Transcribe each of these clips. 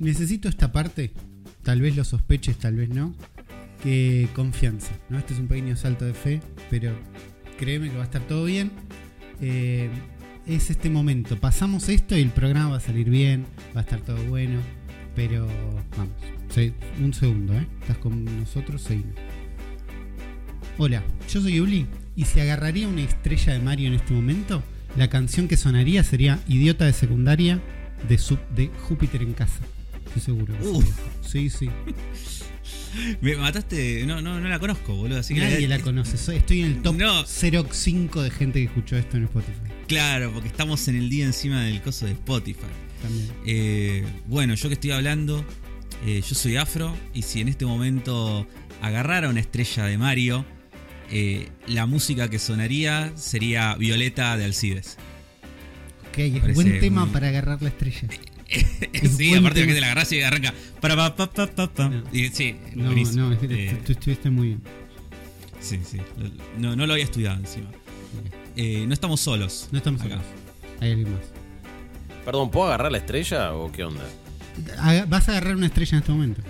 necesito esta parte, tal vez lo sospeches, tal vez no, que confianza, ¿no? Este es un pequeño salto de fe, pero créeme que va a estar todo bien. Eh, es este momento, pasamos esto y el programa va a salir bien, va a estar todo bueno, pero vamos, un segundo, ¿eh? Estás con nosotros, seguimos. Hola, yo soy Uli y si agarraría una estrella de Mario en este momento, la canción que sonaría sería Idiota de secundaria de Júpiter en casa. Estoy seguro. que Uh. Sí, sí. Me mataste. No, no, no la conozco, boludo. Así que Nadie la conoce. Soy- estoy en el top No. 0.5 de gente que escuchó esto en Spotify. Claro, porque estamos en el día encima del coso de Spotify. También. Eh, bueno, yo que estoy hablando, eh, yo soy Afro y si en este momento agarrara una estrella de Mario, eh, la música que sonaría sería Violeta de Alcides. Ok, es buen tema muy- para agarrar la estrella. sí, aparte que te la agarras y arranca. Para, pa, pa, pa, pa, pa. No. Y, sí, No, buenísimo. no, es que Eh, tú estuviste muy bien. sí, sí. No, no lo había estudiado encima. Eh, no estamos solos. No estamos acá. solos. Hay alguien más. Perdón, ¿puedo agarrar la estrella o qué onda? Vas a agarrar una estrella en este momento.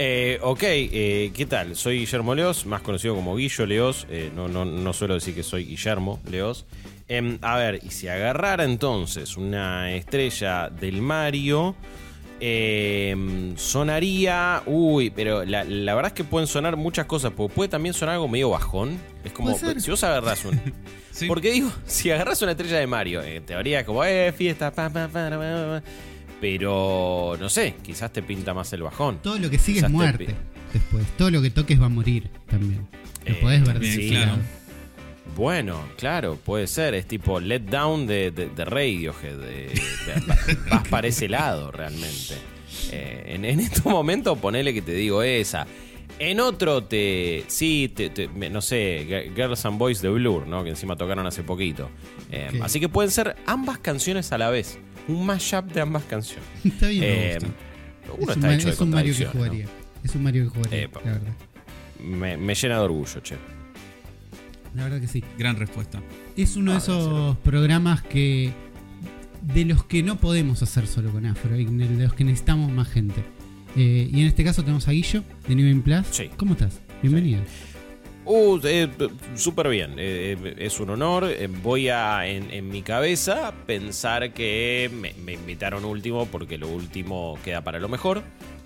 Eh, ok, eh, ¿qué tal? Soy Guillermo Leos, más conocido como Guillo Leos. eh, no, no, no suelo decir que soy Guillermo Leos. Em, a ver, y si agarrara entonces una estrella del Mario, em, sonaría. Uy, pero la, la verdad es que pueden sonar muchas cosas, porque puede también sonar algo medio bajón. Es como, si vos agarrás un. Sí. Porque digo, si agarras una estrella de Mario, en teoría como, eh, fiesta, pa, pa, pa. Pero, no sé, quizás te pinta más el bajón. Todo lo que sigue es Quizás muerte. Después, todo lo que toques va a morir también. Lo Eh, podés ver ese claro. Bueno, claro, puede ser. Es tipo Let Down de, de, de Radiohead. de- de- va- vas para ese lado realmente. Eh, en, en este momento ponele que te digo esa. En otro te... Sí, te, no sé, Girls and Boys de Blur, ¿no? Que encima tocaron hace poquito. Eh. Así que pueden ser ambas canciones a la vez. Un mashup de ambas canciones. Está bien. Eh, uno es un, está Ma- hecho de es un Mario que jugaría. Es un Mario que jugaría, la verdad. Me, me llena de orgullo, che. La verdad que sí. Gran respuesta. Es uno de Ah, esos programas que. de los que no podemos hacer solo con Afro y de los que necesitamos más gente. Eh, y en este caso tenemos a Guillo de New Game Plus. Sí. ¿Cómo estás? Bienvenido. Uh, eh, súper bien. Eh, es un honor. Voy a, en, en mi cabeza, pensar que me, me invitaron último porque lo último queda para lo mejor.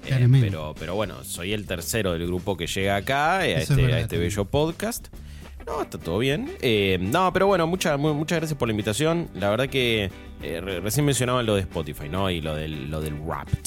Pero, pero bueno, soy el tercero del grupo que llega acá, a es este, verdad a este bello podcast. No, está todo bien. Eh, no, pero bueno, muchas muchas gracias por la invitación. La verdad que eh, re- recién mencionaban lo de Spotify, ¿no? Y lo del, lo del Wrapped.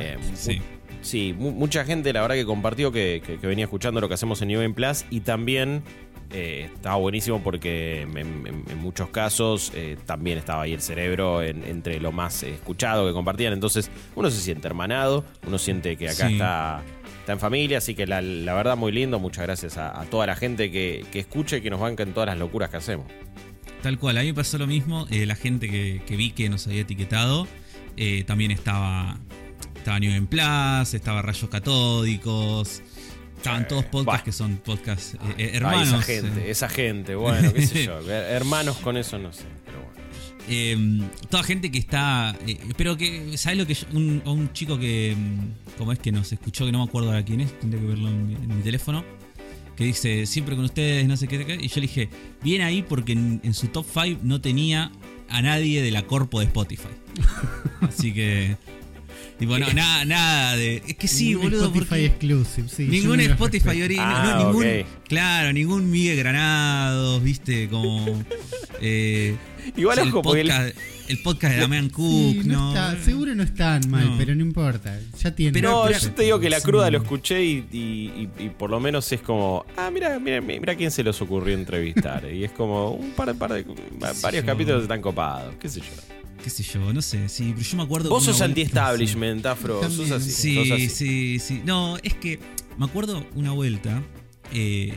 Eh, Sí. sí, mu- mucha gente la verdad que compartió que, que- que venía escuchando lo que hacemos en New Plus y también eh, estaba buenísimo porque en, en- en muchos casos eh, también estaba ahí el cerebro en- entre lo más escuchado que compartían. Entonces uno se siente hermanado, uno siente que acá Sí. está, está en familia, así que la, la verdad muy lindo. Muchas gracias a, a toda la gente que, que escucha y que nos banca en todas las locuras que hacemos. Tal cual, a mí me pasó lo mismo. eh, la gente que, que vi que nos había etiquetado eh, también estaba, estaba New en Plus, estaba Rayos Catódicos, estaban Eh, todos podcasts que son podcasts eh, Ay, hermanos. esa gente, eh, esa gente, bueno, qué sé yo. Hermanos con eso no sé, pero bueno. Eh, toda gente que está. eh, pero que, ¿sabes lo que yo- un, un chico que. mm, como es que nos escuchó, que no me acuerdo ahora quién es, tendría que verlo en mi, en mi teléfono. Que dice, siempre con ustedes, no sé qué. qué", Y yo le dije, bien ahí porque en, en su top 5 no tenía a nadie de la corpo de Spotify. Así que. Tipo, no, nada, nada de. Es que sí, Ningún boludo. Spotify exclusive, sí. ningún los Spotify original. Ah, no, ningún. Claro, ningún Miguel Granados, viste, como. Eh, Igual, el ojo, porque el- podcast, el podcast de Damián Cook, Sí, no ¿no? está- seguro no están mal, No. pero no importa. Ya tiene. Pero- no, yo te digo que la sí. cruda lo escuché y, y- y- y por lo menos es como, ah, mira, mira, mira quién se les ocurrió entrevistar. y es como un par, par de, varios yo? capítulos están copados, qué sé yo. Qué sé yo, no sé, sí, pero yo me acuerdo. Vos sos anti-establishment, Afro, sos así. sos Sí, así. sí, sí. No, es que me acuerdo una vuelta eh,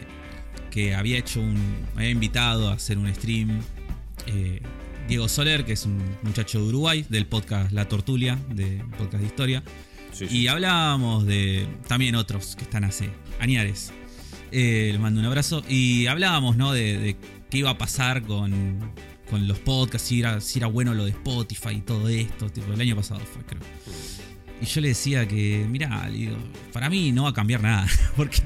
que había hecho un. Me había invitado a hacer un stream. eh, Diego Soler, que es un muchacho de Uruguay, del podcast La Tortulia, de podcast de historia. Sí, sí. Y hablábamos de también otros que están hace Añares. Eh, le mando un abrazo. Y hablábamos, ¿no? De, de qué iba a pasar con, con los podcasts, si era, si era bueno lo de Spotify y todo esto. Tipo, el año pasado fue, creo. y yo le decía que, mirá, digo, para mí no va a cambiar nada. Porque,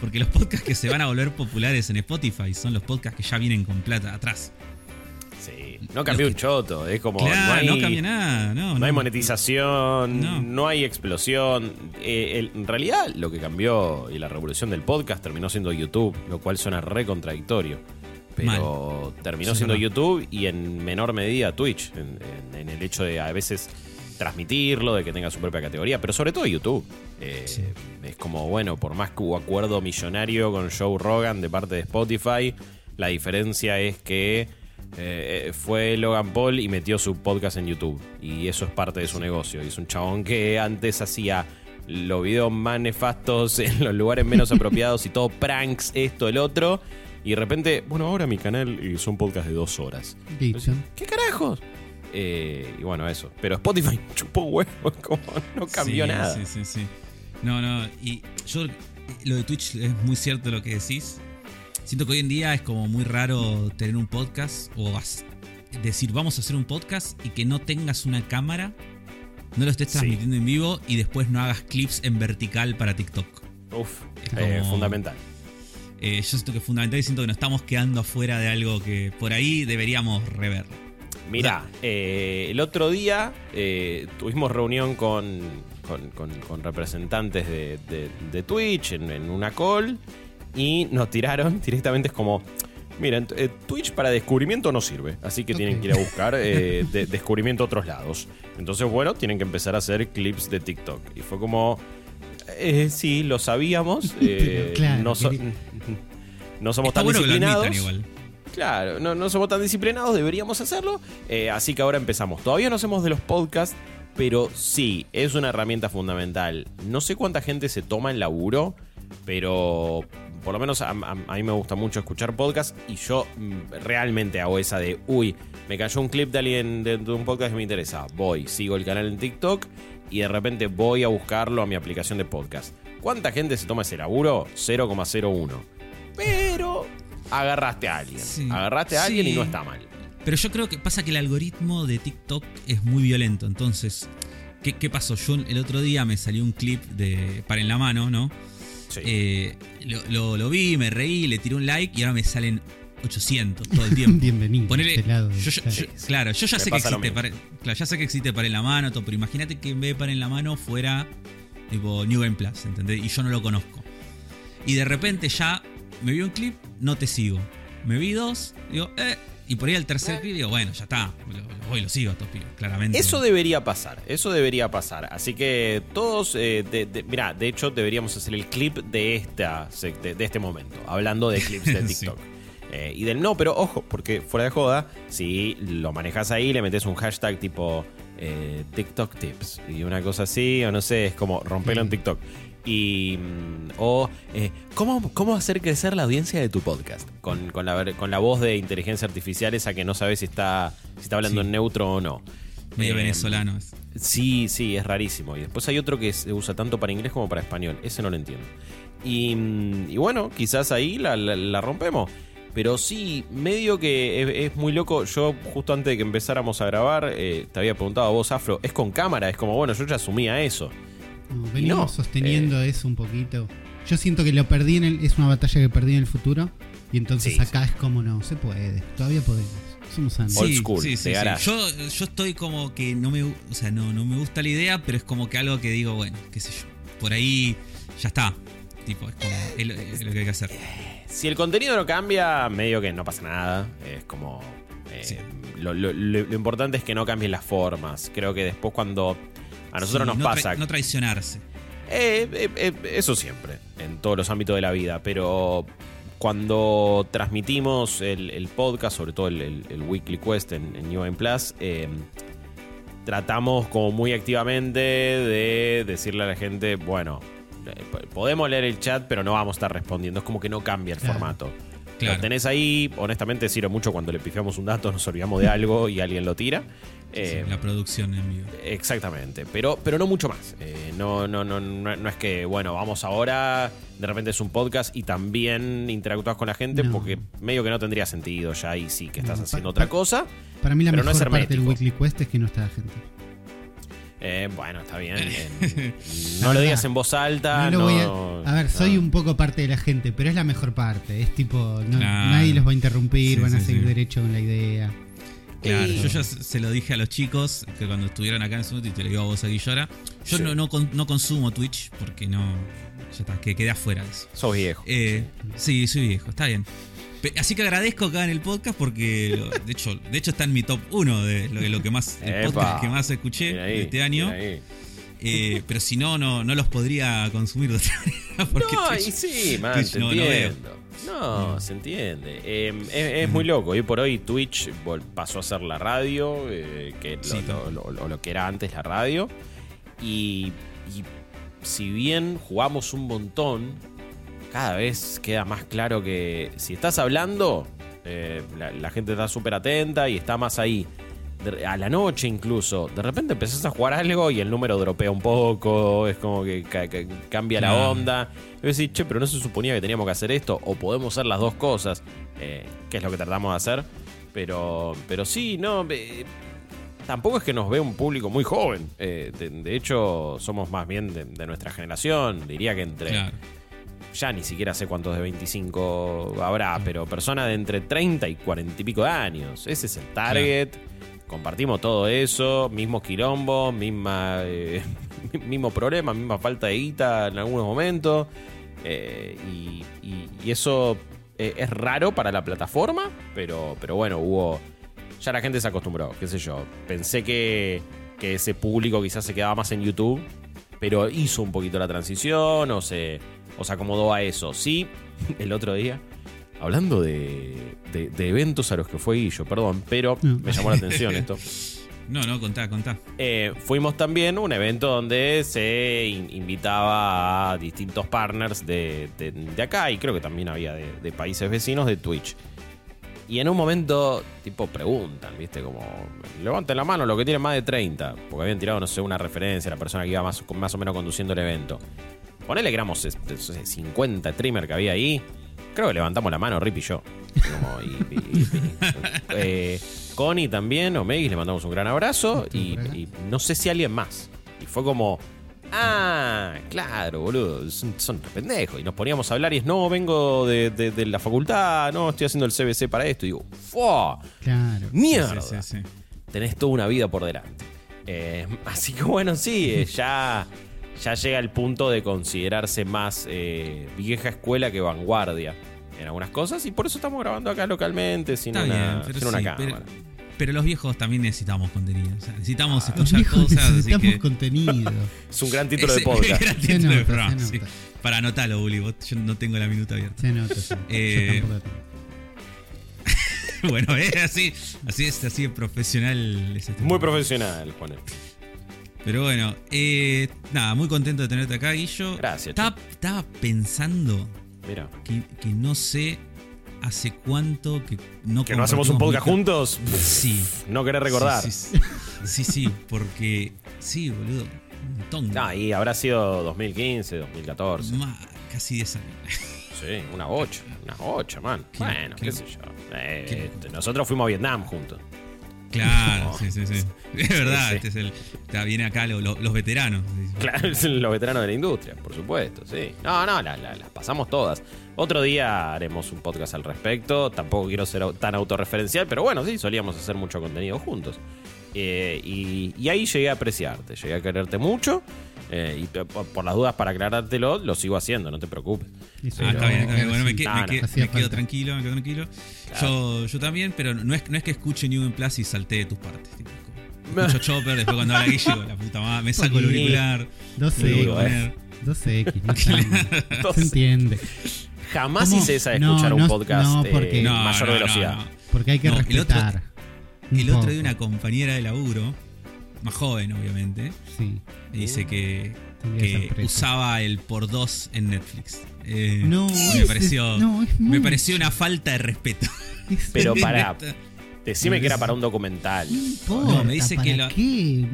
porque los podcasts que se van a volver populares en Spotify son los podcasts que ya vienen con plata atrás. Sí, no cambió un choto. Es como. Claro, no, hay, no cambia nada. No, no hay monetización, No. no, hay explosión. Eh, el- en realidad, lo que cambió y la revolución del podcast terminó siendo YouTube, lo cual suena re contradictorio. Pero terminó siendo. YouTube y en menor medida Twitch, en, en- en el hecho de a veces transmitirlo, de que tenga su propia categoría, pero sobre todo YouTube. Eh, Sí. Es como, bueno, por más que hubo acuerdo millonario con Joe Rogan de parte de Spotify, la diferencia es que eh, fue Logan Paul y metió su podcast en YouTube. Y eso es parte de su negocio. Y es un chabón que antes hacía los videos más nefastos en los lugares menos apropiados y todo pranks, esto, el otro. Y de repente, bueno, ahora mi canal y son podcasts de dos horas. ¿Qué carajos? Eh, y bueno, eso. Pero Spotify chupó huevo, como no cambió Sí, nada. Sí, sí, sí. No, no. Y yo, lo de Twitch es muy cierto lo que decís. Siento que hoy en día es como muy raro tener un podcast o decir, vamos a hacer un podcast y que no tengas una cámara, no lo estés Sí. transmitiendo en vivo y después no hagas clips en vertical para TikTok. Uf, Es eh, fundamental. Eh, yo siento que es fundamental y siento que nos estamos quedando afuera de algo que por ahí deberíamos rever. Mirá, eh, el otro día eh, tuvimos reunión con, con- con- con representantes de, de- de Twitch en, en una call y nos tiraron directamente es como, miren, Twitch para descubrimiento no sirve, así que tienen que ir a buscar eh, de- descubrimiento a otros lados. Entonces, bueno, tienen que empezar a hacer clips de TikTok. Y fue como, eh, sí, lo sabíamos, claro, no, so- no somos Está tan bueno que lo disciplinados. igual. Claro, no, no somos tan disciplinados, deberíamos hacerlo. eh, así que ahora empezamos. Todavía no hacemos de los podcasts, pero sí, es una herramienta fundamental. No sé cuánta gente se toma el laburo, pero por lo menos a, a- a mí me gusta mucho escuchar podcasts y yo mm, realmente hago esa de, uy, me cayó un clip de alguien de, de un podcast que me interesa. Voy, sigo el canal en TikTok y de repente voy a buscarlo a mi aplicación de podcast. ¿Cuánta gente se toma ese laburo? 0,01. Pero agarraste a alguien. Sí. Agarraste a alguien Sí. y no está mal. Pero yo creo que pasa que el algoritmo de TikTok es muy violento. Entonces, ¿qué, qué pasó? Yo el otro día me salió un clip de Para en la mano, ¿no? Sí. Eh, lo, lo- lo vi, me reí, le tiré un like y ahora me salen 800 todo el tiempo. Bienvenido. Ponele, este lado. yo, yo- Claro. yo- claro, yo ya sé que existe para, claro, ya sé que existe para en la mano, todo, pero imagínate que en vez de para en la mano fuera tipo New Game Plus, ¿entendés? Y yo no lo conozco. Y de repente ya me vi un clip, no te sigo. Me vi dos, digo, eh, y por ahí al tercer clip digo, bueno, ya está, lo, lo voy lo sigo a estos pibes, claramente. Eso debería pasar, eso debería pasar. Así que todos, eh, de, de- mirá, de hecho deberíamos hacer el clip de, esta, de, de este momento, hablando de clips de Sí. TikTok. Eh, y del no, pero ojo, porque fuera de joda, si lo manejas ahí, le metes un hashtag tipo eh, TikTok tips y una cosa así, o no sé, es como romperlo en TikTok. Y, mm, o, eh, ¿cómo, ¿cómo hacer crecer la audiencia de tu podcast? Con, con, la, con la voz de inteligencia artificial esa que no sabes si está, si está hablando Sí. en neutro o no. medio Eh, venezolano. es. Sí, sí, es rarísimo. Y después hay otro que se usa tanto para inglés como para español. Ese no lo entiendo. Y, mm, y bueno, quizás ahí la, la- la rompemos. Pero sí, medio que es, es muy loco. Yo, justo antes de que empezáramos a grabar, eh, te había preguntado a vos, Afro, es con cámara. Es como, bueno, yo ya asumía eso. No, venimos no, sosteniendo eso un poquito. Yo siento que lo perdí en el, es una batalla que perdí en el futuro. Y entonces Sí, acá es como no, se puede. Todavía podemos. Somos antes. Old school, de garage. Yo, yo estoy como que no me, o sea, no, no me gusta la idea, pero es como que algo que digo, bueno, qué sé yo. Por ahí ya está. Tipo, es como es lo, es lo que hay que hacer. Si el contenido no cambia, medio que no pasa nada. Es como. eh, Sí. lo, lo- lo- lo importante es que no cambien las formas. Creo que después, cuando a nosotros Sí, nos no pasa. no traicionarse. Eh, eh, eh, eso siempre, en todos los ámbitos de la vida, pero cuando transmitimos el, el podcast, sobre todo el, el- el Weekly Quest en, en New Game Plus, eh, tratamos como muy activamente de decirle a la gente, bueno, eh, po- podemos leer el chat, pero no vamos a estar respondiendo, es como que no cambia el Claro. formato. Claro. Lo tenés ahí, honestamente sirve mucho cuando le pifiamos un dato, nos olvidamos de algo y alguien lo tira. Eh, Sí, la producción en vivo. Exactamente, pero, pero no mucho más. Eh, no, no, no, no, no es que, bueno, vamos ahora, de repente es un podcast y también interactúas con la gente, No. porque medio que no tendría sentido ya ahí sí que estás No, haciendo pa- otra cosa. Para mí la pero no mejor es parte del. Weekly Quest es que no está la gente. Eh, bueno, está bien. eh, no lo digas en voz alta. No lo voy no- a, a ver, soy no. un poco parte de la gente, pero es la mejor parte. Es tipo, no- Claro. nadie los va a interrumpir, Sí, van a sí, seguir sí. derecho con la idea. Claro, yo ya se lo dije a los chicos que cuando estuvieron acá en su y te lo digo a vos aquí llora. Yo Sí. no, no, con- no consumo Twitch porque no. Ya está, que quedé afuera de eso. Sos viejo. Eh, sí, soy viejo, está bien. Así que agradezco acá en el podcast porque de hecho, de hecho está en mi top 1 de lo, de lo que más el Epa. podcast que más escuché ahí, este año. Eh, pero si no, no, no los podría consumir de otra manera. Porque No, Twitch- y sí, man, Twitch te no- no entiendo. No, se entiende. Eh, es, es muy loco. Hoy por hoy Twitch pasó a ser la radio, eh, que lo, Sí, lo- lo- lo- lo que era antes la radio. Y, y si bien jugamos un montón, cada vez queda más claro que si estás hablando, eh, la, la gente está súper atenta y está más ahí. De- a la noche incluso, de repente empezás a jugar algo y el número dropea un poco, es como que ca- ca- cambia la onda. Y vos decís, che, pero no se suponía que teníamos que hacer esto, o podemos hacer las dos cosas, eh, que es lo que tratamos de hacer. Pero, pero sí, no, eh, tampoco es que nos ve un público muy joven. Eh, de, de hecho, somos más bien de, de nuestra generación, diría que entre Claro. Ya ni siquiera sé cuántos de 25 habrá, pero personas de entre 30 y 40 y pico de años. Ese es el target. Compartimos todo eso, mismo quilombo, misma, eh, mismo problema, misma falta de guita en algunos momentos. Eh, y, y- y eso eh, es raro para la plataforma, pero, pero bueno, hubo. Ya la gente se acostumbró, qué sé yo. Pensé que, que ese público quizás se quedaba más en YouTube, pero hizo un poquito la transición o se, o se acomodó a eso. Sí, el otro día, hablando de, de- de eventos a los que fue Guillo, perdón, pero me llamó la atención esto. No, no, contá, contá. Eh, fuimos también a un evento donde se in- invitaba a distintos partners de, de- de acá y creo que también había de, de países vecinos de Twitch. Y en un momento, tipo, preguntan, ¿viste? Como, levanten la mano lo que tienen más de 30. Porque habían tirado, no sé, una referencia a la persona que iba más, más o menos conduciendo el evento. Ponele que éramos es- es- es 50 streamers que había ahí. Creo que levantamos la mano, Rip y yo. Como, y- y- y- eh, Connie también, Omegis, le mandamos un gran abrazo. Y, no sé si alguien más. Y fue como, ah, claro, boludo, son, son pendejos. Y nos poníamos a hablar y es, no, vengo de, de- de la facultad, no, estoy haciendo el CBC para esto. Y digo, ¡fua! Claro. ¡Mierda! Sí, sí, sí. tenés toda una vida por delante. Eh, así que bueno, sí, eh, ya, ya llega el punto de considerarse más eh, vieja escuela que vanguardia en algunas cosas y por eso estamos grabando acá localmente sin Está una, bien, pero sin una sí, cámara. pero, pero los viejos también necesitamos contenido. o sea, necesitamos Los escuchar cosas. Así necesitamos que, contenido. Es un gran título de podcast. gran de programa, sí. Para anotarlo, Bully. vos- Yo no tengo la minuta abierta. Se nota, nota. Eh, Yo tampoco bueno, es así, así es, así de profesional. es este Muy programa. profesional, Juan. Pero bueno, eh, nada, muy contento de tenerte acá, Guillo. Gracias, Estaba, estaba pensando Mira. que, que no sé hace cuánto que no Que no hacemos un podcast juntos. Sí. No querés recordar. Sí, sí, sí, sí, porque. Sí, boludo. Un montón. Ah, y habrá sido 2015, 2014. Ma- casi 10 años. Sí, una bocha. Una bocha, man. Qué- bueno, qué- qué, sé yo. Eh, este, nosotros fuimos a Vietnam juntos. Claro, sí, sí, sí. Es verdad, sí. este es el. ya viene acá lo- lo- los veteranos. Claro, los veteranos de la industria, por supuesto, sí. No, no, la- la- las pasamos todas. Otro día haremos un podcast al respecto. Tampoco quiero ser tan autorreferencial, pero bueno, sí, solíamos hacer mucho contenido juntos. Eh, y, y ahí llegué a apreciarte, llegué a quererte mucho. Eh, y por, las dudas, para aclarártelo, lo sigo haciendo, no te preocupes. Ah, está bien, está bien. Bueno, me, que- me que- quedo tranquilo, me quedo tranquilo. Yo, yo también, pero no es, no es que escuche New en Plus y saltee tus partes. tipo, escucho Chopper, después cuando habla Guille, la puta madre, me saco el auricular. 12 me lo voy a Digo, poner. 12X, no tanto. 12. Se entiende. Jamás ¿Cómo? hice esa de No, escuchar un no, podcast no, eh, porque- mayor no, velocidad. no, no. Porque hay que No, el otro- respetar. El otro día una compañera de laburo, más joven obviamente, Sí. me dice que, usaba el por dos en Netflix. Eh, No, me es- pareció, no, es me pareció una falta de respeto. Es- Pero no pará, decime que era para un documental. importa, No, me dice ¿para que la- qué?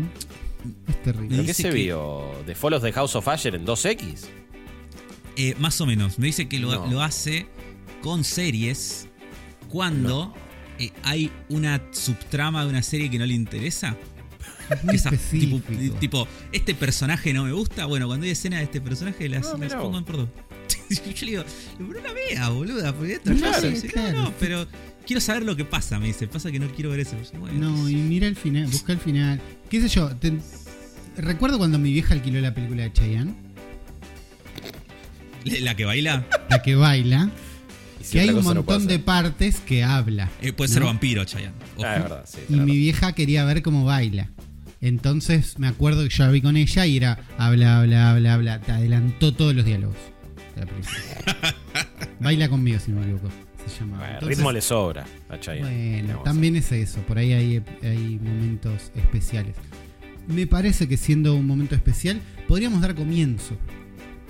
Es terrible. ¿Pero qué se que- vio? ¿The Fall of the House of Usher en 2X? Eh, más o menos. Me dice que lo, No. lo hace con series cuando eh, hay una subtrama de una serie que no le interesa. Que tipo, este personaje no me gusta. Bueno, cuando hay escena de este personaje, las, Ah, las pongo en por dos. Yo le digo, pero no la vea, boluda, porque esto Claro, no, sé". claro. no, no, pero quiero saber lo que pasa, me dice. Pasa que no quiero ver eso. Bueno, No, y mira el final, busca el final. ¿Qué sé yo? te- recuerdo cuando mi vieja alquiló la película de Chayanne, la que baila la que baila, si que hay un no montón de partes que habla. eh, puede ser ¿no? vampiro, Chayanne. Ah, es verdad, sí. Y mi vieja quería ver cómo baila. Entonces me acuerdo que yo la vi con ella y era habla, habla, habla, habla. Te adelantó todos los diálogos de la película. baila conmigo, si no me equivoco. Se llama. Bueno, Entonces, ritmo le sobra a Chayanne. Bueno, a también es eso. Por ahí hay, hay momentos especiales. Me parece que siendo un momento especial, podríamos dar comienzo,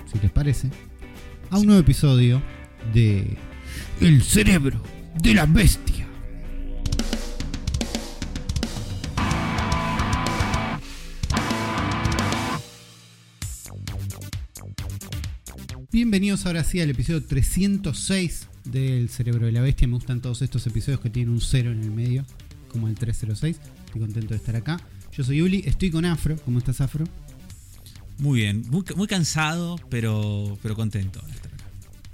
si les parece, a un nuevo episodio de El cerebro de la bestia. Bienvenidos ahora sí al episodio 306 del Cerebro de la Bestia. Me gustan todos estos episodios que tienen un cero en el medio, como el 306. Estoy contento de estar acá. Yo soy Uli, estoy con Afro. ¿Cómo estás, Afro? Muy bien, muy, muy cansado, pero, pero contento. de estar acá.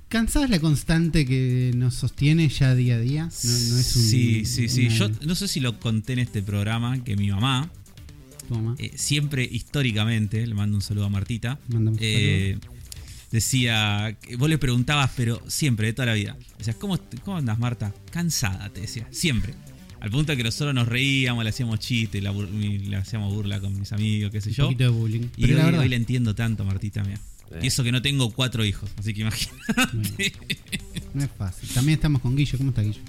¿Cansada es la constante que nos sostiene ya día a día? No, no es un, sí, sí, sí. una- Yo no sé si lo conté en este programa que mi mamá, tu mamá. eh, siempre históricamente, le mando un saludo a Martita, Mandamos un eh, decía, vos le preguntabas, pero siempre, de toda la vida. Decías, ¿cómo, ¿cómo andas, Marta? Cansada, te decía, siempre. Al punto que nosotros nos reíamos, le hacíamos chistes, le hacíamos burla con mis amigos, qué sé un yo. poquito de bullying. Y Pero hoy, la verdad, hoy la entiendo tanto, Martita, mía. Eh. Y eso que no tengo cuatro hijos, así que imagínate. bueno, no es fácil. También estamos con Guillo. ¿Cómo está Guillo?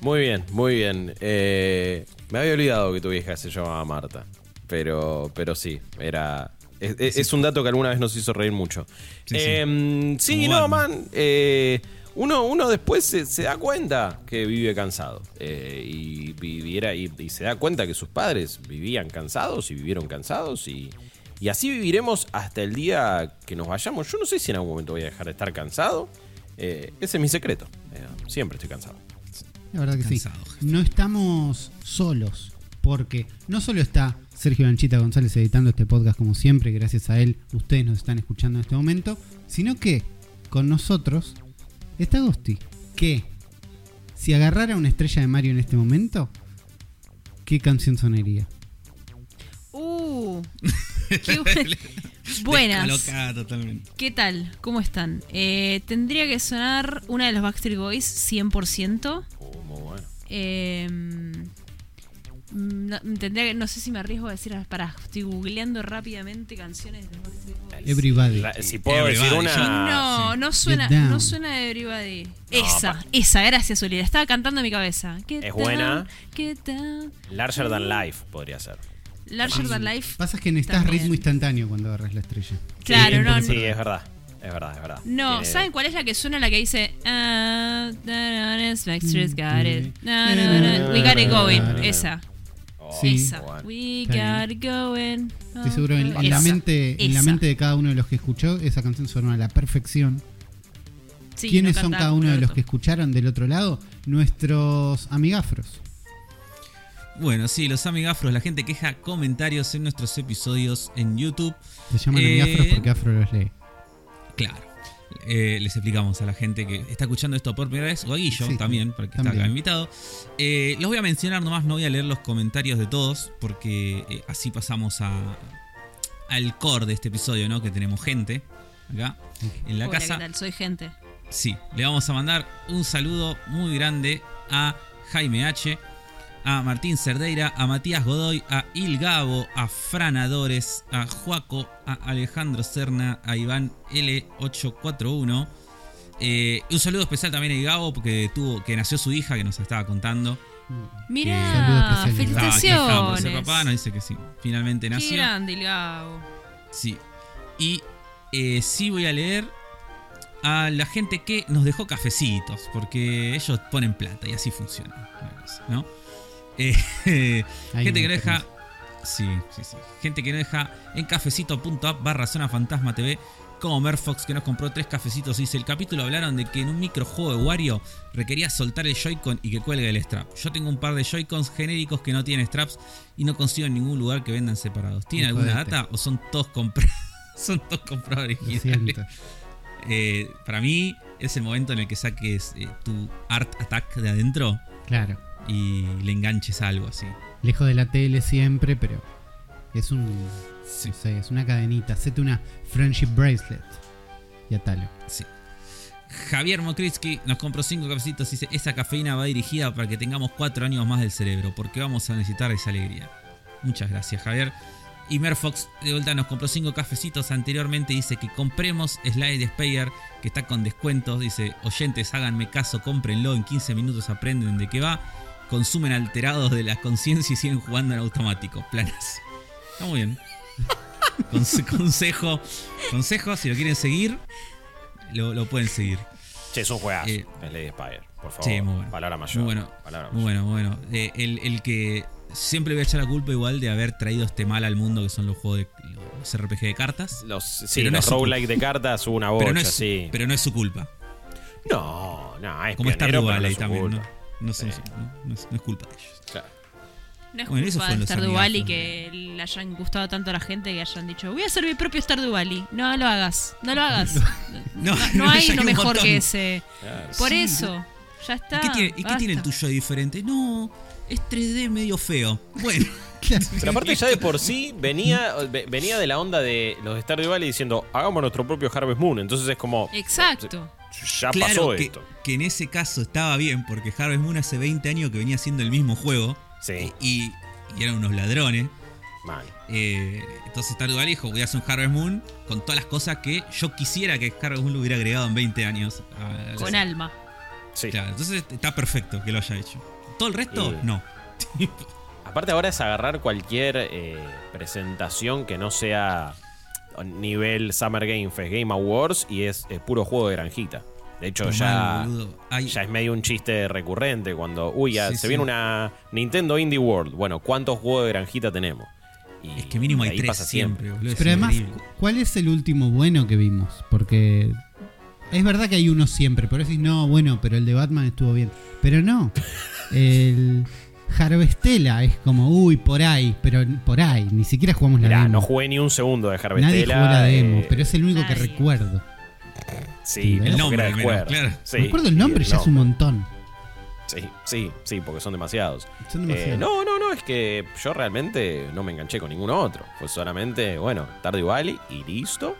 Muy bien, muy bien. Eh, me había olvidado que tu vieja se llamaba Marta. Pero, pero sí, era. Es, es- es un dato que alguna vez nos hizo reír mucho. Sí. Eh, Como no, man. eh, uno, uno después se, se da cuenta que vive cansado. eh, y, viviera, y, y se da cuenta que sus padres vivían cansados y vivieron cansados. Y, y así viviremos hasta el día que nos vayamos. Yo no sé si en algún momento voy a dejar de estar cansado. Eh, ese es mi secreto. Eh, siempre estoy cansado. La verdad que Cansado, sí. No estamos solos, porque no solo está Sergio Lanchita González editando este podcast como siempre, gracias a él ustedes nos están escuchando en este momento, sino que con nosotros está Gosti, que si agarrara una estrella de Mario en este momento, ¿qué canción sonaría? Uh, qué bu- buenas. Totalmente. ¿Qué tal? ¿Cómo están? Eh, tendría que sonar una de los Backstreet Boys 100%. Oh, muy bueno. Eh, mm, no, tendría que, no sé si me arriesgo a decir, para, estoy googleando rápidamente canciones de. Everybody. La- si puedo Everybody, decir una. No, sí. no suena, no suena de Everybody. esa, pa- esa, gracias, Uli. La estaba cantando en mi cabeza. Get Es down, buena. Get down. Larger Than Life podría ser. Larger Than Life. Pasa que necesitas También. ritmo instantáneo cuando agarras la estrella. Claro, no, Sí, no. es verdad. Es verdad, es verdad. No, Tiene- ¿saben cuál es la que suena? La que dice ah, da, da, da, Backstreet's got it. Mm. Na, na, na, We got it going. Ah, Esa. Oh, Sí. Esa. We got it going. Estoy seguro en, en la Esa. mente, en la mente de cada uno de los que escuchó, esa canción sonó a la perfección. Sí, ¿Quiénes no son cada uno de los que escucharon del otro lado? Nuestros amigafros. Bueno, sí, los amigafros, la gente queja comentarios en nuestros episodios en YouTube. Se llaman Eh, amigafros porque Afro los lee. Claro. Eh, les explicamos a la gente que está escuchando esto por primera vez, o a Guillo Sí, también, porque está también. acá invitado. Eh, los voy a mencionar nomás, no voy a leer los comentarios de todos, porque eh, así pasamos a, al core de este episodio, ¿no? Que tenemos gente acá en la Hola, casa. ¿qué tal? Soy gente. Sí, le vamos a mandar un saludo muy grande a Jaime H, a Martín Cerdeira, a Matías Godoy, a Il Gabo, a Fran Adores, a Juaco, a Alejandro Serna, a Iván L841. Eh, un saludo especial también a Il Gabo porque tuvo que nació su hija que nos estaba contando. Mira, por ser felicitaciones. papá, nos dice que sí, finalmente Qué nació. grande, el Gabo. Sí. Y eh, sí voy a leer a la gente que nos dejó cafecitos, porque ellos ponen plata y así funciona. ¿no? Eh, gente que nos deja Sí, sí, sí. Gente que no deja en cafecito.app barra zona fantasma TV. Como Merfox que nos compró tres cafecitos. Dice: El capítulo hablaron de que en un microjuego de Wario requería soltar el Joy-Con y que cuelgue el strap. Yo tengo un par de Joy-Cons genéricos que no tienen straps y no consigo en ningún lugar que vendan separados. ¿Tiene alguna de data o son todos comprados? son todos comprados originales. Eh, para mí es el momento en el que saques eh, tu Art Attack de adentro Claro. Y le enganches algo así. Lejos de la tele siempre, pero es un. Sí. No sé, es una cadenita. Hacete una friendship bracelet. Y atalo. Sí. Javier Mokritsky nos compró 5 cafecitos y dice, esa cafeína va dirigida para que tengamos 4 años más del cerebro, porque vamos a necesitar esa alegría. Muchas gracias, Javier. Y Merfox de vuelta nos compró 5 cafecitos anteriormente. Dice que compremos Slide Speyer, que está con descuentos. Dice, oyentes, háganme caso, cómprenlo. En 15 minutos aprenden de qué va. Consumen alterados de la conciencia y siguen jugando en automático. Planas. Está muy bien. Conse- consejo, consejo, si lo quieren seguir, lo, lo pueden seguir. Che, es un juegazo. Eh, es Lady Spire, por favor. Sí, muy bueno. Palabra mayor. Muy bueno. Palabra Muy mayor. bueno, bueno. Eh, el, el que siempre voy a echar la culpa igual de haber traído este mal al mundo que son los juegos de los RPG de cartas. Los, sí, Pero no los su roguelike de cartas, una bocha, pero, no es, sí. pero no es su culpa. No, no, es Como está no Valley es su también, ¿no? culpa. No, son- Sí. no- no es, no es culpa de ellos. Claro. No es Bueno, eso culpa de los Stardew Valley que le hayan gustado tanto a la gente que hayan dicho, voy a hacer mi propio Stardew Valley. No lo hagas, no lo hagas. No, No, no hay uno un mejor montón. que ese. Claro. Por Sí. eso, ya está. ¿Y qué, tiene, y qué basta. tiene el tuyo de diferente? No, es 3D medio feo. Bueno, Pero aparte ya de por sí venía, ve- venía de la onda de los de Stardew Valley diciendo, hagamos nuestro propio Harvest Moon. Entonces es como, Exacto. Ya claro pasó que, esto. que en ese caso estaba bien, porque Harvest Moon hace 20 años que venía siendo el mismo juego. Sí, Y, y eran unos ladrones. mal. Eh, entonces Valley dijo, voy a hacer un Harvest Moon con todas las cosas que yo quisiera que Harvest Moon lo hubiera agregado en 20 años. a- a- Con alma. Sí. Claro, entonces está perfecto que lo haya hecho. Todo el resto, Y- no. Aparte ahora es agarrar cualquier eh, presentación que no sea nivel Summer Game Fest, Game Awards y es, eh, puro juego de granjita. De hecho ya, ya es medio un chiste recurrente cuando, uy, ya Sí, se sí. viene una Nintendo Indie World. Bueno, ¿cuántos juegos de granjita tenemos? Y es que mínimo hay ahí tres pasa siempre, Pero además, ¿cuál es el último bueno que vimos? Porque es verdad que hay uno siempre, por eso decís, no, bueno, pero el de Batman estuvo bien. Pero no. El Harvestella es como, uy, por ahí, pero por ahí. Ni siquiera jugamos la Mirá, demo. no jugué ni un segundo de Nadie Harvestella. jugó la demo, eh, pero es el único que nadie. recuerdo. Sí, El nombre, Square. claro. Sí, recuerdo el nombre, sí, ya es un montón. Sí, sí, sí, porque son demasiados. Son Eh, demasiados. no, no, no, es que yo realmente no me enganché con ningún otro. Fue solamente, bueno, Stardew Valley y listo.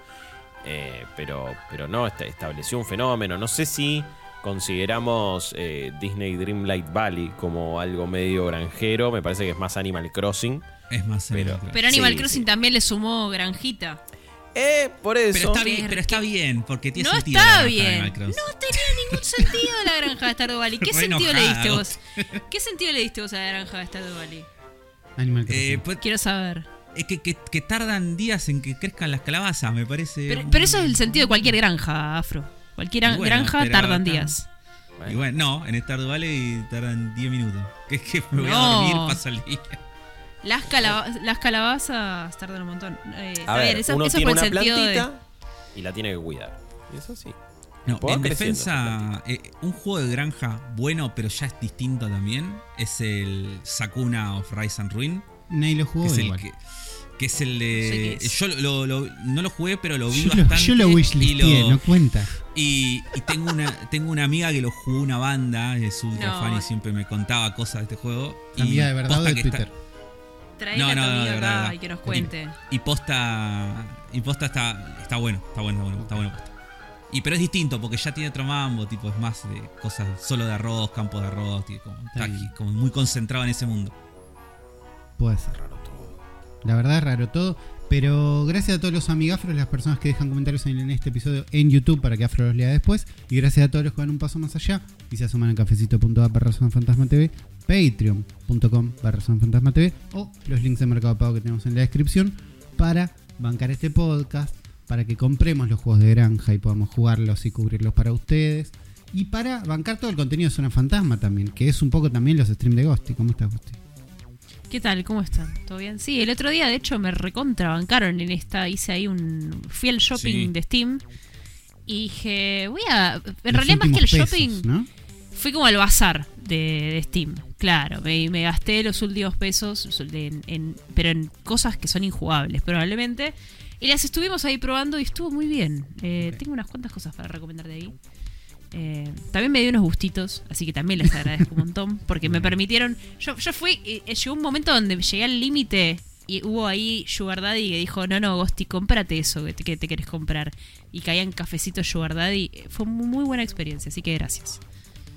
Eh, pero, pero no, este- estableció un fenómeno. No sé si consideramos eh, Disney Dreamlight Valley como algo medio granjero. Me parece que es más Animal Crossing. Es más Pero- Animal Crossing. Pero Animal Sí, Crossing sí. también le sumó granjita. Eh, por eso. Pero está bien, pero está bien, porque tiene No sentido. está la granja de bien. Animal Crossing. No tenía ningún sentido la granja de Stardew Valley. ¿Qué sentido le diste vos? ¿Qué sentido le diste vos a la granja de Stardew Valley? Animal Crossing. Eh, pues, Quiero saber. es que, que- que tardan días en que crezcan las calabazas, me parece. Pero, pero eso es el sentido de cualquier granja, Afro. Cualquier bueno, granja tardan acá- días. Y bueno, no, en Stardew Valley tardan 10 minutos. Que es que me voy a No. dormir, pasa el día. Las, calaba- las calabazas tardan un montón. Eh, A está ver, uno eso tiene fue una el sentido de. plantita y la tiene que cuidar. Y eso sí. No, en defensa, eh, un juego de granja bueno, pero ya es distinto también, es el Sakuna of Rise and Ruin. Nadie lo Que jugó es el igual. que, que es el No sé de. es. yo lo, lo- no lo jugué, pero lo vi Yo lo, bastante. yo lo y wishlisteé, lo- no cuenta. Y, y tengo una tengo una amiga que lo jugó una banda, es ultra No. fan y siempre me contaba cosas de este juego. y Amiga de verdad o de que está- Twitter. Trae No, a tu no, no, amiga de acá verdad, y que nos cuente. y posta y posta está está bueno, está bueno, está bueno, está bueno posta. Y pero es distinto porque ya tiene otro mambo, tipo es más de cosas solo de arroz, campos de arroz, tiene como, está como muy concentrado en ese mundo. Puede ser. La verdad es raro todo. Pero gracias a todos los amigafros, las personas que dejan comentarios en, este episodio en YouTube para que Afro los lea después. Y gracias a todos los que van un paso más allá y se asoman a cafecito.app barra fantasma TV, patreon.com barra fantasma TV o los links de Mercado Pago que tenemos en la descripción para bancar este podcast, para que compremos los juegos de granja y podamos jugarlos y cubrirlos para ustedes. Y para bancar todo el contenido de Zona Fantasma también, que es un poco también los streams de Ghosty. ¿Cómo estás, Ghosty? ¿Qué ¿Qué tal? ¿Cómo están? ¿Todo bien? Sí, el otro día de hecho me recontrabancaron en esta, hice ahí un fui al shopping Sí. de Steam y dije, voy a en Los realidad más que el shopping ¿no? fui como al bazar de, de Steam. Claro, me, me gasté los últimos pesos, de- en- en- pero en cosas que son injugables probablemente. Y las estuvimos ahí probando y estuvo muy bien. Eh, Tengo unas cuantas cosas para recomendar de ahí. Eh, también me dio unos gustitos, así que también les agradezco un montón, porque me permitieron... Yo, yo fui, eh, eh, llegó un momento donde llegué al límite y hubo ahí Sugar Daddy que dijo, no, no, Gosti, cómprate eso que te, que te querés comprar. Y caían cafecitos Sugar Daddy. Fue muy buena experiencia, así que gracias.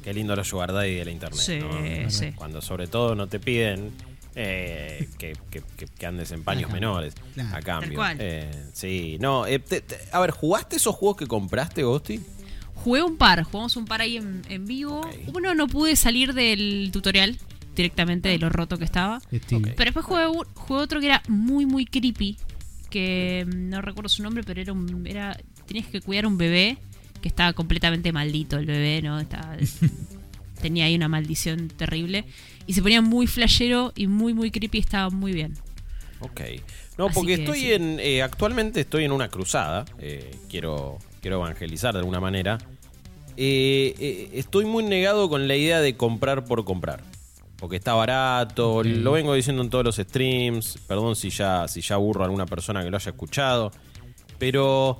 Qué lindo los sugar daddy de la internet. Sí, ¿no? sí. Cuando sobre todo no te piden eh, que, que- que- andes en paños menores. Claro. A cambio. Eh, sí, no. eh, te- te- a ver, ¿jugaste esos juegos que compraste, Ghosty? Jugué un par, jugamos un par ahí en, en vivo. Uno no pude salir del tutorial directamente de lo roto que estaba. Pero después jugué, otro que era muy, muy creepy. Que no recuerdo su nombre, pero era un. Era, tenías que cuidar un bebé que estaba completamente maldito el bebé, ¿no? Estaba- tenía ahí una maldición terrible. Y se ponía muy flashero y muy, muy creepy. Estaba muy bien. Ok. No, Así porque que estoy sí. en. eh, actualmente estoy en una cruzada. eh, quiero, quiero evangelizar de alguna manera. Eh, eh, estoy muy negado con la idea de comprar por comprar. Porque está barato, lo vengo diciendo en todos los streams. Perdón si ya, si ya aburro a alguna persona que lo haya escuchado. Pero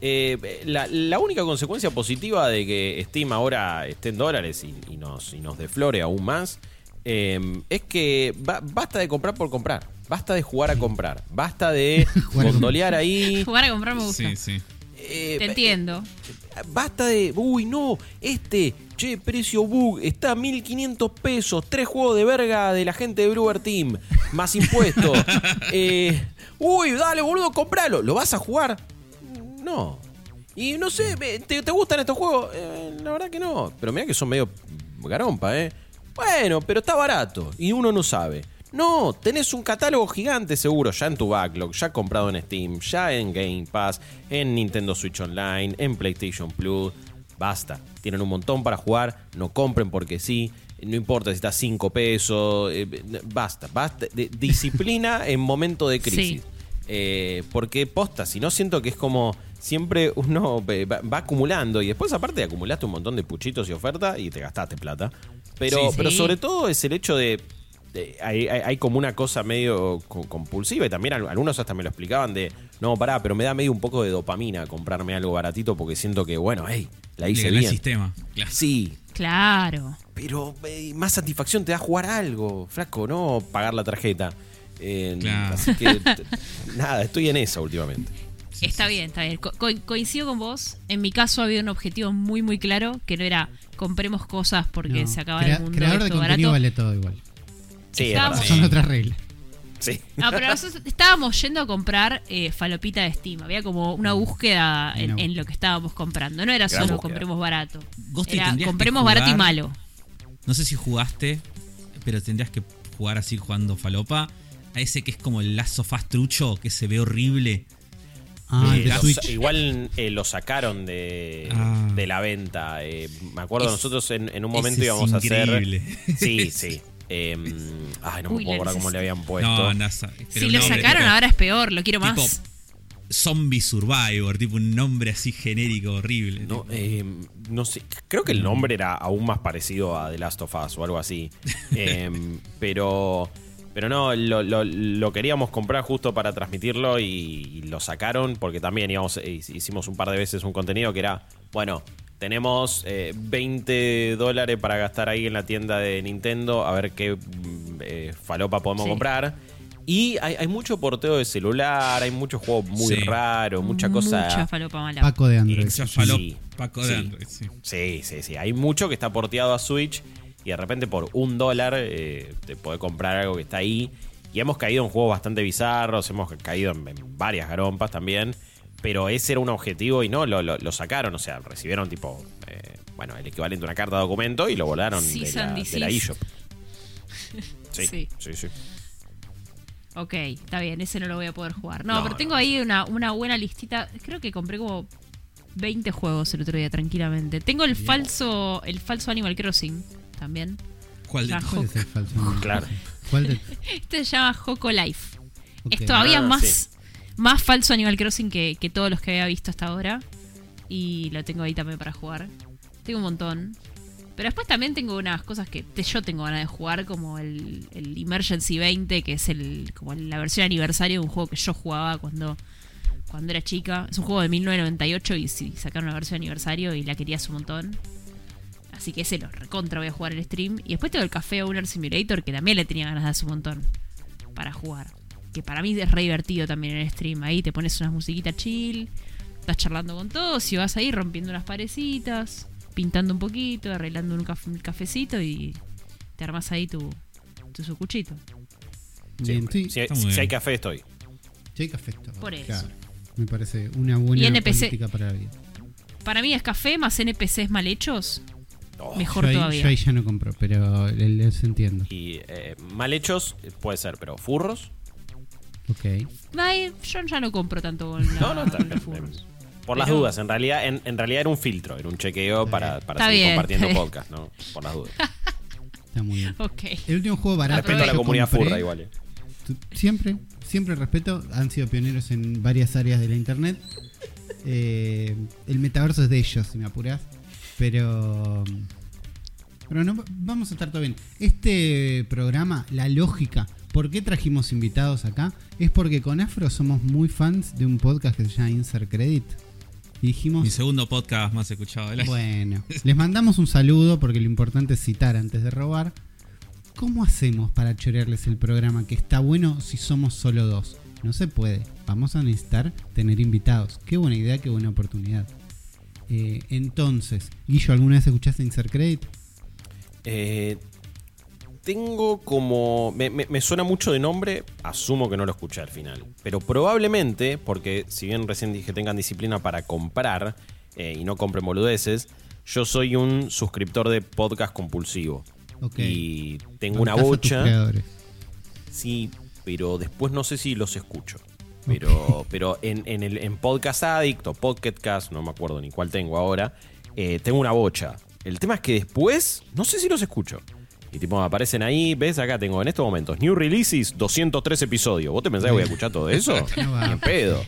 eh, la, la única consecuencia positiva de que Steam ahora esté en dólares y, y nos, y nos deflore aún más eh, es que ba- basta de comprar por comprar. Basta de jugar a comprar. Basta de gondolear ahí. Jugar a comprar me gusta. Sí, sí. Eh, Te entiendo. Basta de. Uy, no. Este, che, precio bug. Está a 1500 pesos. Tres juegos de verga de la gente de Brewer Team. Más impuestos. Eh, uy, dale, boludo, compralo. ¿Lo vas a jugar? No. Y no sé, ¿te, te gustan estos juegos? Eh, la verdad que no. Pero mira que son medio garompa, ¿eh? Bueno, pero está barato. Y uno no sabe. No, tenés un catálogo gigante seguro ya en tu backlog, ya comprado en Steam, ya en Game Pass, en Nintendo Switch Online, en PlayStation Plus. Basta, tienen un montón para jugar, no compren porque sí, no importa si está 5 pesos, eh, basta, basta. De- disciplina en momento de crisis. Sí. Eh, porque posta, si no siento que es como siempre uno eh, va, va acumulando y después aparte acumulaste un montón de puchitos y ofertas y te gastaste plata. Pero, Sí. pero sobre todo es el hecho de... hay, hay- hay como una cosa medio co- compulsiva y también al- algunos hasta me lo explicaban de, no, pará, pero me da medio un poco de dopamina comprarme algo baratito porque siento que, bueno, hey, la hice gané el bien. sistema. Claro. Sí, Claro. pero eh, más satisfacción te da jugar algo, flaco, no pagar la tarjeta. Eh, Claro. Así que, nada, estoy en esa últimamente. Está bien, está bien. Co- co- coincido con vos. En mi caso había un objetivo muy, muy claro, que no era compremos cosas porque No, se acaba crea- el mundo. Creador de contenido barato. vale todo igual. Sí, es Estábamos-. Son otras reglas. Sí. Ah, pero nosotros estábamos yendo a comprar eh, falopita de Steam. Había como una búsqueda en, Una en lo que estábamos comprando. No era Gran solo búsqueda. compremos barato. Gosti, Era tendrías que compremos barato y malo. No sé si jugaste, pero tendrías que jugar así jugando falopa. A ese que es como el lazo fast trucho, que se ve horrible. Ah, el Eh, de lo- Switch. igual eh, lo sacaron de, Ah. de la venta. Eh, me acuerdo, Es- nosotros en, en un ese momento es íbamos a hacer. increíble. Sí, sí. Eh, ay, no me puedo acordar cómo le habían No, puesto. no, pero Si lo sacaron, tipo- ahora es peor. Lo quiero tipo más. Zombie Survivor, tipo un nombre así genérico, horrible. No, tipo. eh, no sé, creo que el nombre era aún más parecido a The Last of Us o algo así. Eh, pero, pero no, lo, lo- lo queríamos comprar justo para transmitirlo y, y lo sacaron porque también íbamos, eh, hicimos un par de veces un contenido que era, bueno, tenemos eh, 20 dólares para gastar ahí en la tienda de Nintendo a ver qué mm, eh, falopa podemos Sí. comprar. Y hay, hay mucho porteo de celular, hay muchos juegos muy Sí. raros, mucha cosa... Mucha falopa mala. Paco de Android. Sí. Paco de Android, sí. Sí, sí, sí. Hay mucho que está porteado a Switch y de repente por un dólar eh, te puede comprar algo que está ahí. Y hemos caído en juegos bastante bizarros, hemos caído en, en varias garompas también. Pero ese era un objetivo y no, lo, lo- lo sacaron. O sea, recibieron tipo, eh, bueno, el equivalente a una carta de documento y lo volaron de Cease la, de la eShop. Sí, Sí. sí, sí. Ok, está bien, ese no lo voy a poder jugar. No, No, pero no, tengo ahí una, una buena listita. Creo que compré como 20 juegos el otro día, tranquilamente. Tengo el falso el falso Animal Crossing también. ¿Cuál de es el falso? Claro. ¿Cuál de- Este se llama Joco Life. Es todavía Ah, más, sí. Más falso Animal Crossing que, que todos los que había visto hasta ahora. Y lo tengo ahí también para jugar. Tengo un montón. Pero después también tengo unas cosas que yo tengo ganas de jugar, como el, Emergency 20, que es el como la versión aniversario de un juego que yo jugaba cuando, cuando era chica. Es un juego de 1998 y sí, sacaron una versión aniversario y la querías un montón. Así que ese lo recontra voy a jugar el stream. Y después tengo el Café Owner Simulator, que también le tenía ganas de hacer un montón para jugar. Que para mí es re divertido también en el stream. Ahí te pones unas musiquitas chill, estás charlando con todos y vas ahí rompiendo unas parecitas, pintando un poquito, arreglando un, caf- un cafecito y te armas ahí tu, tu sucuchito. Bien, sí. Si, si hay café, estoy. Sí, hay café todo, Por eso. claro. Me parece una buena Y NPC. política para la vida. Para mí es café más NPCs mal hechos, Oh. mejor yo, ahí, todavía. yo ahí ya no compro, pero le- les entiendo. Y eh, mal hechos puede ser, pero furros. Ok. Ay, yo ya no compro tanto con, la- No, no, está con los bien. furros. Por las Pero- dudas, en realidad, en, en realidad era un filtro, era un chequeo para, para Está seguir bien, compartiendo está bien. podcast, ¿no? Por las dudas. Está muy bien. Ok. El último juego barato. Respeto a la que yo comunidad compré- furra igual. eh. Tu- Siempre, siempre respeto. Han sido pioneros en varias áreas de la internet. Eh, el metaverso es de ellos, si me apuras. Pero. Pero no, vamos a estar todo bien. Este programa, la lógica, ¿por qué trajimos invitados acá? Es porque con Afro somos muy fans de un podcast que se llama Insert Credit. Y dijimos. Mi segundo podcast más escuchado del año. Bueno, les mandamos un saludo porque lo importante es citar antes de robar. ¿Cómo hacemos para chorearles el programa que está bueno si somos solo dos? No se puede. Vamos a necesitar tener invitados. Qué buena idea, qué buena oportunidad. Eh, entonces, Guillo, ¿alguna vez escuchaste Insert Credit? Eh, tengo como. Me, me- me suena mucho de nombre, asumo que no lo escuché al final. Pero probablemente, porque si bien recién dije tengan disciplina para comprar eh, y no compren boludeces, yo soy un suscriptor de podcast compulsivo. Y tengo una bocha. Sí, pero después no sé si los escucho. Pero, pero en, en el, en Podcast Addict o Pocketcast, no me acuerdo ni cuál tengo ahora, eh, tengo una bocha. El tema es que después no sé si los escucho. Y tipo, aparecen ahí, ves acá, tengo en estos momentos New Releases, 203 episodios. ¿Vos te pensás que voy a escuchar todo eso? Ni en pedo.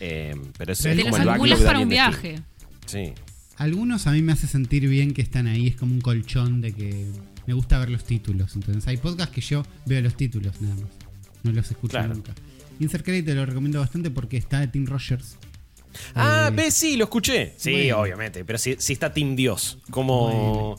Eh, pero es, como el backlog de para un viaje. Sí. Algunos a mí me hace sentir bien que están ahí. Es como un colchón de que me gusta ver los títulos. Entonces, hay podcasts que yo veo los títulos nada más. No los escucho Claro. nunca. Insert Credit te lo recomiendo bastante porque está de Tim Rogers. Ah, Eh, ves, sí, lo escuché. Sí, bueno. obviamente. Pero si, si está Team Dios, ¿cómo,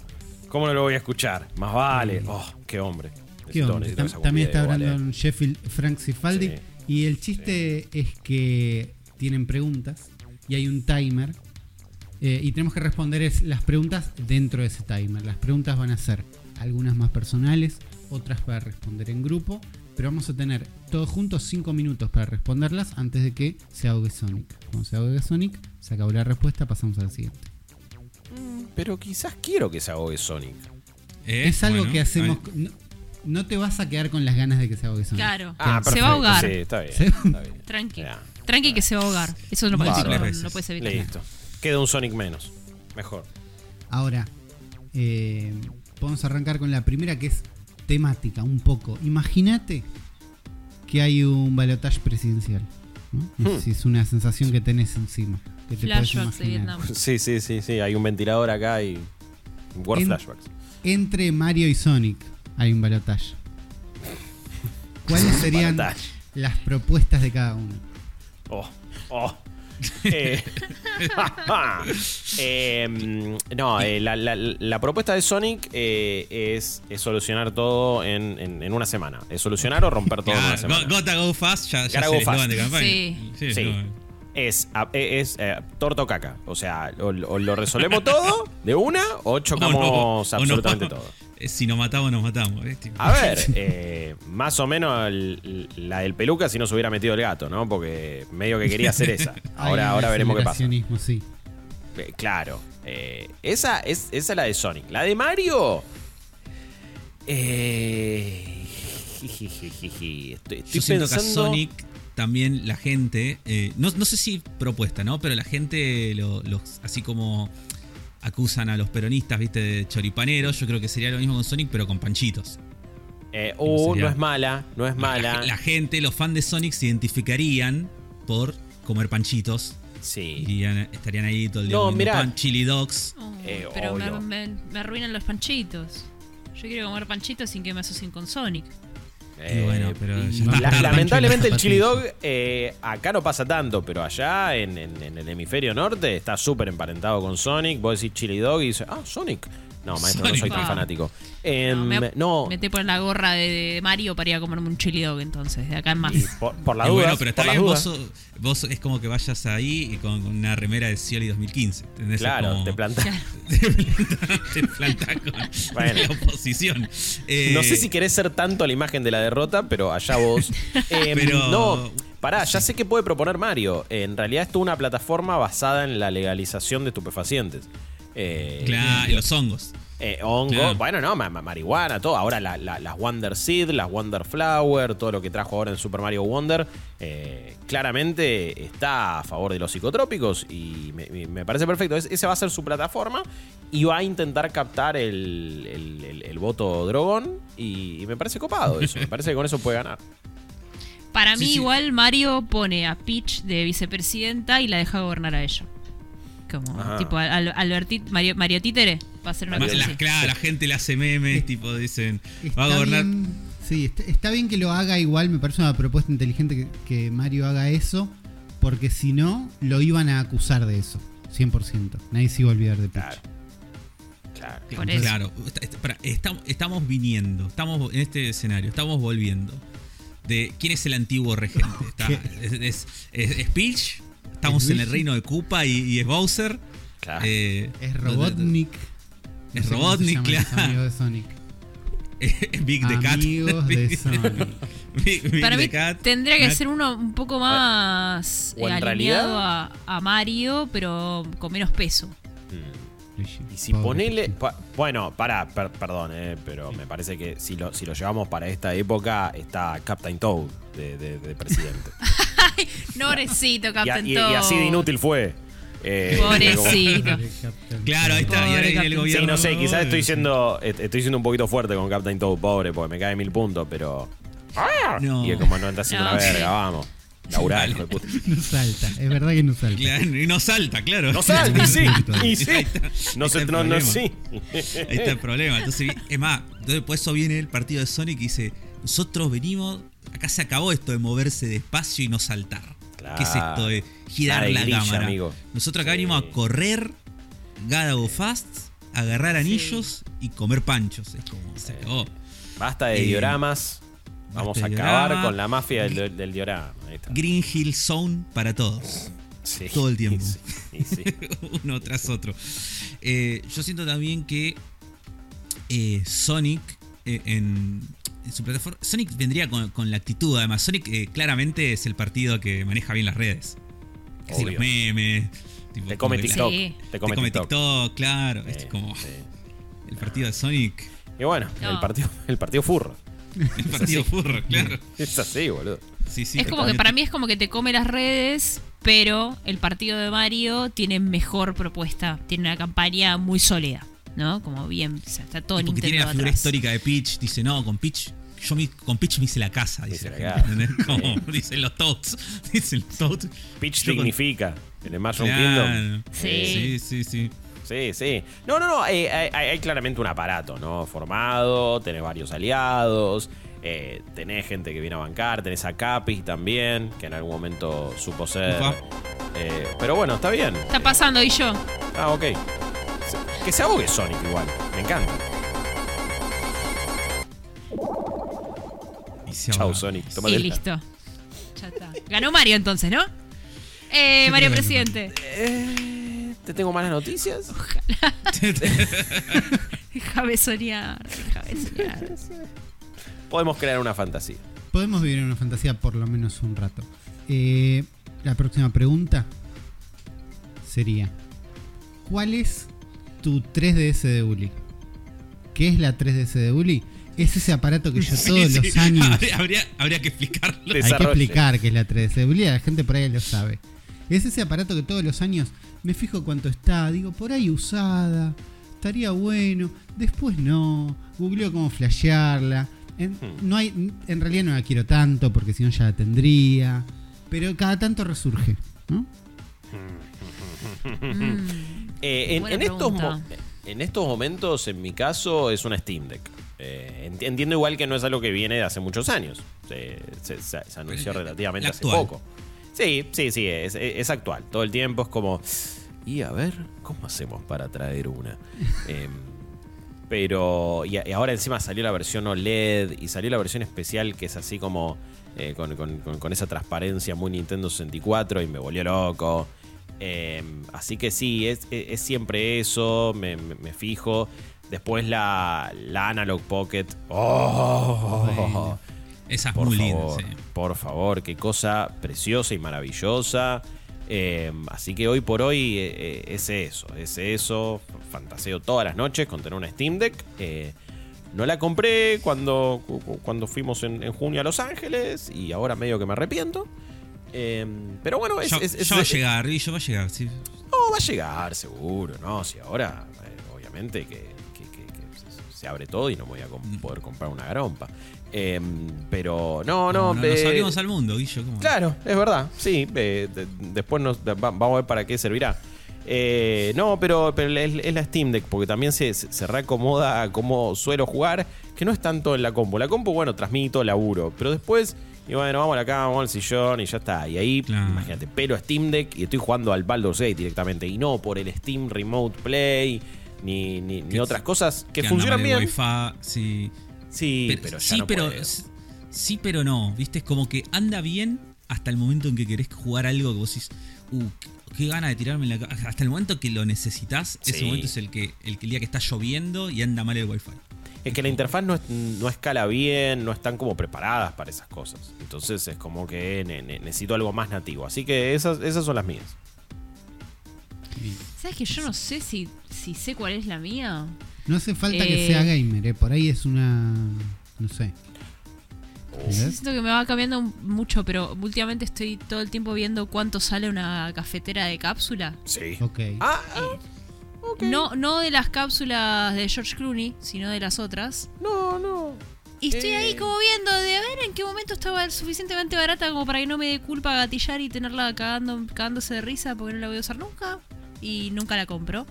¿cómo no lo voy a escuchar? Más vale. Oh, qué hombre. ¿Qué Tam- esa También está copia de Brandon Sheffield, Frank Cifaldi. Sí. Y el chiste es que tienen preguntas y hay un timer. eh, y tenemos que responder es- las preguntas dentro de ese timer. Las preguntas van a ser algunas más personales, otras para responder en grupo. Pero vamos a tener todos juntos 5 minutos para responderlas antes de que se ahogue Sonic. Cuando se ahogue Sonic, se acabó la respuesta, pasamos al siguiente. Pero quizás quiero que se ahogue Sonic. Eh, es algo bueno, que hacemos. No, no te vas a quedar con las ganas de que se ahogue Sonic. Claro. Ah, se va a ahogar. Sí, está bien. Está bien. Tranqui. Ya. Tranqui que se va a ahogar. Eso no, puede- no- no puedes evitar. Listo. Queda un Sonic menos. Mejor. Ahora, eh, podemos arrancar con la primera que es temática, un poco. Imagínate que hay un balotaje presidencial. ¿no? Hmm. si es una sensación que tenés encima. Que te podés Flashbacks de imaginar. Vietnam. Sí, sí, sí, sí. Hay un ventilador acá y. Word En- flashbacks. Entre Mario y Sonic hay un balotaje. ¿Cuáles serían las propuestas de cada uno? Oh, oh. Eh, em, no, eh, la, la- la propuesta de Sonic eh, es, es solucionar todo en, en- en una semana. Es solucionar o romper todo en Ah, una semana. go- Gotta Go Fast, ya, ya go fast. de campaña. Sí. Sí, Sí. no, Es, a- es eh, torta o caca. O sea, o, o lo resolvemos todo de una o chocamos o no, o no. absolutamente todo. Eh, Si nos matamos, nos matamos. A ver, eh, más o menos el- la del peluca si no se hubiera metido el gato, ¿no? Porque medio que quería hacer esa. Ahora, ahora veremos qué pasa. sí. Eh, Claro. eh, esa, es, esa es la de Sonic. La de Mario. Eh, estoy, estoy Yo siento que a pensando. Sonic también la gente, eh, no, no sé si propuesta, ¿no? Pero la gente, lo- los, así como acusan a los peronistas, viste, de choripaneros, yo creo que sería lo mismo con Sonic, pero con panchitos. Eh, uh, no es mala, no es La- mala. La, la gente, los fans de Sonic se identificarían por comer panchitos. Sí. Irían- estarían ahí todo el día No, comiendo mirá. pan, chili dogs. Oh, Eh, pero me, obvio. me- me arruinan los panchitos. Yo quiero comer panchitos sin que me asocien con Sonic. Eh, bueno, pero y ya está la- tarde. lamentablemente el chili dog eh, acá no pasa tanto, pero allá en, en- en el hemisferio norte está súper emparentado con Sonic. Vos decís chili dog y dices, ah, Sonic. No, maestro, no soy tan fanático. No, Em, me, no, te poner la gorra de, Mario para ir a comerme un chili dog entonces, de acá en más. y por, por la duda, bueno, pero está por bien, vos, vos es como que vayas ahí y con, una remera de Scioli 2015. ¿entendés? Es Claro, como- te plantás. te plantás con Bueno. la oposición. Eh, No sé si querés ser tanto la imagen de la derrota, pero allá vos. Em, Pero- No, pará, ya sé que puede proponer Mario. En realidad es toda una plataforma basada en la legalización de estupefacientes. Eh, Claro, y los hongos. eh, hongo, Claro. bueno, no, ma- ma- marihuana, todo. Ahora la- la- las Wonder Seed, las Wonder Flower, todo lo que trajo ahora en Super Mario Wonder, eh, claramente está a favor de los psicotrópicos y me, parece perfecto. Es- ese va a ser su plataforma y va a intentar captar el, el- el- el voto drogón y, y me parece copado eso. Me parece que con eso puede ganar. Para Sí, mí sí. igual Mario pone a Peach de vicepresidenta y la deja gobernar a ella. Como Ajá. tipo al, Mario, Mario Títere va a ser una cosa la, así. claro, la gente le hace memes, tipo, dicen, va a gobernar. bien, sí, está, está bien que lo haga igual, me parece una propuesta inteligente que, que Mario haga eso, porque si no, lo iban a acusar de eso, 100%. Nadie se iba a olvidar de Peach. Claro. Claro. Por eso. Claro, está- está- pará, estamos, estamos viniendo, estamos en este escenario, estamos volviendo. De quién es el antiguo regente. Es, es, es- es Peach, estamos ¿Es en el reino de Koopa y, y es Bowser. Claro. eh, Es Robotnik. Es No sé Robotnik, claro. amigos de Sonic. Big the Cat. Amigos de Sonic. Big, Big Para the mí Cat. tendría que ser uno un poco más eh, alineado a, a Mario, pero con menos peso. Mm. Y si pobre ponele. Pa- bueno, pará, per- perdón, eh, pero me parece que si lo, si lo llevamos para esta época, está Captain Toad de, de- de presidente. No, Pobrecito, y, a- Captain y- y así de inútil fue. Eh, Pobrecito. Pobre Claro, ahí está. Y ahora Pobre el gobierno. Sí, no sé, quizás estoy siendo, est- estoy siendo un poquito fuerte con Captain Toad, pobre, porque me cae mil puntos, pero. No. Y es como no está haciendo No, una verga, vamos. Laburá, Vale. hijo de puta. No salta, es verdad que no salta. Claro, y no salta, claro. No salta, y sí, y sí. Ahí está, No se, no, no, problema. sí. Ahí está el problema. Entonces, es más, entonces por eso viene el partido de Sonic y dice, nosotros venimos, acá se acabó esto de moverse despacio y no saltar. Claro. ¿Qué es esto de girar la grilla, cámara? amigo. Nosotros acá Sí. venimos a correr, gotta go fast, agarrar anillos y comer panchos. Es como, se acabó. Basta de Eh, dioramas. Vamos a acabar diorama. con la mafia del, del diorama. Ahí está. Green Hill Zone para todos. Sí, todo el tiempo. sí, sí. uno tras otro. Eh, yo siento también que eh, Sonic eh, en, en su plataforma. Sonic vendría con, con la actitud, además. Sonic eh, claramente es el partido que maneja bien las redes. Que si los memes. tipo, Te come TikTok. Sí. Te Te come, come TikTok. TikTok, claro. Es como sí. el partido de Sonic. Y bueno, No. el partido, el partido furro. El partido furro, claro. Es así, boludo. Sí, sí, es como que para mí es como que te come las redes, pero el partido de Mario tiene mejor propuesta, tiene una campaña muy sólida, ¿no? Como bien, o sea, está todo porque tiene Nintendo la figura atrás. histórica de Peach, dice, no, con Peach, yo mi- con Peach me hice la casa, dice la la gente. Como dicen los Toads, dicen los Toads. Peach Yo con- significa en el Mushroom Claro. Kingdom. Sí. sí, sí, sí. Sí, sí. No, no, no. eh, hay, hay- hay claramente un aparato, ¿no? Formado, tenés varios aliados, eh, tenés gente que viene a bancar, tenés a Capi también, que en algún momento supo ser. Eh, pero bueno, está bien. Está pasando y yo. Ah, ok. Que se ahogue Sonic igual. Me encanta. Y ahoga. Sonic. Y Tómatela. listo. Ya está. Ganó Mario entonces, ¿no? Eh, Mario Presidente. Eh, ¿Te tengo malas noticias? Déjame soñar, déjame soñar. Podemos crear una fantasía. Podemos vivir en una fantasía por lo menos un rato. Eh, la próxima pregunta sería: ¿Cuál es tu 3DS de Uli? ¿Qué es la 3DS de Uli? Es ese aparato que yo Sí, todos sí. los años. Habría, habría, habría que explicarlo. Hay que explicar qué es la 3DS de Uli, la gente por ahí lo sabe. Es ese aparato que todos los años me fijo cuánto está, digo, por ahí usada, estaría bueno, después no, googleo cómo flashearla, En, Hmm. no hay, en realidad no la quiero tanto porque si no ya la tendría. Pero cada tanto resurge, ¿no? Eh, en, estos en estos momentos, en mi caso, es una Steam Deck. Eh, enti- entiendo igual que no es algo que viene de hace muchos años. Se, se- se- se anunció La- relativamente la hace poco. Sí, sí, sí, es, actual. Todo el tiempo es como. Y a ver, ¿cómo hacemos para traer una? Em, pero. Y, y ahora encima salió la versión OLED y salió la versión especial que es así como. eh, con, con- con- con esa transparencia muy Nintendo 64 y me volvió loco. Em, así que sí, es, es- es siempre eso, me, me- me fijo. Después la, la Analog Pocket. ¡Oh! Bueno. Esa es Por muy linda, favor, sí. por favor, qué cosa preciosa y maravillosa. Eh, así que hoy por hoy eh, eh, es eso, es eso. Fantaseo todas las noches con tener una Steam Deck. Eh, no la compré cuando, cu- cu- cuando fuimos en, en junio a Los Ángeles y ahora medio que me arrepiento. Eh, pero bueno, es, Ya, es- es- ya va a llegar, Guillo, va a llegar. sí. no, va a llegar, seguro, ¿no? Si ahora, eh, obviamente, que, que- que- que se- abre todo y no voy a com- poder comprar una garompa. Eh, pero no, no. No, no, nos abrimos al mundo, Guillo. ¿cómo? Claro, es verdad, sí. de- después nos, va- vamos a ver para qué servirá. Eh, no, pero, pero es, es la Steam Deck, porque también se, se, se reacomoda a cómo suelo jugar, que no es tanto en la compu. La compu, bueno, transmito, laburo, pero después, y bueno, vamos a la cama, vamos al sillón y ya está. Y ahí, Claro. imagínate, pero Steam Deck y estoy jugando al Baldur's Gate directamente, y no por el Steam Remote Play, ni, ni, ni Que- otras cosas que, anda funcionan bien. Wi-Fi, sí. Sí, Pero- sí, no pero sí, pero no. Viste, es como que anda bien hasta el momento en que querés jugar algo que vos decís, uh, qué, gana de tirarme en la ca-". Hasta el momento que lo necesitas, ese momento es que, el que el día que está lloviendo y anda mal el wifi. Es que la interfaz no, es- no escala bien, no están como preparadas para esas cosas. Entonces es como que ne- ne- necesito algo más nativo. Así que esas, esas son las mías. ¿Sabes que yo no sé si, si sé cuál es la mía? No hace falta que Eh. sea gamer, ¿eh? Por ahí es una. No sé. ¿Entendés? Siento que me va cambiando mucho, pero últimamente estoy todo el tiempo viendo cuánto sale una cafetera de cápsula. Sí. Ok. Ah, ah, No, no de las cápsulas de George Clooney, sino de las otras. no, no. Y estoy Eh. ahí como viendo de a ver en qué momento estaba suficientemente barata como para que no me dé culpa gatillar y tenerla cagando, cagándose de risa porque no la voy a usar nunca. Y nunca la compro.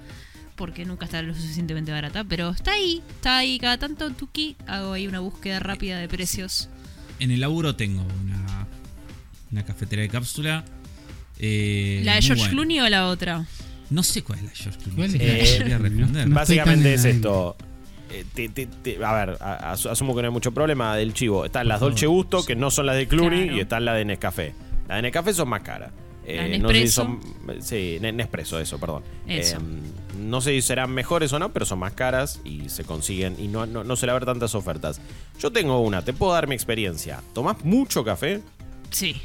Porque nunca está lo suficientemente barata. Pero está ahí, está ahí. Cada tanto tuki hago ahí una búsqueda rápida de precios. En el laburo tengo una, una cafetera de cápsula. eh, ¿La de George. Clooney o la otra? No sé cuál es la Clooney. ¿Cuál es la. Básicamente es esto. Eh, te- te- te- a ver, asumo que no hay mucho problema del chivo. Están las. Dolce Gusto, que no son las de Clooney, Claro. y están las de Nescafé. Las de Nescafé son más caras. De no sé si Nespresso. son. Sí, Ne- Nespresso, eso, perdón. Eso. Eh, no sé si serán mejores o no, pero son más caras y se consiguen. Y no, no, no suele haber tantas ofertas. Yo tengo una, te puedo dar mi experiencia. ¿Tomás mucho café? Sí.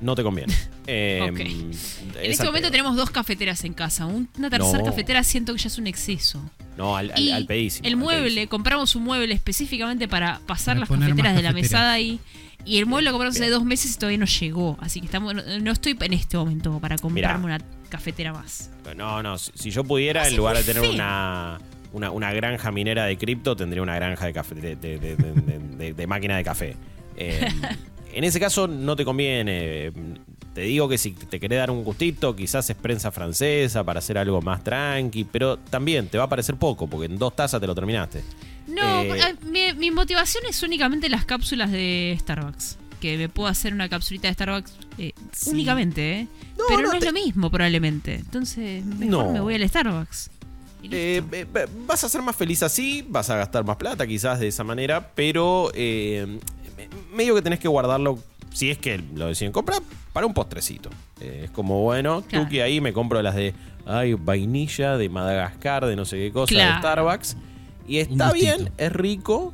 No te conviene. Eh, En este momento pedo. tenemos dos cafeteras en casa. Un- Una tercera No. cafetera siento que ya es un exceso. No, al, al, Y al pedísimo. el al mueble, pedísimo. compramos un mueble específicamente para pasar Para las cafeteras de la cafeteras. mesada ahí. Y el mueble lo compramos hace dos meses y todavía no llegó. Así que estamos, no, no estoy en este momento para comprarme una cafetera más. No, no, si, si yo pudiera, Así en lugar de tener una, una, una granja minera de cripto, tendría una granja de, café, de, de- de- de- de- de- de máquina de café. Eh, en ese caso no te conviene. Te digo que si te querés dar un gustito, quizás es prensa francesa para hacer algo más tranqui, pero también te va a parecer poco, porque en dos tazas te lo terminaste. No, Eh, eh, mi, mi motivación es únicamente las cápsulas de Starbucks. Que me puedo hacer una capsulita de Starbucks eh, Sí. únicamente, ¿eh? No, Pero no, no, es te- lo mismo, probablemente. Entonces, mejor No. me voy al Starbucks. Eh, eh, vas a ser más feliz así, vas a gastar más plata quizás de esa manera, pero eh, medio que tenés que guardarlo, si es que lo deciden comprar, para un postrecito. Eh, es como, bueno, Claro. tú que ahí me compro las de, ay, vainilla de Madagascar, de no sé qué cosa, de. Starbucks. Y está bien, es rico,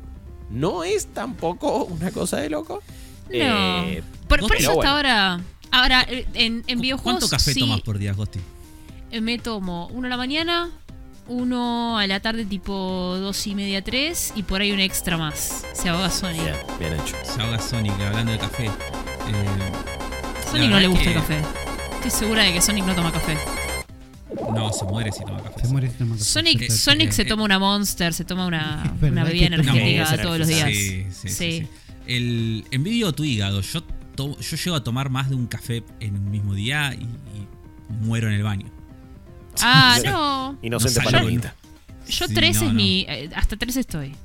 no es tampoco una cosa de loco. No. Eh, por, eso hasta bueno. ahora. Ahora, eh, en, en videojuegos. ¿Cuánto café sí, tomas por día, Gosti? eh, Me tomo uno a la mañana, uno a la tarde, tipo dos y media, tres, y por ahí un extra más. Se ahoga Sonic. Bien, bien hecho. Se ahoga Sonic hablando de café. Eh, Sonic no le gusta que- el café. Estoy segura de que Sonic no toma café. No, se muere si toma café. Se muere si toma café. Sonic. Sonic se eh, toma una Monster, se toma una, una bebida energética todos los días. Sí, sí, sí, Sí. sí. El, envidio tu hígado. Yo, to- yo llego a tomar más de un café en un mismo día y, y muero en el baño. Ah, no. Inocente No salió. palomita. Yo Sí, tres no, es no. mi. eh, hasta tres estoy.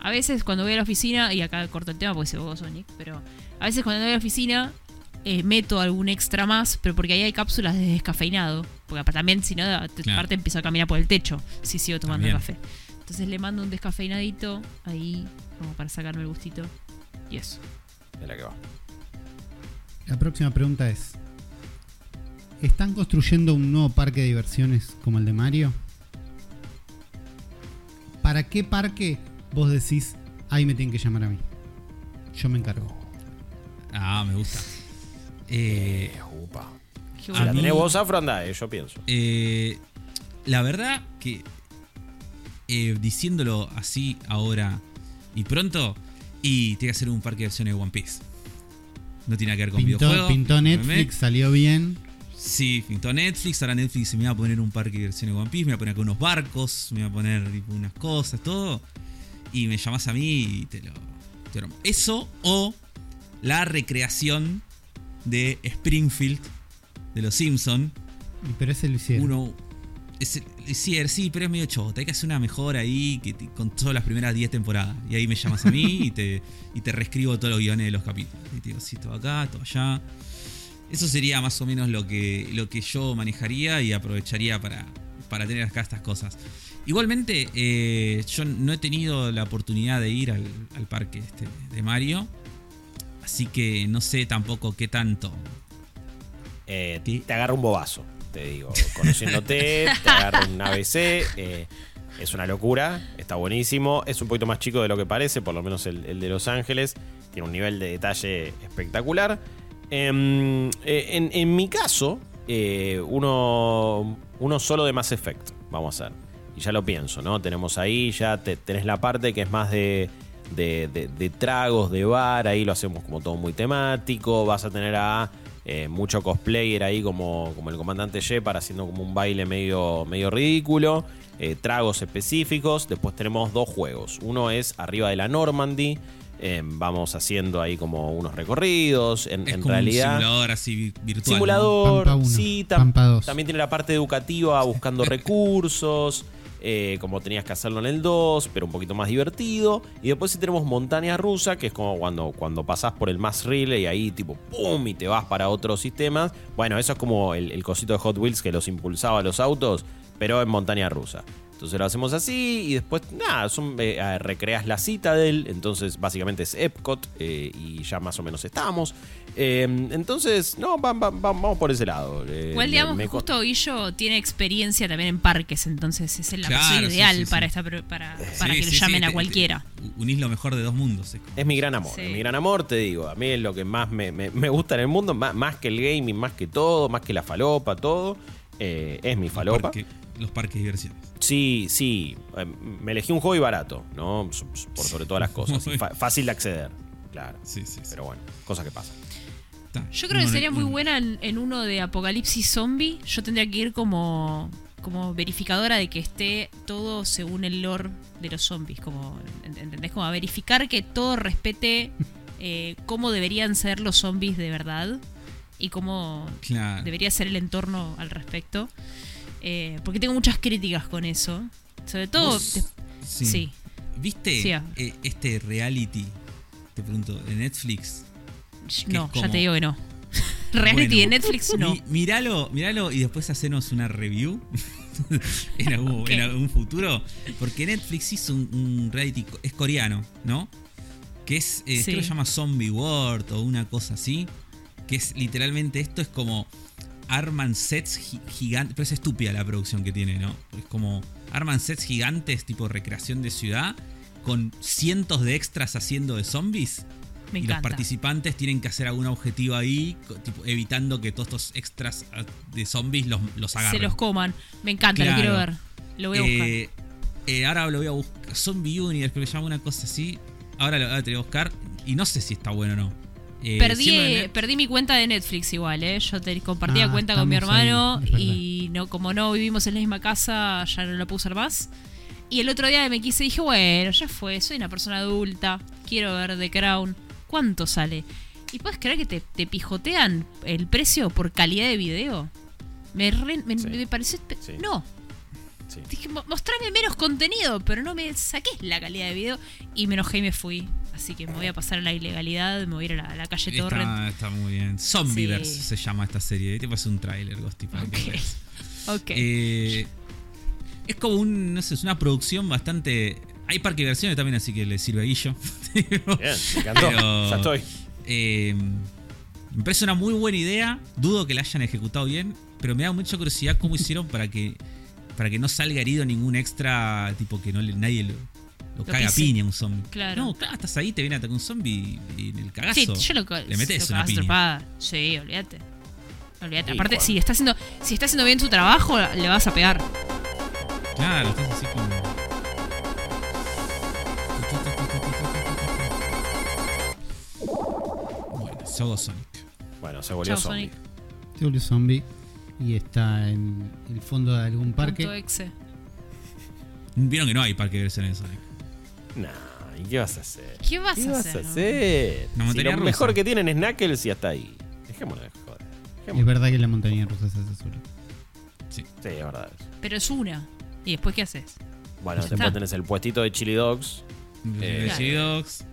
A veces cuando voy a la oficina, y acá corto el tema porque se bogó Sonic, pero a veces cuando voy a la oficina eh, meto algún extra más, pero porque ahí hay cápsulas de descafeinado. Porque también, si no, Claro. aparte empiezo a caminar por el techo si sigo tomando También. café. Entonces le mando un descafeinadito ahí, como para sacarme el gustito. Y eso. De la que va. La próxima pregunta es: ¿Están construyendo un nuevo parque de diversiones como el de Mario? ¿Para qué parque vos decís, ahí me tienen que llamar a mí? Yo me encargo. Ah, me gusta. Eh, upa. Si A la tenés vos, Afro, andá, eh, yo pienso. eh, la verdad que eh, diciéndolo así ahora y pronto, y tiene que hacer un parque de versiones de One Piece. No tiene nada que ver con Pintó, videojuegos. pintó ¿me Netflix, salió bien. Sí, pintó Netflix, ahora Netflix me va a poner un parque de versiones de One Piece, me va a poner acá unos barcos, me va a poner tipo, unas cosas, todo. Y me llamas a mí y te lo, te lo. Eso o la recreación de Springfield de los Simpson. Pero ese lo hicieron. Uno es el- sí, sí, pero es medio chota. Hay que hacer una mejor ahí que con todas las primeras 10 temporadas. Y ahí me llamas a mí y te, y te reescribo todos los guiones de los capítulos. Y te digo, sí, todo acá, todo allá. Eso sería más o menos lo que, lo que yo manejaría y aprovecharía para, para tener acá estas cosas. Igualmente, eh, yo no he tenido la oportunidad de ir al, al parque este de Mario. Así que no sé tampoco qué tanto. Eh, te agarra un bobazo, te digo. Conociéndote, te agarra un ABC. eh, es una locura, está buenísimo. Es un poquito más chico de lo que parece, por lo menos el, el de Los Ángeles. Tiene un nivel de detalle espectacular. Em, eh, en, mi caso, eh, uno, solo de Mass Effect, vamos a hacer. Y ya lo pienso, ¿no? Tenemos ahí, ya te- tenés la parte que es más de, tragos, de bar, ahí lo hacemos como todo muy temático. Vas a tener a eh, mucho cosplayer ahí como, el comandante Shepard haciendo como un baile medio, ridículo. tragos específicos. Después tenemos dos juegos. Uno es arriba de la Normandy. Eh, vamos haciendo ahí como unos recorridos. En, Es en como realidad. un simulador así vi- virtual. ¿no? Simulador, Pampa sí, tam- Pampa dos. también tiene la parte educativa buscando recursos, eh, como tenías que hacerlo en el 2, pero un poquito más divertido. Y después sí tenemos montaña rusa, que es como cuando, cuando pasás por el Mass Relay y ahí tipo ¡pum! y te vas para otros sistemas. Bueno, eso es como el, el cosito de Hot Wheels que los impulsaba a los autos, pero en montaña rusa. Entonces lo hacemos así y después, nada, son, eh, recreas la Citadel, entonces básicamente es Epcot eh, y ya más o menos estamos. Eh, entonces, no, va- va- va- vamos por ese lado. Eh, Igual digamos me que justo Guillo tiene experiencia también en parques, entonces es la Claro, sí, ideal sí, sí. para esta para, Sí, para que sí, lo llamen sí, a te- cualquiera. unís lo mejor de dos mundos. es como- Es mi gran amor, Sí. es mi gran amor, te digo. A mí es lo que más me, me- me gusta en el mundo, más, más que el gaming, más que todo, más que la falopa, todo. eh, es mi falopa. Los parques de diversiones. Sí, sí. eh, Me elegí un hobby barato, ¿no? Por sobre todas las cosas. fácil de acceder, claro. Sí, sí, sí. Pero bueno, cosas que pasan. Yo creo que sería muy buena en, en uno de Apocalipsis Zombie. Yo tendría que ir como, como verificadora de que esté todo según el lore de los zombies. Como, ent- ¿Entendés? Como a verificar que todo respete eh, cómo deberían ser los zombies de verdad y cómo Claro. debería ser el entorno al respecto. Eh, porque tengo muchas críticas con eso. Sobre todo... Sí. sí. ¿Viste Sí, ah. eh, este reality? Te pregunto, de Netflix. no, ya te digo que no. Reality Bueno, de Netflix no. Mi- míralo, míralo y después hacenos una review en, algún, Ok. en algún futuro. Porque Netflix hizo un, un reality, es coreano, ¿no? Que es, eh, Sí. creo que se llama Zombie World o una cosa así. Que es literalmente esto es como arman sets gi- gigantes. Pero es estúpida la producción que tiene, ¿no? Es como arman sets gigantes tipo recreación de ciudad con cientos de extras haciendo de zombies Me y los participantes tienen que hacer algún objetivo ahí, tipo, evitando que todos estos extras ah, de zombies los, los agarren. Se los coman. Me encanta, lo quiero ver. Lo voy a buscar. Eh, eh, ahora lo voy a buscar. Zombie Universe, creo que se llama una cosa así. Ahora lo ahora te lo voy a buscar. Y no sé si está bueno o no. Eh, perdí, eh, perdí mi cuenta de Netflix igual, ¿eh? Yo te compartía Ah, cuenta con mi ahí, hermano y no, como no vivimos en la misma casa, ya no la puedo usar más. Y el otro día me quise y dije, bueno, ya fue, soy una persona adulta, quiero ver The Crown. ¿Cuánto sale? ¿Y puedes creer que te, te pijotean el precio por calidad de video? Me, re- me, Sí. me pareció... Sí. No, Sí. Dije, "Mo- mostrame menos contenido, pero no me saques la calidad de video. Y me enojé y me fui. Así que me voy a pasar a la ilegalidad, me voy a ir a la, a la calle Torrent. Está, está muy bien. Zombieverse Sí. se llama esta serie. Te pasa un tráiler, Ghosty, para que Ok. veas. Ok. Eh, es como un, no sé, es una producción bastante... Hay parque de versiones también, así que le sirve a Guillo. Bien, me encantó. Pero- Ya estoy. Eh, me parece una muy buena idea. Dudo que la hayan ejecutado bien, pero me da mucha curiosidad cómo hicieron para que para que no salga herido ningún extra, tipo que no le- nadie lo, lo caga a pise. piña un zombie. Claro. No, claro, estás ahí, te viene a atacar un zombie y en el cagazo sí, yo lo, le metes lo una piña. Sí, olvídate. Olvídate. Aparte, si está haciendo, si está haciendo bien su trabajo, le vas a pegar. Claro, estás así como. Bueno, Sogo Sonic. Bueno, se volvió Chao, zombie. Sonic. Se volvió zombie y está en el fondo de algún Punto parque. exe. Vieron que no hay parque de versiones de Sonic. Nah, ¿y qué vas a hacer? ¿Qué vas ¿Qué a vas a hacer? hacer? Una Si lo rusa. mejor que tienen es Knuckles y hasta ahí. Dejémoslo de joder. Es verdad que la montaña rusa se hace sola. Sí. Sí, es verdad. eso. Pero es una. ¿Y después qué haces? Bueno, después está. tenés el puestito de Chili Dogs. Eh, Chili Dogs,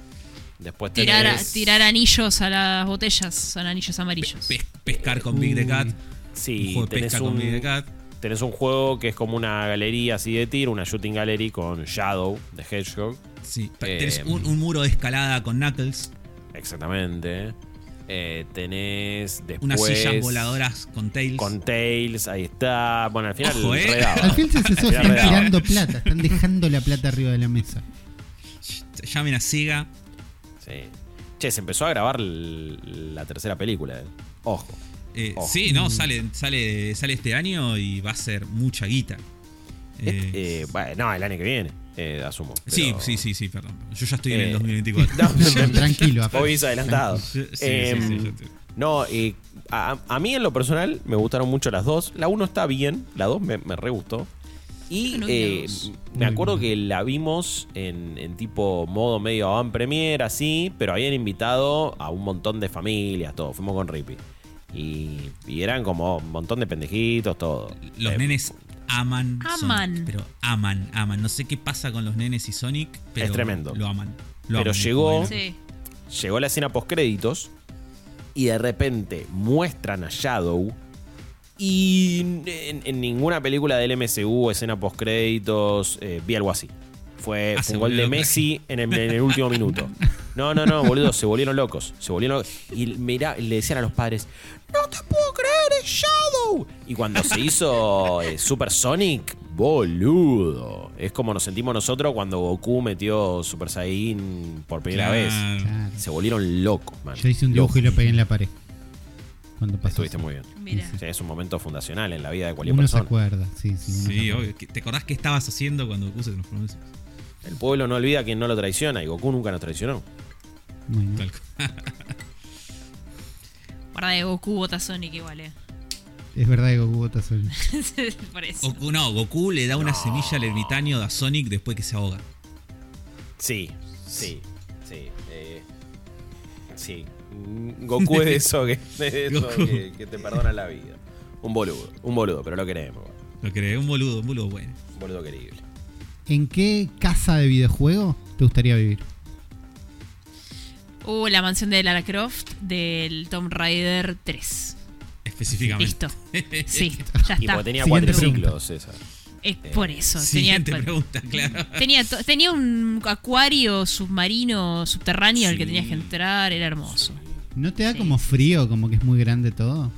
Después tenés. Tirar, a- tirar anillos a las botellas. Son anillos amarillos. pe- pescar con Big the Cat. un Sí, juego de tenés pesca con Big the Cat. Tenés un juego que es como una galería así de tiro, una shooting gallery con Shadow de Hedgehog. Sí, Eh, tenés un, un muro de escalada con Knuckles. Exactamente. Eh, tenés después. Unas sillas voladoras con Tails. Con Tails, ahí está. Bueno, al final. Ojo, eh. redaba. Al final se están redaba. tirando plata, están dejando la plata arriba de la mesa. Llamen a Sega. Sí. Che, se empezó a grabar la tercera película. eh. Ojo. Eh, Ojo. sí, no, sale, sale, sale este año y va a ser mucha guita. Eh, Eh, bueno, no, el año que viene, eh, asumo. sí, pero- sí, sí, sí, perdón. Yo ya estoy en el Eh, 2024. No, Tranquilo. Hoy es adelantado. Sí, sí, sí, sí, yo estoy- No, eh, a, a mí en lo personal me gustaron mucho las dos. La uno está bien, la dos me, me re gustó. Y no eh, me acuerdo que la vimos en, en tipo modo medio avant premier, así, pero habían invitado a un montón de familias, todo. Fuimos con Rippy. Y, y eran como un montón de pendejitos, todo. Los Eh, nenes aman. Aman. Sonic, pero aman, aman. No sé qué pasa con los nenes y Sonic, pero Es tremendo. lo aman. Lo Pero aman, llegó- Sí. llegó la escena post créditos y de repente muestran a Shadow y en, en ninguna película del MCU o escena post créditos vi algo así. Fue, Ah, fue un gol de Messi en el, en el último minuto. No, no, no, boludo, se volvieron locos. Se volvieron locos. Y mira, le decían a los padres, no te puedo creer, es Shadow. Y cuando se hizo eh, Super Sonic, boludo. Es como nos sentimos nosotros cuando Goku metió Super Saiyan por primera vez. Claro. Se volvieron locos, man. Yo hice un dibujo y lo pegué en la pared. Cuando pasó. Estuviste eso. muy bien. Mira. Sí, es un momento fundacional en la vida de cualquier Uno se persona. acuerda, sí, sí. uno se Sí, acuerda. obvio. ¿Qué- ¿Te acordás qué estabas haciendo cuando puse los promesas? El pueblo no olvida a quien no lo traiciona y Goku nunca nos traicionó. Bueno, Tal cual. Guarda de Goku bota Sonic igual, eh. es verdad que Goku bota sol. Por eso. Goku, no, Goku le da una semilla al ermitaño a Sonic después que se ahoga. Sí, sí, sí. eh, sí. Mm, Goku es de eso, que, de eso Goku. que, que te perdona la vida. Un boludo, un boludo, pero lo queremos. Lo creé, un boludo, un boludo bueno. Un boludo querible. ¿En qué casa de videojuego te gustaría vivir? Uh, la mansión de Lara Croft del Tomb Raider 3. Específicamente. Listo. Sí, ya Y está. porque tenía Siguiente cuatriciclos esa. Es por eso. Tenía, Siguiente pregunta, claro. tenía, un acuario submarino subterráneo al que tenías que entrar. Era hermoso. ¿No te da Sí, como frío, como que es muy grande todo?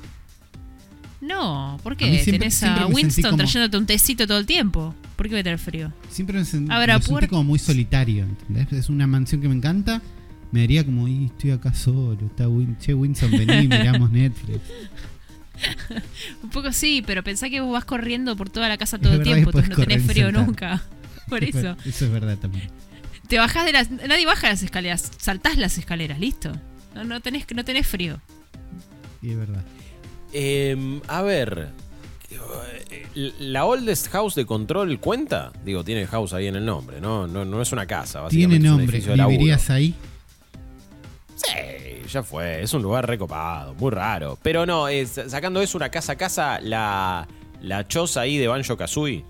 No, ¿por A qué? siempre- Tenés siempre a Winston como- trayéndote un tecito todo el tiempo. ¿Por qué va a tener frío? Siempre me, sentí como muy solitario, ¿entendés? Es una mansión que me encanta. Me diría como, "Y, estoy acá solo. Está Win che, Winston, vení, miramos Netflix. Un poco sí, pero pensá que vos vas corriendo por toda la casa todo el tiempo, entonces no tenés frío saltar. nunca. Por Eso es eso. es verdad también. Te bajás de las. Nadie baja las escaleras, saltás las escaleras, listo. No, no, tenés, no tenés frío. Sí, es verdad. Eh, a ver. ¿La oldest house de control cuenta? Digo, tiene house ahí en el nombre, ¿no? No, no es una casa, Tiene básicamente. es un nombre. ¿Vivirías ahí? Sí, ya fue. Es un lugar recopado, muy raro. Pero no, es- sacando eso, una casa a casa, la, la choza ahí de Banjo Kazooie.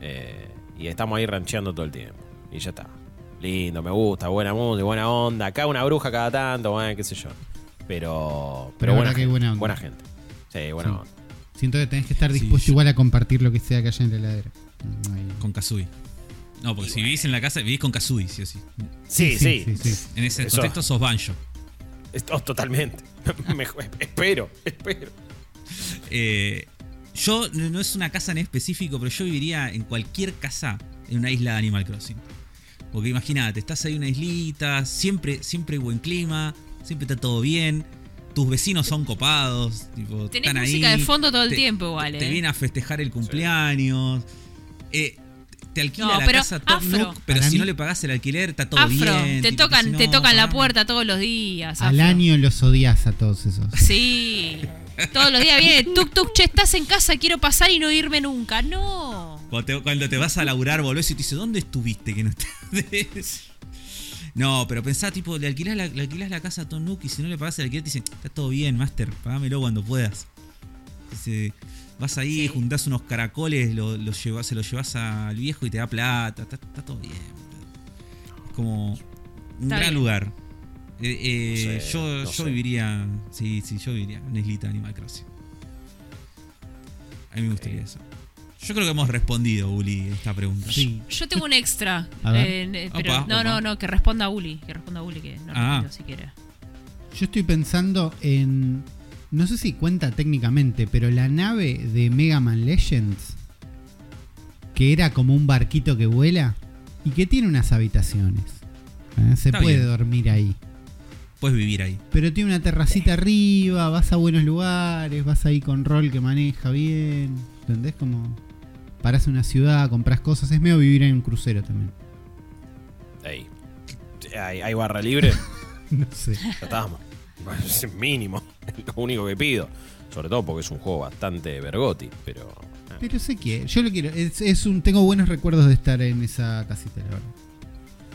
eh, y estamos ahí rancheando todo el tiempo. Y ya está. Lindo, me gusta, buena música, buena onda. Acá una bruja cada tanto, bueno, qué sé yo. Pero. Pero buena, que hay gente, buena onda. buena gente. Sí, buena Sí. onda. Siento que tenés que estar dispuesto igual a compartir lo que sea que haya en la heladera. No hay- Con Kazooie. No, porque si vivís en la casa, vivís con Kazooie, sí o sí. Sí, sí. sí, sí. En ese contexto sos Banjo. Esto, totalmente. Mejor- espero, espero. Eh, yo, no es una casa en específico, pero yo viviría en cualquier casa en una isla de Animal Crossing. Porque imagínate, estás ahí en una islita, siempre, siempre hay buen clima, siempre está todo bien, tus vecinos son copados, tipo, Tenés están música ahí, de fondo todo el te- tiempo igual, Te ¿eh? vienen a festejar el cumpleaños. eh, te alquila No, la pero casa Top afro. Nook, pero Para si mí- no le pagás el alquiler, está todo Afro, bien. te tipo, tocan, si no, te tocan la puerta todos los días. Al afro. año los odias a todos esos. Sí. Todos los días viene tuk tuk, che, estás en casa, quiero pasar y no irme nunca. No. Cuando te, cuando te vas a laburar, volvés y te dice, ¿dónde estuviste que no estás? No, pero pensá, tipo, le alquilás la, le alquilás la casa a Tom Nook y si no le pagás el alquiler te dicen, está todo bien, Master, pagámelo cuando puedas. Dice, vas ahí, Sí. juntás unos caracoles, lo, lo llevas, se los llevas al viejo y te da plata, está, está todo bien. Es como un Está gran bien. lugar. Eh, eh, No sé, yo no yo sé. viviría, sí, sí, yo viviría en una islita de Animal Crossing. A mí me gustaría eso. Yo creo que hemos respondido, Uli, esta pregunta. Sí. Yo tengo un extra. A ver. eh, pero Opa, no, opa. no, no, que responda Uli. Que responda Uli, que no Ah. si quiere. Yo estoy pensando en. No sé si cuenta técnicamente, pero la nave de Mega Man Legends, que era como un barquito que vuela y que tiene unas habitaciones. ¿eh? Se Está puede bien. dormir ahí. Puedes vivir ahí. Pero tiene una terracita arriba, vas a buenos lugares, vas ahí con rol que maneja bien. ¿Entendés? Como parás en una ciudad, compras cosas. Es medio vivir en un crucero también. Ey. ¿Hay, hay barra libre? No sé. Es mínimo. Lo único que pido. Sobre todo porque es un juego bastante vergoti, pero. ah. Pero sé que yo lo quiero. Es, es un, tengo buenos recuerdos de estar en esa casita, la verdad.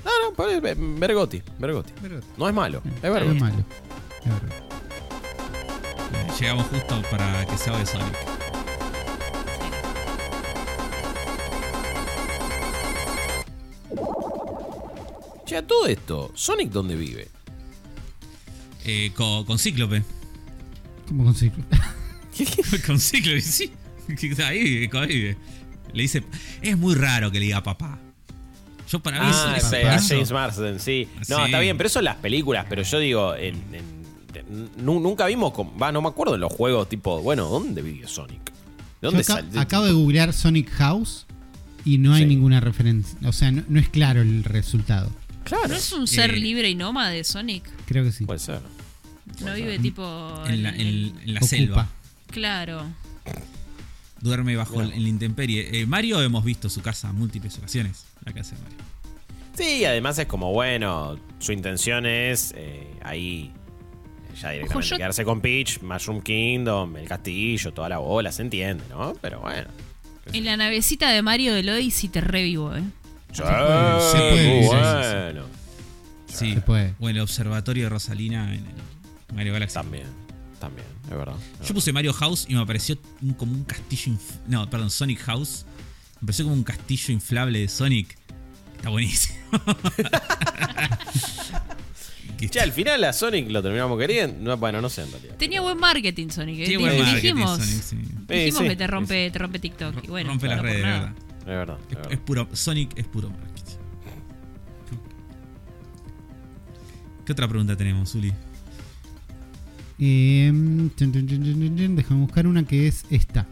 No, no, pero es vergoti, vergoti. Pero No es malo, es no es malo. Es verdad. Llegamos justo para que se hable Sonic. Che, a todo esto, ¿Sonic dónde vive? Eh, con, con Cíclope. ¿Cómo consigo? con Cíclope, sí. Ahí ahí vive. Le dice. Es muy raro que le diga papá. Yo para mí Ah, eso- James Marsden, sí. No, Sí. está bien, pero eso en las películas, pero yo digo, en, en- en- nu- nunca vimos, con- va, no me acuerdo en los juegos, tipo, bueno, ¿dónde vive Sonic? ¿De dónde acabo de googlear Sonic House y no hay Sí. ninguna referencia. O sea, no, no es claro el resultado. Claro, ¿No es un ser Eh, libre y nómade Sonic? Creo que sí. puede ser. No vive tipo. en la, en- en- selva. Claro. Duerme bajo en la intemperie. Eh, Mario hemos visto su casa múltiples ocasiones. La casa de Mario. Sí, además es como, bueno, su intención es eh, ahí ya directamente yo- quedarse con Peach, Mushroom Kingdom, el castillo, toda la bola, se entiende, ¿no? Pero bueno. En la navecita de Mario del Odyssey te revivo, ¿eh? Sí, puede, se puede bueno. Sí. Se puede. O en el observatorio de Rosalina en el Mario Galaxy. También, también, es verdad. es Yo puse Mario House y me apareció un- como un castillo. inf- No, perdón, Sonic House. Me pareció como un castillo inflable de Sonic. Está buenísimo. Che, al final a Sonic lo terminamos queriendo. No, bueno, no sé en realidad. Tenía buen marketing, Sonic. ¿eh? Buen marketing, dijimos, Sonic, sí. dijimos Sí, que te rompe, te rompe TikTok. Y bueno, Rompe las redes, verdad. Es verdad. es Es, verdad. es puro, Sonic es puro marketing. ¿Qué otra pregunta tenemos, Uli? Eh, déjame buscar una que es esta.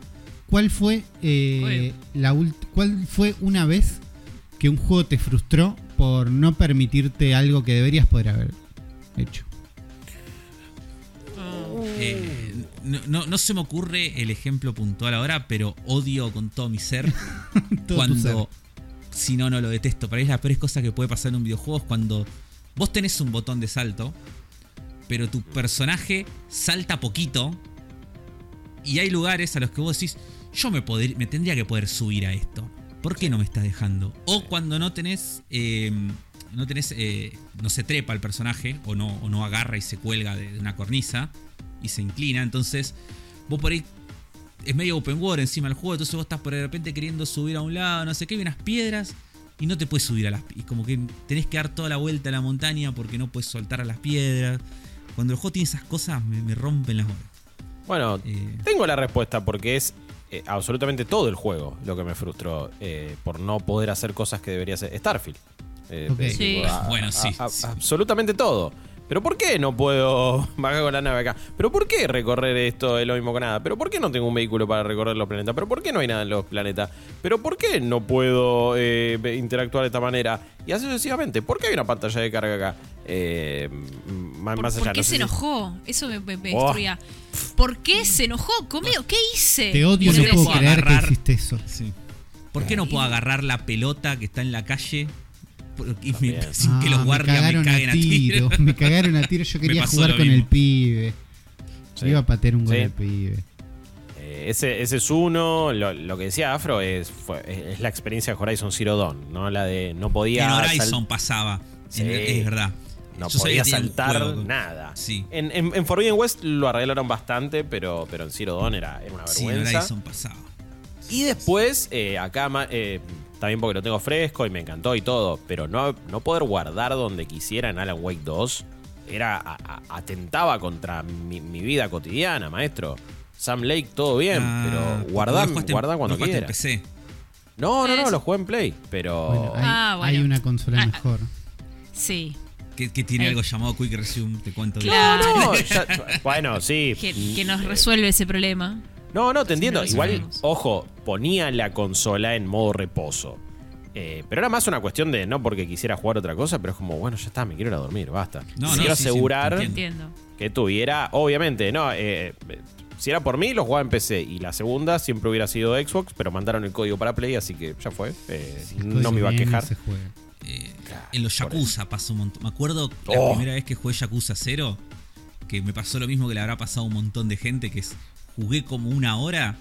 ¿Cuál fue eh, la ult- cuál fue una vez que un juego te frustró por no permitirte algo que deberías poder haber hecho? Eh, no, no- no se me ocurre el ejemplo puntual ahora, pero odio con todo mi ser Todo cuando. Si no, no lo detesto. Para mí es la peor cosa que puede pasar en un videojuego es cuando vos tenés un botón de salto, pero tu personaje salta poquito. Y hay lugares a los que vos decís, yo me, tendría que poder subir a esto. ¿Por qué no me estás dejando? O cuando no tenés, eh, no tenés, eh, no se trepa el personaje o no, o no agarra y se cuelga de, una cornisa y se inclina, entonces vos por ahí es medio open world encima del juego, entonces vos estás por de repente queriendo subir a un lado, no sé qué, hay unas piedras y no te puedes subir a las piedras. Como que tenés que dar toda la vuelta a la montaña porque no puedes soltar a las piedras. Cuando el juego tiene esas cosas me, me rompen las bolas. Bueno, Eh. tengo la respuesta porque es eh, absolutamente todo el juego lo que me frustró eh, por no poder hacer cosas que debería hacer Starfield. Sí. Bueno, sí, a- sí. Absolutamente todo. Pero ¿por qué no puedo bajar con la nave acá? ¿Pero por qué recorrer esto es lo mismo que nada? ¿Pero por qué no tengo un vehículo para recorrer los planetas? ¿Pero por qué no hay nada en los planetas? ¿Pero por qué no puedo eh, interactuar de esta manera? Y así sucesivamente. ¿Por qué hay una pantalla de carga acá? Eh, más, ¿Por, más por allá, qué no se si- enojó? Eso me, me- me Oh. destruía. ¿Por qué se enojó conmigo? ¿Qué hice? Te odio, no puedo creer agarrar- que hiciste eso. Sí. ¿Por qué no puedo agarrar la pelota que está en la calle y me- sin que los Ah, guardias me, cagaron caguen a a tiro? tiro. Me cagaron a tiro. Yo quería jugar con el pibe. Sí. Iba a patear un gol Sí. al pibe. Eh, ese, ese es uno. Lo, lo que decía Afro es, fue- es la experiencia de Horizon Zero Dawn, ¿no? La de no En podía. Horizon sal- pasaba. Sí. En- es verdad. No Yo podía saltar juego. nada. Sí. En, en, en Forbidden West lo arreglaron bastante, pero, pero en Zero Dawn era, era una Sí, en vergüenza. Pasaba. y después, eh, acá eh, también porque lo tengo fresco y me encantó y todo, pero no, no poder guardar donde quisiera en Alan Wake 2 era a- a- atentaba contra mi, mi vida cotidiana, maestro. Sam Lake, todo bien, Ah, pero guardá, ¿no jugaste en- guardá cuando no. PC. No, no, no, lo jugué en Play, pero. Bueno, hay, Ah, bueno. hay una consola Ah, mejor. Sí. Que, que tiene Eh. algo llamado Quick Resume, te cuento. de- Claro. No, ya- bueno, sí. Que, que nos resuelve ese problema. No, no, te entiendo. Igual, ojo, ponía la consola en modo reposo. Eh, pero era más una cuestión de no porque quisiera jugar otra cosa, pero es como, bueno, ya está, me quiero ir a dormir, basta. No, no, quiero sí, sí, asegurar te Entiendo. que tuviera, obviamente, no, eh, si era por mí, lo jugaba en PC. Y la segunda siempre hubiera sido Xbox, pero mandaron el código para Play, así que ya fue. Eh, no me iba a quejar. Eh, Claro, en los Yakuza pasó un montón. Me acuerdo la Oh. primera vez que jugué Yakuza 0, que me pasó lo mismo que le habrá pasado a un montón de gente, que es, jugué como una hora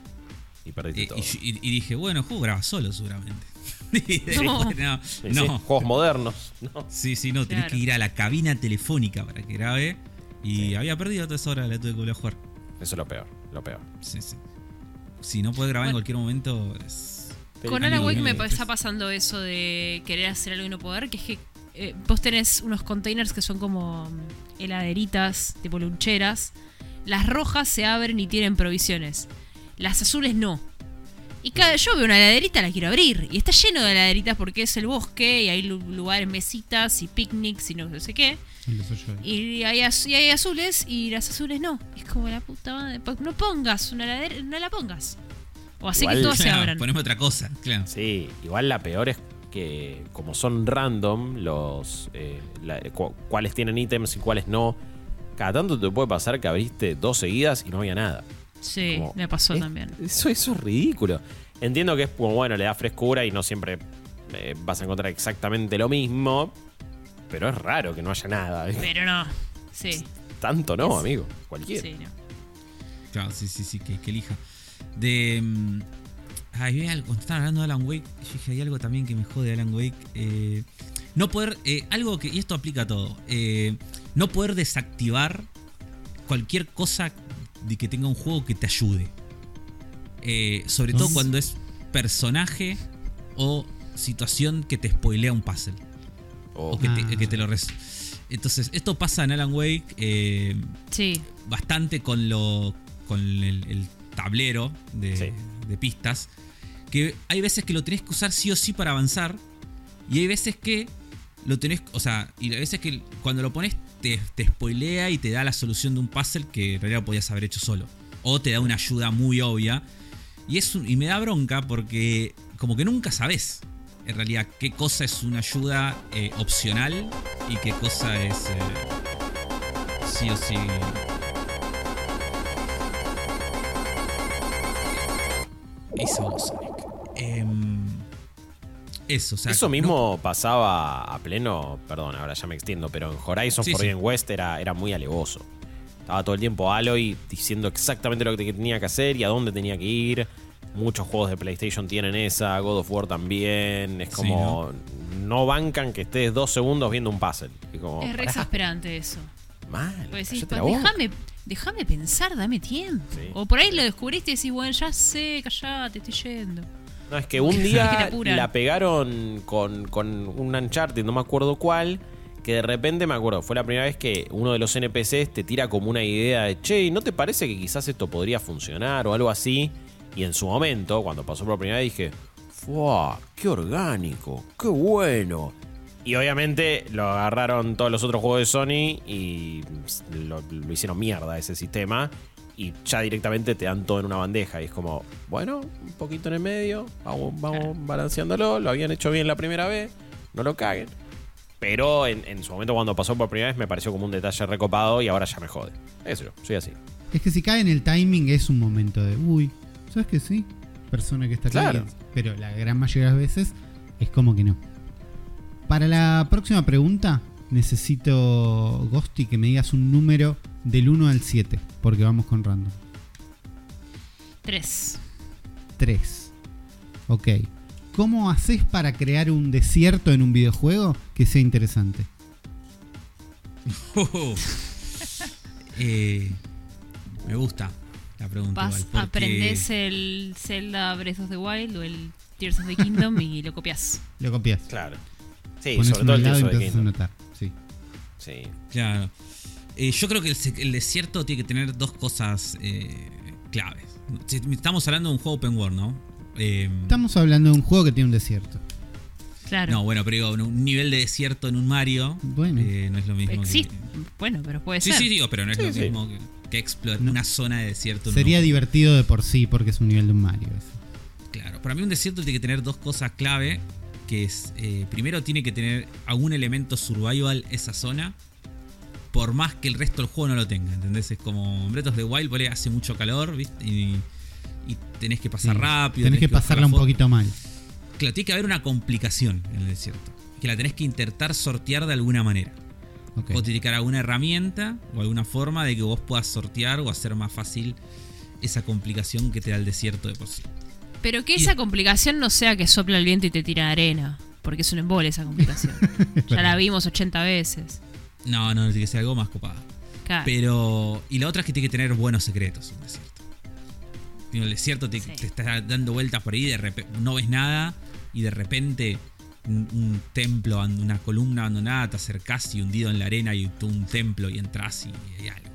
Y perdiste eh, todo. y, dije, bueno, juego graba solo seguramente. Y después, No. no, Sí, no. sí, juegos modernos. No. Sí, sí, no, tenés Claro. que ir a la cabina telefónica para que grabe. Y había perdido toda esa hora, la tuve que volver a jugar. Eso es lo peor, lo peor. Sí, sí. Si no puedes grabar en cualquier momento, es. Con Alan Wake me está pues. pasando eso de querer hacer algo y no poder, que es que eh, vos tenés unos containers que son como mm, heladeritas, tipo luncheras. Las rojas se abren y tienen provisiones. Las azules no. Y cada yo veo una heladerita, la quiero abrir. Y está lleno de heladeritas porque es el bosque y hay lu- lugares, mesitas y picnics y no sé qué. Y hay, y hay azules y las azules no. Es como la puta madre. po- No pongas una heladera, no la pongas. O así Igual- que todas se abran. poneme otra cosa, claro. Sí, igual la peor es que como son random los eh, la- cu- cuáles tienen ítems y cuáles no, cada tanto te puede pasar que abriste dos seguidas y no había nada. Sí, Como, me pasó es- también. Eso, eso es ridículo. Entiendo que es como, bueno, le da frescura y no siempre eh, vas a encontrar exactamente lo mismo, pero es raro que no haya nada. Pero no. Sí. Tanto no, Es- amigo. Cualquiera. Sí, no. Claro, sí, sí, sí, que, que elija. De. mm, Ay, algo, cuando estaban hablando de Alan Wake, yo dije, hay algo también que me jode de Alan Wake. eh, no poder. eh, algo que. Y esto aplica a todo. eh, no poder desactivar cualquier cosa de que tenga un juego que te ayude. Eh, sobre todo Mm. cuando es personaje o situación que te spoilea un puzzle. Oh, O que te, Ah. que te lo res- Entonces, esto pasa en Alan Wake. eh, Sí. bastante con lo con el, el tablero de, Sí. de pistas que hay veces que lo tenés que usar sí o sí para avanzar y hay veces que lo tenés o sea y hay veces que cuando lo pones te, te spoilea y te da la solución de un puzzle que en realidad podías haber hecho solo o te da una ayuda muy obvia y es un- y me da bronca porque como que nunca sabes en realidad qué cosa es una ayuda eh, opcional y qué cosa es eh, sí o sí Voz, Sonic. Em, eso, o sea. Eso no- mismo pasaba a pleno, perdón, ahora ya me extiendo, pero en Horizon Sí, Forbidden West era, era muy alevoso. Estaba todo el tiempo Aloy diciendo exactamente lo que tenía que hacer y a dónde tenía que ir. Muchos juegos de PlayStation tienen esa, God of War también. Es Sí, como. ¿no? bancan que estés dos segundos viendo un puzzle. Y como, Es re exasperante eso. mal. Porque decís, cállate la "Pa, boca". déjame, déjame pensar, dame tiempo. Sí. O por ahí lo descubriste y decís, bueno, ya sé, callate, estoy yendo. No, es que un día la pegaron con, con un Uncharted, no me acuerdo cuál, que de repente me acuerdo, fue la primera vez que uno de los NPCs te tira como una idea de, che, ¿no te parece que quizás esto podría funcionar o algo así? Y en su momento, cuando pasó por primera vez, dije, ¡Fua! ¡Qué orgánico! ¡Qué bueno! Y obviamente lo agarraron todos los otros juegos de Sony y lo, lo hicieron mierda ese sistema. Y ya directamente te dan todo en una bandeja. Y es como, bueno, un poquito en el medio, vamos, vamos balanceándolo. Lo habían hecho bien la primera vez, no lo caguen. Pero en, en su momento, cuando pasó por primera vez, me pareció como un detalle recopado y ahora ya me jode. Eso yo, soy así. Es que si cae en el timing es un momento de, uy, ¿sabes que sí? Persona que está. Claro. Pero la gran mayoría de las veces es como que no. Para la próxima pregunta, necesito, Ghosty, que me digas un número del 1 al 7, porque vamos con random. Tres. 3. Ok. ¿Cómo haces para crear un desierto en un videojuego que sea interesante? Eh, me gusta la pregunta. Vas, igual, porque- aprendés el Zelda Breath of the Wild o el Tears of the Kingdom y lo copias. Lo copias. Claro. Sí, Pones sobre uno todo al el lado y empiezas a notar. Sí. Sí. Claro. Eh, yo creo que el, desierto tiene que tener dos cosas eh, claves. Estamos hablando de un juego open world, ¿no? Eh, Estamos hablando de un juego que tiene un desierto. Claro. no, bueno, pero digo, un nivel de desierto en un Mario Bueno. eh, no es lo mismo. que- Existe. Bueno, pero puede Sí, ser. sí, digo, pero no es Sí, lo sí. mismo que, que explorar No. una zona de desierto. en Sería divertido de por sí porque es un nivel de un Mario. eso. Claro, para mí un desierto tiene que tener dos cosas clave, que es, eh, primero tiene que tener algún elemento survival esa zona, por más que el resto del juego no lo tenga, ¿entendés? Es como en Breath of the Wild, ponele, hace mucho calor, ¿viste? Y, y tenés que pasar Sí. rápido. Tenés que bajar pasarla la un poquito mal. Claro, tiene que haber una complicación en el desierto, que la tenés que intentar sortear de alguna manera. Ok. O que haber alguna herramienta o alguna forma de que vos puedas sortear o hacer más fácil esa complicación que te da el desierto de por sí. Pero que esa complicación no sea que sopla el viento y te tira arena. Porque es un embole esa complicación. ya la vimos 80 veces. No, no, tiene que ser algo más copado. Claro. Pero. Y la otra es que tiene que tener buenos secretos un desierto. Digo, el desierto te, Sí. te está dando vueltas por ahí, de no ves nada, y de repente un, un templo, una columna abandonada, te acercás y hundido en la arena y tú un templo y entras y hay algo.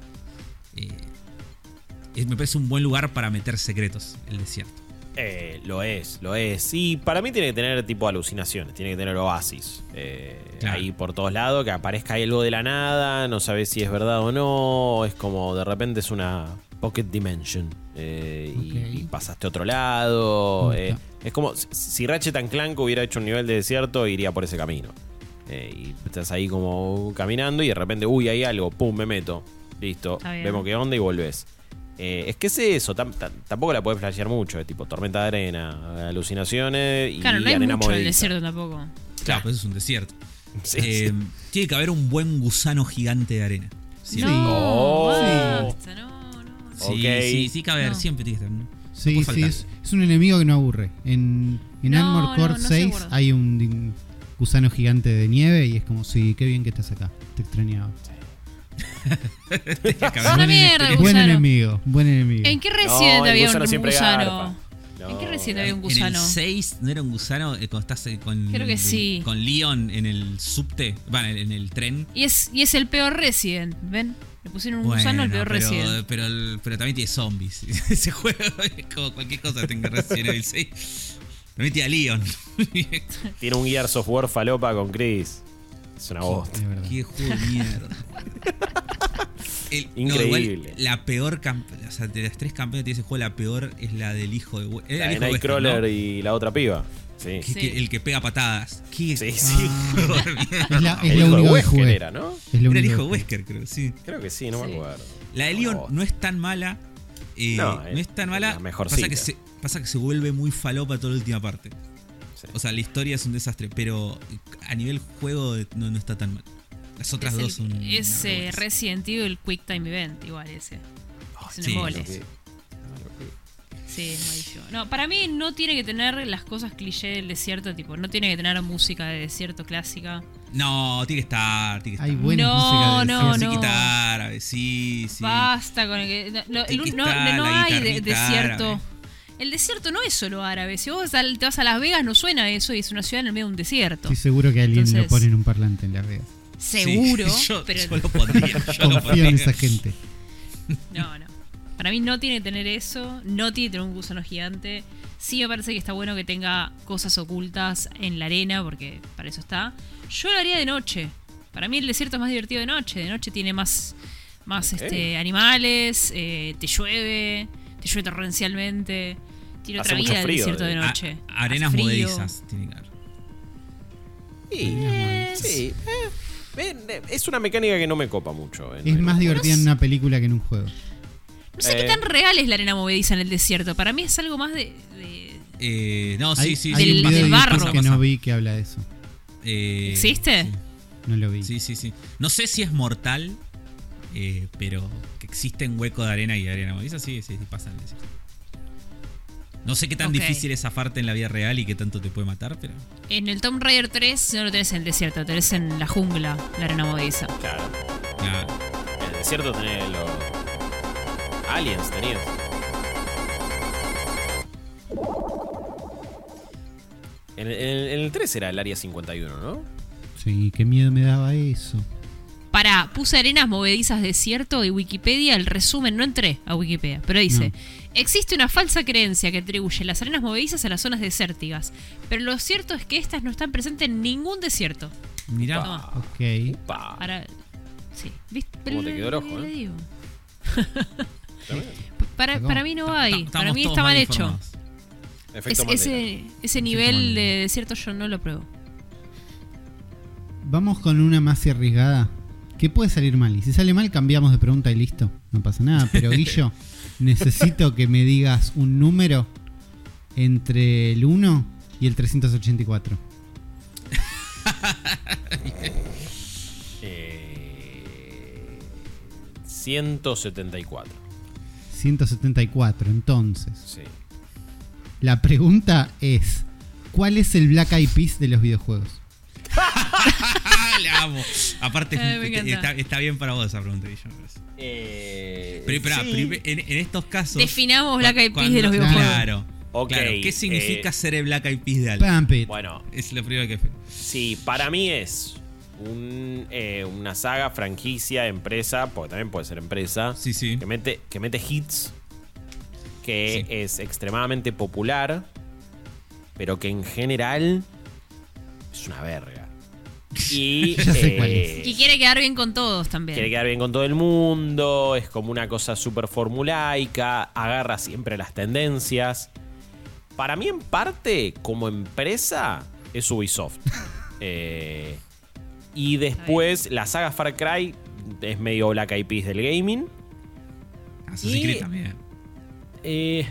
Eh, es- me parece un buen lugar para meter secretos, el desierto. Eh, lo es, lo es. Y para mí tiene que tener tipo alucinaciones, tiene que tener oasis. Eh, Claro. Ahí por todos lados, que aparezca algo de la nada, no sabes si es verdad o no. Es como de repente es una Pocket Dimension. eh, y- pasaste a otro lado. Eh, es como si- Ratchet and Clank hubiera hecho un nivel de desierto, iría por ese camino. Eh, y estás ahí como caminando y de repente, uy, hay algo, pum, me meto. Listo, vemos qué onda y volvés. Eh, es que es eso, tam- tam- tampoco la puedes flashear mucho, es tipo tormenta de arena, alucinaciones y claro, no hay arena mucho en el desierto tampoco. Claro, pues eso es un desierto. Sí, Eh, sí. Tiene que haber un buen gusano gigante de arena. Siempre. No, Oh. basta, no, no. Sí, Ok. sí, sí, haber, No. siempre tiene que estar. Sí, sí, es, es un enemigo que no aburre. En, en No, Armor Core no se 6 aburre. hay un gusano gigante de nieve y es como, sí, qué bien que estás acá. Te extrañaba. Es una mierda el Buen gusano. enemigo, buen enemigo. ¿En qué No, Resident el había gusano un gusano? No, ¿En qué Resident había un En el gusano? 6 no era un gusano eh, cuando estás eh, con, Creo que sí. con Leon en el subte, bueno, en el tren. Y es, y es el peor Resident, ¿ven? Le pusieron un Bueno, gusano al peor pero, Resident. Pero, el- pero también tiene zombies. Ese juego es como cualquier cosa tenga Resident Evil 6. También tiene a Leon. Tiene un Gears of War falopa con Chris. Es una voz. De verdad. Qué juego de mierda. El- no, Increíble. igual, la peor o sea, de las tres campañas que tiene ese juego, la peor es la del hijo de era La el hijo de ¿no? y la otra piba. Sí. Que- Sí. que- el que pega patadas. ¿Qué Sí, sí. Es, la, es El lo hijo de Wesker jugué. era, ¿no? Es Era el único hijo de Wesker, creo, sí. Creo que sí, no me acuerdo. La de Leon no. no es tan mala. eh, No, no, es tan la mala. mejorcita. Pasa que, se, pasa que se vuelve muy falopa toda la última parte. Sí. O sea, la historia es un desastre, pero a nivel juego no, no está tan mal. Las otras es dos el- son. es eh. Resident Evil Quick Time Event, igual ese. Es un sí, embole. sí. Sí, es malísimo. No, para mí no tiene que tener las cosas cliché del desierto, tipo, no tiene que tener música de desierto clásica. No, tiene que estar, tiene que Hay estar. buena No, música de no, no. que estar árabe, sí, sí. Basta con el que. No, no, Tiene que no- estar no la hay de- desierto. árabe. El desierto no es solo árabe. Si vos al- te vas a Las Vegas, no suena eso y es una ciudad en el medio de un desierto. Estoy seguro que alguien lo Entonces- pone en un parlante en Las Vegas. Seguro. Sí, yo, pero yo lo pondría. Yo lo Confío en esa gente. No, no. Para mí no tiene que tener eso, no tiene que tener un gusano gigante. Sí me parece que está bueno que tenga cosas ocultas en la arena, porque para eso está. Yo lo haría de noche. Para mí el desierto es más divertido de noche. De noche tiene más, más este, animales, eh, te llueve, te llueve torrencialmente. Tiene Hace otra vida el desierto de eh. A- noche. arenas movedizas tiene que haber. Sí, Eh, sí. Eh, eh, es una mecánica que no me copa mucho. en- Es en más divertida en una película que en un juego. No sé Eh. qué tan real es la arena movediza en el desierto. Para mí es algo más de. de- Eh, no, sí, sí, hay sí. Del- un video del de pasa, barro. Que no vi que habla de eso. Eh, ¿Existe? sí. No lo vi. Sí, sí, sí. No sé si es mortal, eh, pero que existe un hueco de arena y de arena movediza, sí, sí, sí, pasa en el desierto. No sé qué tan difícil es zafarte en la vida real y qué tanto te puede matar, pero. En el Tomb Raider 3 no lo tenés en el desierto, lo tenés en la jungla, la arena movediza. Claro. Claro. En el desierto tenés los. Aliens tenías. En el, en el- en el 3 era el área 51, ¿no? Sí, qué miedo me daba eso. Pará, puse arenas movedizas desierto y Wikipedia, el resumen, no entré a Wikipedia, pero dice, existe una falsa creencia que atribuye las arenas movedizas a las zonas desérticas, pero lo cierto es que estas no están presentes en ningún desierto. Mirá. Toma. Ok. Sí, ¿viste? ¿Cómo te Le- quedó el ojo, le eh? digo. Para, mí no hay, para mí está mal hecho. Es- ese, nivel de desierto yo no lo pruebo. Vamos con una más arriesgada. ¿Qué puede salir mal? Y si sale mal, cambiamos de pregunta y listo. No pasa nada. Pero Guillo, necesito que me digas un número entre el 1 y el 384. Eh, 174. 174. Entonces, Sí. la pregunta es: ¿Cuál es el Black Eyed Peas de los videojuegos? Aparte, Ay, está, bien para vos esa pregunta. Eh, Pero, esperá, sí. prim- en, en estos casos. Definamos Black Eyed Peas de los videojuegos. Claro. Claro. ¿Qué significa eh, ser el Black Eyed Peas de alguien? Bueno, Es lo primero que. sí, para mí es un, eh, una saga, franquicia, empresa, porque también puede ser empresa, Sí, sí. que mete, que mete hits, que Sí. es extremadamente popular, pero que en general es una verga. Y eh, Y quiere quedar bien con todos también. quiere quedar bien con todo el mundo, es como una cosa súper formulaica, agarra siempre las tendencias. Para mí, en parte, como empresa, es Ubisoft. Eh, y después, la saga Far Cry es medio Black Eyed Peas del gaming. Assassin's Y- Creed también. Eh,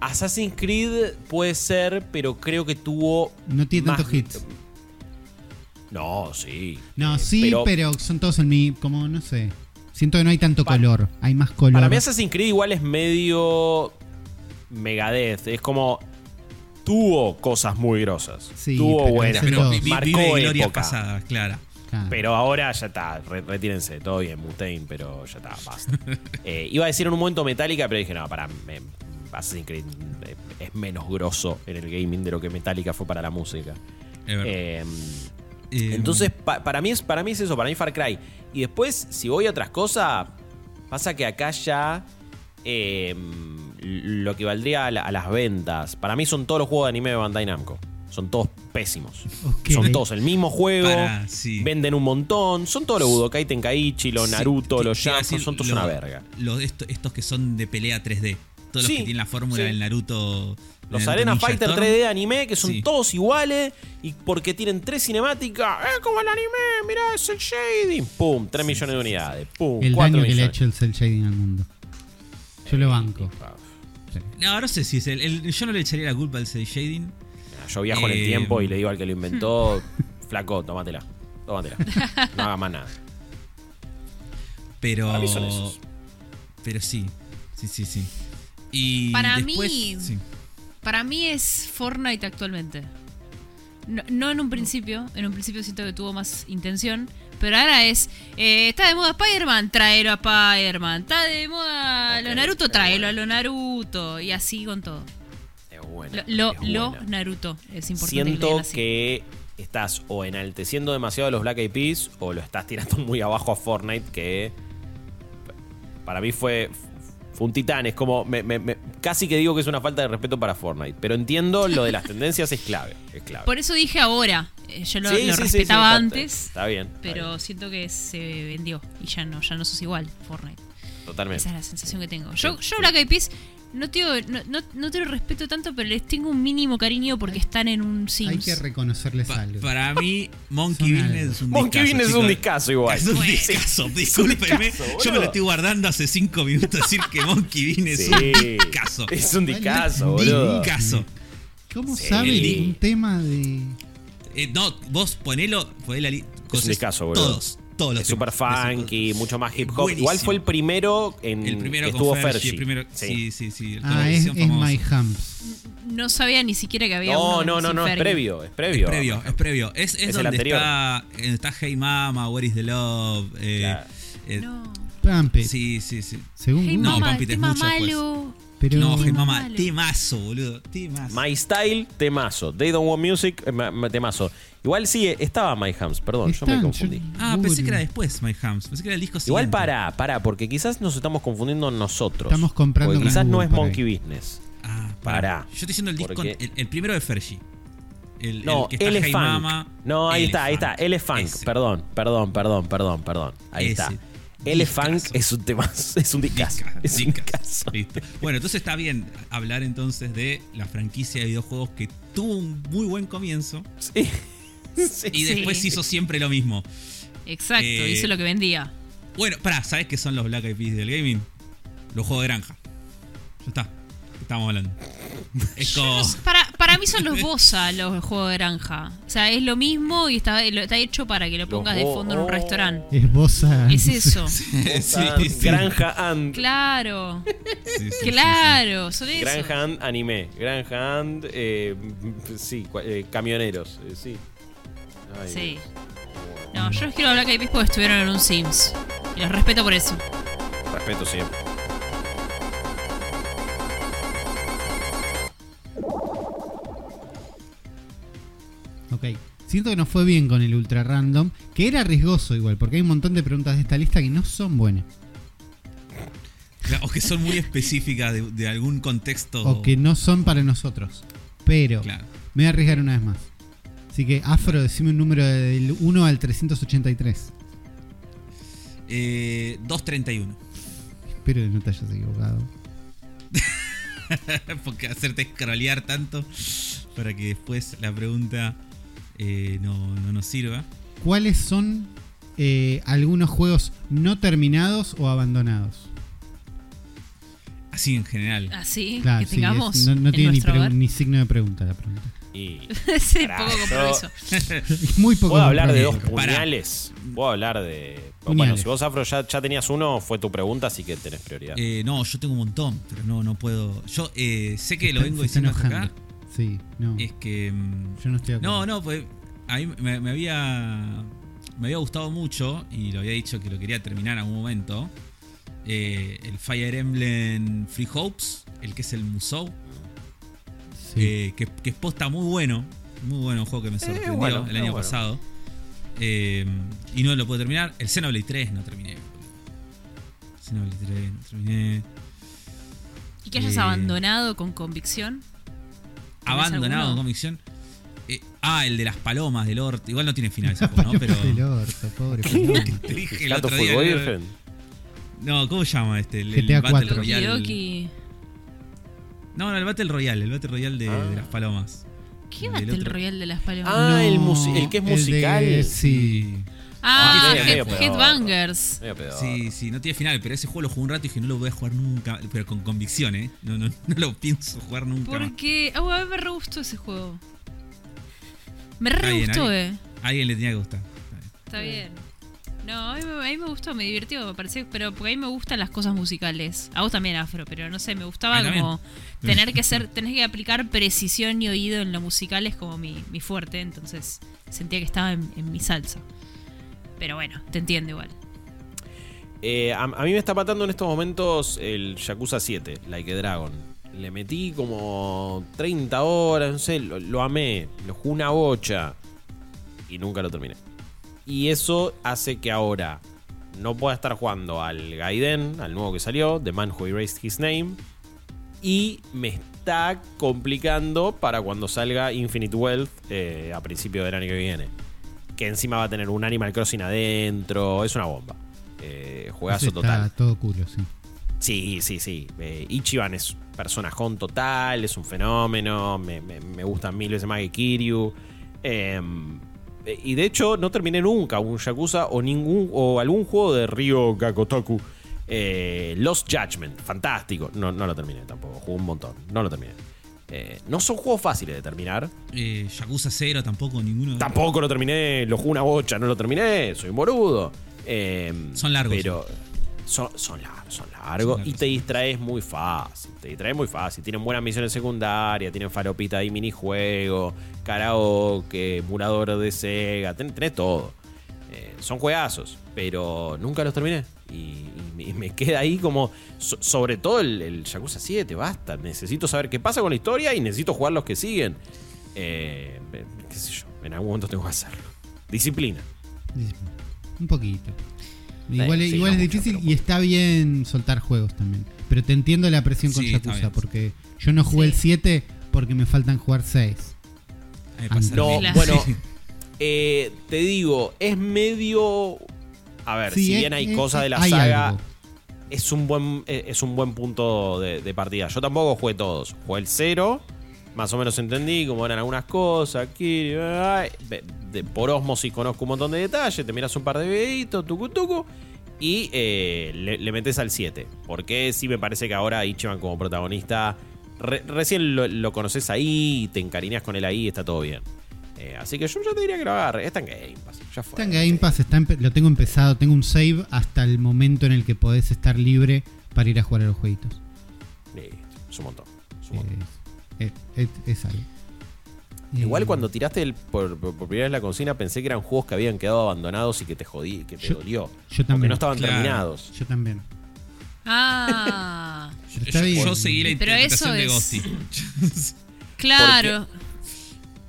Assassin's Creed puede ser, pero creo que tuvo. No tiene tantos hits. No, sí. No, Eh, sí, pero, son todos en mi. Como no sé. Siento que no hay tanto color. Hay más color. Para mí Assassin's Creed igual es medio Megadeth. Es como tuvo cosas muy grosas. Sí, tuvo pero buenas. Pero vi- marcó vive glorias época. pasadas, claro. Claro. Pero ahora ya está, re- retírense, todo bien, Mutain, pero ya está, basta. Eh, iba a decir en un momento Metallica, pero dije, no, para, me, Assassin's Creed eh, es menos grosso en el gaming de lo que Metallica fue para la música. Es verdad. Eh, Eh, entonces, pa- para, mí es, para mí es eso, para mí Far Cry. Y después, si voy a otras cosas, pasa que acá ya eh, lo que valdría a, la- a las ventas. Para mí son todos los juegos de anime de Bandai Namco. Son todos pésimos. Son todos el mismo juego. Sí. Venden un montón. Son todos los Budokai Tenkaichi, los sí, Naruto, los te iba a Jump. decir Son todos lo- una verga. lo- esto- estos que son de pelea 3D. Todos Sí, los que tienen la fórmula del Naruto. Los Arena Ninja Fighter Storm. 3D anime que son Sí. todos iguales y porque tienen tres cinemáticas, ¡eh, como el anime! Mirá, es el shading. ¡Pum! 3 millones de unidades. ¡Pum! el 4 daño que le ha hecho el cel shading al mundo. Yo lo banco. Sí. No, no sé si es el, el- Yo no le echaría la culpa al cel shading. Yo viajo en el Eh, tiempo y le digo al que lo inventó, flaco, tómatela. Tómatela. No hagas más nada. Pero. Para mí son esos. Pero sí. Sí, sí, sí. Y Para después, mí- sí. Para mí es Fortnite actualmente. No, no en un principio, en un principio siento que tuvo más intención, pero ahora es, eh, está de moda Spider-Man, tráelo a Spider-Man, está de moda Ok, los Naruto, tráelo a los Naruto, y así con todo. Es buena, Lo, lo, es lo buena. Naruto, es importante. que Siento así. que estás o enalteciendo demasiado a los Black Eyed Peas o lo estás tirando muy abajo a Fortnite, que para mí fue, fue un titán. Es como, me- me- me- casi que digo que es una falta de respeto para Fortnite. Pero entiendo lo de las tendencias es clave. Es clave. Por eso dije ahora, eh, yo lo, Sí, lo sí, sí, respetaba sí, antes, Está bien. está pero bien, siento que se vendió y ya no, ya no sos igual, Fortnite. totalmente. Esa es la sensación que tengo. Yo, yo. Black Eyed Peas no te, no, no, no te lo respeto tanto, pero les tengo un mínimo cariño porque están en un Sims. Hay que reconocerles Pa- algo. para mí, Monkey Business es un Monkey Business es un discazo igual. Es un Bueno. discazo, un discúlpeme. Yo me lo estoy guardando hace 5 minutos decir que Monkey Business es un discazo. Es un discazo, boludo. Discazo. ¿Cómo Sí. sabe un tema de.? Eh, no, vos ponelo, poné la li- cosas- discazo, boludo. Todos, todos los Es super funky, mucho más hip hop. Buenísimo. Igual fue el primero en El primero que estuvo Fergie, Fergie. el primero, Sí. sí, sí, sí. el Ah, es, es. My Hams. No sabía ni siquiera que había No, uno no, no, no, es previo, es Es previo. previo, es previo. Es, es, Es el donde anterior. está, eh, está Hey Mama, Where is the Love. eh, Claro. eh, No. Trumpet. Sí, sí, sí. Según Hey Google. No, Mama, Pampita, es tema mucho. Pero no, malo. temazo, boludo. Temazo. My Style, temazo. They Don't Want Music, eh, ma- ma- temazo. Igual sí, eh, estaba My Hams, perdón, yo me confundí. yo- Ah, Google. pensé que era después, My Hams. Pensé que era el disco Igual siguiente. para, para, porque quizás nos estamos confundiendo nosotros. Estamos comprando Porque quizás no es Monkey ahí. Business. Ah, Pará. Yo estoy diciendo el disco, Porque- el, el primero de Fergie. El, No, el que está. Mama. no, ahí está, ahí está. Él es funk. Perdón, perdón, perdón, perdón, perdón. Ahí Ese. está. Él es funk, Discazo. es un tema, es un discazo. Disca- Es un discazo. Listo. Bueno, entonces está bien hablar entonces de la franquicia de videojuegos que tuvo un muy buen comienzo Sí. Sí. y después Sí. hizo siempre lo mismo. Exacto, Eh, hizo lo que vendía. Bueno, pará, ¿sabes qué son los Black Eyed Peas del gaming? Los juegos de granja. Ya está. ¿Qué Estamos hablando. Es como. Para, para mí son los Bosa los juegos de granja. O sea, es lo mismo y está, está hecho para que lo pongas de fondo en un oh. restaurante. Es Bosa. Es eso. Sí, And, sí. Granja and. Claro, Sí, sí, sí, claro, son eso. Granja and anime. Granja and. eh, sí, eh, camioneros. eh, sí. Ay, Sí. No, yo los quiero hablar que hay porque estuvieron en un Sims. Y los respeto por eso. Respeto siempre. Ok. Siento que nos fue bien con el ultra random, que era riesgoso igual, porque hay un montón de preguntas de esta lista que no son buenas. Claro, O que son muy específicas de, de algún contexto. O que no son para nosotros. Pero Claro. me voy a arriesgar una vez más. Así que, Afro, decime un número del 1 al 383. Eh, 231. Espero que no te hayas equivocado. Porque hacerte scrollear tanto para que después la pregunta eh, no, no nos sirva. ¿Cuáles son eh, algunos juegos no terminados o abandonados? Así en general. Así Claro, que sí, tengamos. es- no, no en tiene ni, hogar. ni signo de pregunta la pregunta. Y. Carajo. poco compromiso. Es muy poco ¿Puedo hablar de dos puñales? ¿Puedo hablar de.? Bueno, si vos, Afro, ya, ya tenías uno, fue tu pregunta, así que tenés prioridad. Eh, no, yo tengo un montón, pero no, no puedo. Yo eh, sé que lo vengo diciendo acá. Sí, no. Es que. mm, Yo no estoy de acuerdo. No, no, pues a mí me, me había me había gustado mucho y lo había dicho que lo quería terminar en algún momento. Eh, el Fire Emblem Free Hopes, el que es el Musou, Sí. eh, que, que es posta muy bueno, muy bueno un juego que me sorprendió bueno, el año bueno. pasado. Eh, y no lo puedo terminar. El Xenoblade 3 no terminé. Xenoblade 3 no terminé. Y que hayas Eh, abandonado con convicción. ¿Tenés Abandonado alguno? en convicción. Eh, ah, el de las palomas del orto. Igual no tiene final ese juego, ¿no? Pero. Del orto, pobre. Te dije el otro día, no- ¿cómo se llama este? El, el GTA Battle 4. Royale. Yoki. No, no, el Battle Royale, el Battle Royale de, Ah. de las palomas. ¿Qué El Battle. Royale de las palomas? Ah, No, el, el que es de- musical. sí. Ah, Head-. Headbangers. Sí, sí, no tiene final, pero ese juego lo jugué un rato y dije no lo voy a jugar nunca, pero con convicción, ¿eh? No, no, no lo pienso jugar nunca. Porque. Ah, a mí me re gustó ese juego. Me re bien, gustó, eh. A alguien le tenía que gustar. Está bien. No, a mí, me- a mí me gustó, me divirtió, me pareció, pero porque a mí me gustan las cosas musicales. A vos también, Afro, pero no sé, me gustaba como tener que ser, tenés que aplicar precisión y oído en lo musical es como mi, mi fuerte, entonces sentía que estaba en, en mi salsa. Pero bueno, te entiendo igual. Eh, a, mí me está matando en estos momentos el Yakuza 7, Like a Dragon. Le metí como 30 horas, no sé, lo, lo amé, lo jugué una bocha y nunca lo terminé. Y eso hace que ahora no pueda estar jugando al Gaiden, al nuevo que salió, The Man Who Erased His Name. Y me está complicando para cuando salga Infinite Wealth eh, a principio del año que viene. Que encima va a tener un Animal Crossing adentro. Es una bomba. Eh, juegazo total. Todo culo, sí. Sí, sí, sí. Eh, Ichiban es personajón total, es un fenómeno. Me, me- me gusta mil veces más que Kiryu. Eh, y de hecho, no terminé nunca un Yakuza o ningún o algún juego de Ryo Gakotoku. Eh, Lost Judgment, fantástico. No, no lo terminé tampoco, jugué un montón. No lo terminé. Eh, no son juegos fáciles de terminar. Eh, Yakuza 0 tampoco, ninguno. Tampoco lo terminé, lo jugué una bocha, no lo terminé, soy un boludo. Eh, Son largos. Pero son, son largos, son largos. Son y te distraes muy fácil. Te distraes muy fácil. Tienen buenas misiones secundarias, tienen faropita y minijuego, karaoke, emulador de Sega, ten- tenés todo. Eh, son juegazos, pero nunca los terminé. Y, y me- y me queda ahí como. so- sobre todo el, el Yakuza 7, basta. Necesito saber qué pasa con la historia y necesito jugar los que siguen. Eh, qué sé yo, en algún momento tengo que hacerlo. Disciplina. Un poquito. Igual, sí, igual no es mucho, difícil y está bien soltar juegos también. Pero te entiendo la presión con Sí, Yakuza bien. porque yo no jugué Sí. el 7 porque me faltan jugar 6. A mí me pasa No, bueno, eh, te digo, es medio. A ver, Sí, si bien hay cosas de la saga, algo. es un buen es un buen punto de, de partida. Yo tampoco jugué todos. Jugué el 0, más o menos entendí cómo eran algunas cosas. Aquí, por osmosis conozco un montón de detalles. Te miras un par de videitos, tucu tucu. Y eh, le, le metes al 7. Porque sí me parece que ahora Ichiban como protagonista. re- recién lo, lo conoces ahí, te encariñas con él ahí, está todo bien. Eh, así que yo, yo te diría que lo agarre. Está en Game Pass. Ya fue. Está en Game Pass, está lo tengo empezado, tengo un save hasta el momento en el que podés estar libre para ir a jugar a los jueguitos. Listo, Es un montón. es un montón. Es, es- es- es algo. Igual Eh, cuando tiraste el- por, por- por primera vez la consigna pensé que eran juegos que habían quedado abandonados y que te jodí, que te Yo- dolió. Yo Porque también. no estaban Claro. terminados. Yo también. Ah, Pero yo, yo seguí la Pero interpretación eso de es- Ghosty. claro.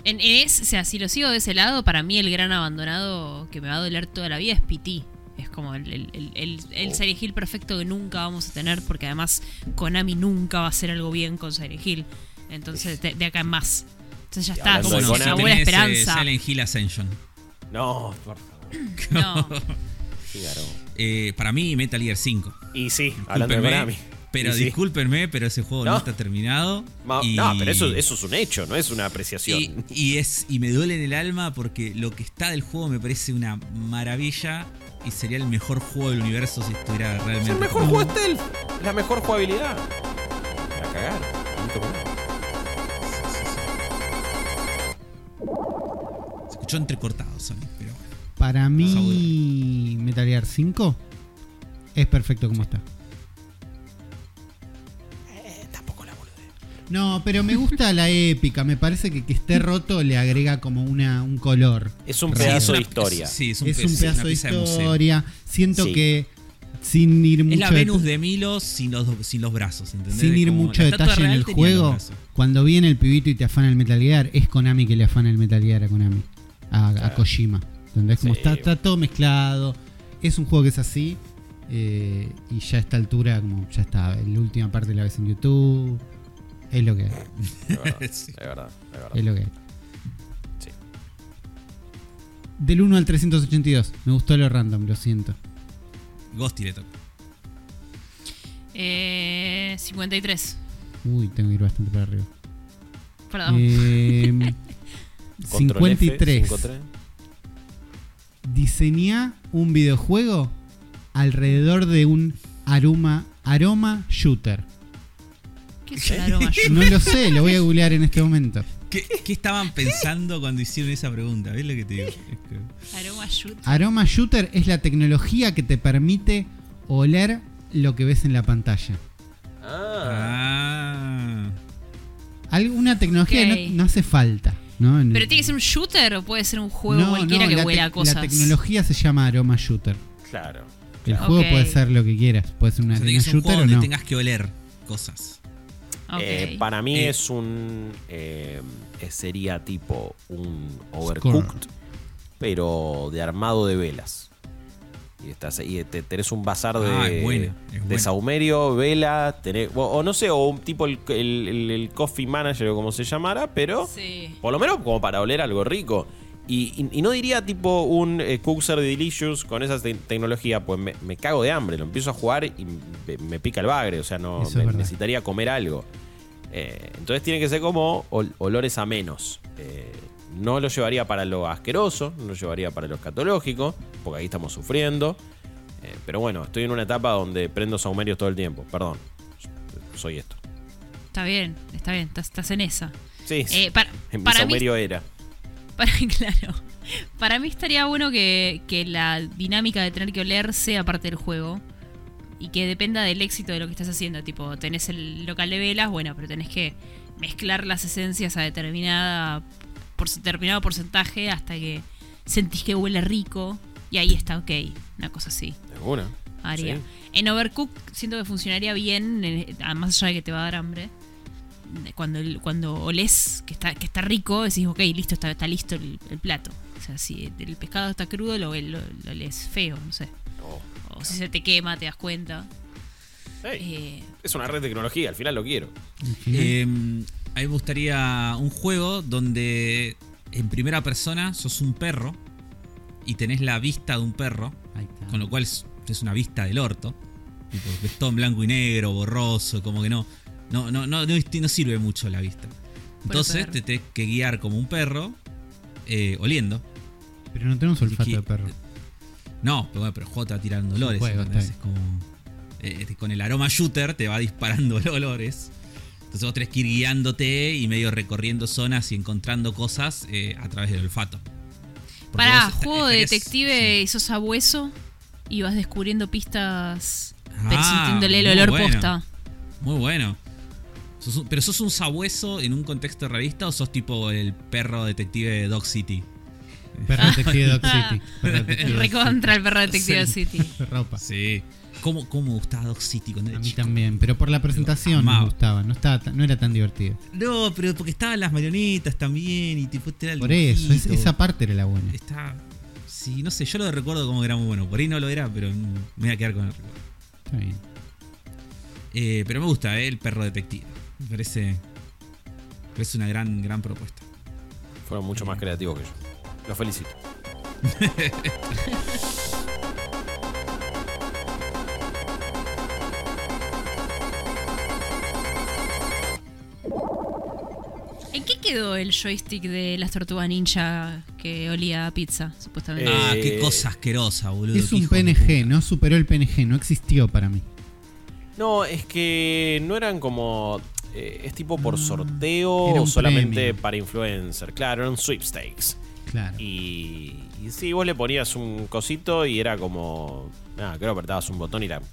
En ese- o sea, si lo sigo de ese lado, para mí el gran abandonado que me va a doler toda la vida es PT. Es como el, el, el, el, el Oh. Silent Hill perfecto que nunca vamos a tener, porque además Konami nunca va a hacer algo bien con Silent Hill. Entonces, de, de acá en más. Entonces ya está, como una si buena eh, esperanza. Silent Hill Ascension. No, por favor. No. Eh, para mí, Metal Gear 5. Y sí, hablando de Konami. Pero sí. discúlpenme, pero ese juego no, No. está terminado. Ma- y- No, pero eso, eso es un hecho, no es una apreciación. y es y me duele en el alma porque lo que está del juego me parece una maravilla y sería el mejor juego del universo si estuviera es realmente el mejor juego stealth. Es la mejor jugabilidad. La cagar. Se escuchó entrecortado, Sonic, pero bueno. Para mí, Metal Gear 5 es perfecto como está. No, pero me gusta la épica. Me parece que que esté roto le agrega como una, un color. Es un pedazo de historia. Sí, es un, es pedazo de historia. Siento Sí. que sin ir mucho Es la Venus de Milo sin los, sin los brazos, ¿entendés? sin ir Como mucho detalle en el juego, cuando viene el pibito y te afana el Metal Gear, es Konami que le afana el Metal Gear a Konami, a, a Claro. Kojima. ¿Entendés? Como Sí. está, está todo mezclado. Es un juego que es así. eh, y ya a esta altura, como ya está, la última parte la ves en YouTube. Es lo que hay. Es verdad, Sí. es verdad, es verdad. Es lo que hay. Sí. Del 1 al 382. Me gustó lo random, lo siento. Ghosty le toca. Eh, 53. Uy, tengo que ir bastante para arriba. Perdón. Eh, F, 53. 53. Diseñá un videojuego alrededor de un aroma, aroma shooter. ¿Qué es el aroma? No lo sé, lo voy a googlear en este momento. ¿Qué, qué estaban pensando cuando hicieron esa pregunta? ¿Ves lo que te digo? Es que- Aroma shoot. Aroma Shooter es la tecnología que te permite oler lo que ves en la pantalla. Ah. Ah. Alguna tecnología Ok. no, no hace falta. ¿no? En- ¿Pero tiene que ser un shooter o puede ser un juego No, cualquiera no, que la huela a cosas? La tecnología se llama Aroma Shooter. Claro. El claro. juego Ok. puede ser lo que quieras. Puede ser una O sea, arena un shooter juego o donde no. tengas que oler cosas. Eh, para mí Eh. es un. eh, sería tipo un overcooked, pero de armado de velas. Y, estás, y te, tenés un bazar de, Ah, es buena, es de saumerio, vela, tenés- o, o no sé, o un tipo el, el- el- el coffee manager o como se llamara, pero Sí. por lo menos como para oler algo rico. Y, y- y no diría tipo un eh, Cookser Delicious con esa te- tecnología, pues me, me cago de hambre, lo empiezo a jugar y me, me pica el bagre, o sea, no me- necesitaría comer algo. Eh, entonces tiene que ser como ol- olores a menos. Eh, no lo llevaría para lo asqueroso, no lo llevaría para lo escatológico, porque ahí estamos sufriendo. Eh, pero bueno, estoy en una etapa donde prendo saumerios todo el tiempo, perdón. Soy esto. Está bien, está bien, estás, estás en esa. Sí, sí. Eh, para, en mi para mí, saumerio era. Para, claro. Para mí estaría bueno que, que la dinámica de tener que oler sea parte del juego. Y que dependa del éxito de lo que estás haciendo. Tipo, tenés el local de velas, bueno, pero tenés que mezclar las esencias a determinada por determinado porcentaje hasta que sentís que huele rico. Y ahí está ok. Una cosa así. Haría. Sí. En Overcook siento que funcionaría bien, eh, más allá de que te va a dar hambre. Cuando, el- cuando olés que está, que está rico, decís, ok, listo, está, está listo el, el plato. O sea, si el pescado está crudo, lo, lo, lo olés feo, no sé. Oh. O si se te quema, te das cuenta. Hey, Eh, es una red de tecnología, al final lo quiero. Eh, a mí me gustaría un juego donde en primera persona sos un perro y tenés la vista de un perro, ahí está. con lo cual es, es una vista del orto. Tipo, ves todo en blanco y negro, borroso, como que no. No, no, no, no, no sirve mucho la vista. Entonces te tenés que guiar como un perro, eh, oliendo. Pero no tenemos olfato que- de perro. No, pero bueno, pero va tirando olores. Es como. eh, con el aroma shooter te va disparando olores. Entonces vos tenés que ir guiándote y medio recorriendo zonas y encontrando cosas eh, a través del olfato. Porque Pará, juego de detective sí. y sos abueso y vas descubriendo pistas Ah, el olor bueno. posta. Muy bueno. Sos un- ¿Pero sos un sabueso en un contexto realista o sos tipo el perro detective de Dog City? Perro detective Dog City. Perro detective Dog Recontra el perro detective Sí. City. City. Ropa. Sí. ¿Cómo, gustaba Dog City cuando A era mí chico? también, pero por la presentación me gustaba, no, estaba tan- no era tan divertido. No, pero porque estaban las marionetas también y tipo te era el Por eso, es- esa parte era la buena. Está. Sí, no sé, yo lo recuerdo como que era muy bueno. Por ahí no lo era, pero me voy a quedar con el recuerdo. Está bien. Eh, pero me gusta, eh, el perro detective. Me parece. me parece una gran, gran propuesta. Fueron mucho más creativos que yo. Los felicito. ¿En qué quedó el joystick de las tortugas ninja que olía a pizza, supuestamente? Eh, Ah, qué cosa asquerosa, boludo. Es un PNG, no superó el PNG, no existió para mí. No, es que no eran como. Eh, es tipo por Ah, sorteo o solamente premio. para influencer. Claro, eran sweepstakes. Claro. Y, y sí, vos le ponías un cosito y era como. Ah, creo que apretabas un botón y era.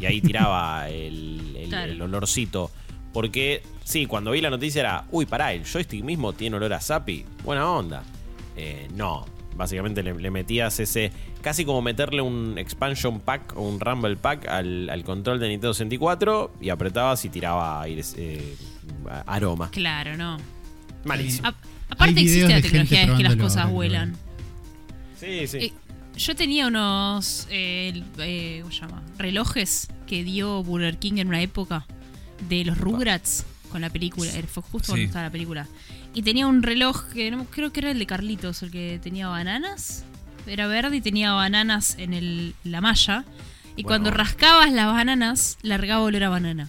Y ahí tiraba el, el- Claro. el olorcito. Porque, sí, cuando vi la noticia era. Uy, pará, el joystick mismo tiene olor a Zappi. Buena onda. Eh, no. Básicamente le, le metías ese. Casi como meterle un expansion pack o un rumble pack al, al control de Nintendo 64 y apretabas y tiraba aire, eh, aroma. Claro, no. Malísimo. A- aparte existe la tecnología de que las cosas ahora vuelan. Sí, sí. Eh, yo tenía unos eh, el- eh, ¿cómo se llama? relojes que dio Burger King en una época de los Rugrats con la película. Eh, Fue justo cuando Sí. estaba la película. Y tenía un reloj que no, creo que era el de Carlitos, el que tenía bananas. Era verde y tenía bananas en el, la malla. Y Bueno. cuando rascabas las bananas, largaba olor a banana.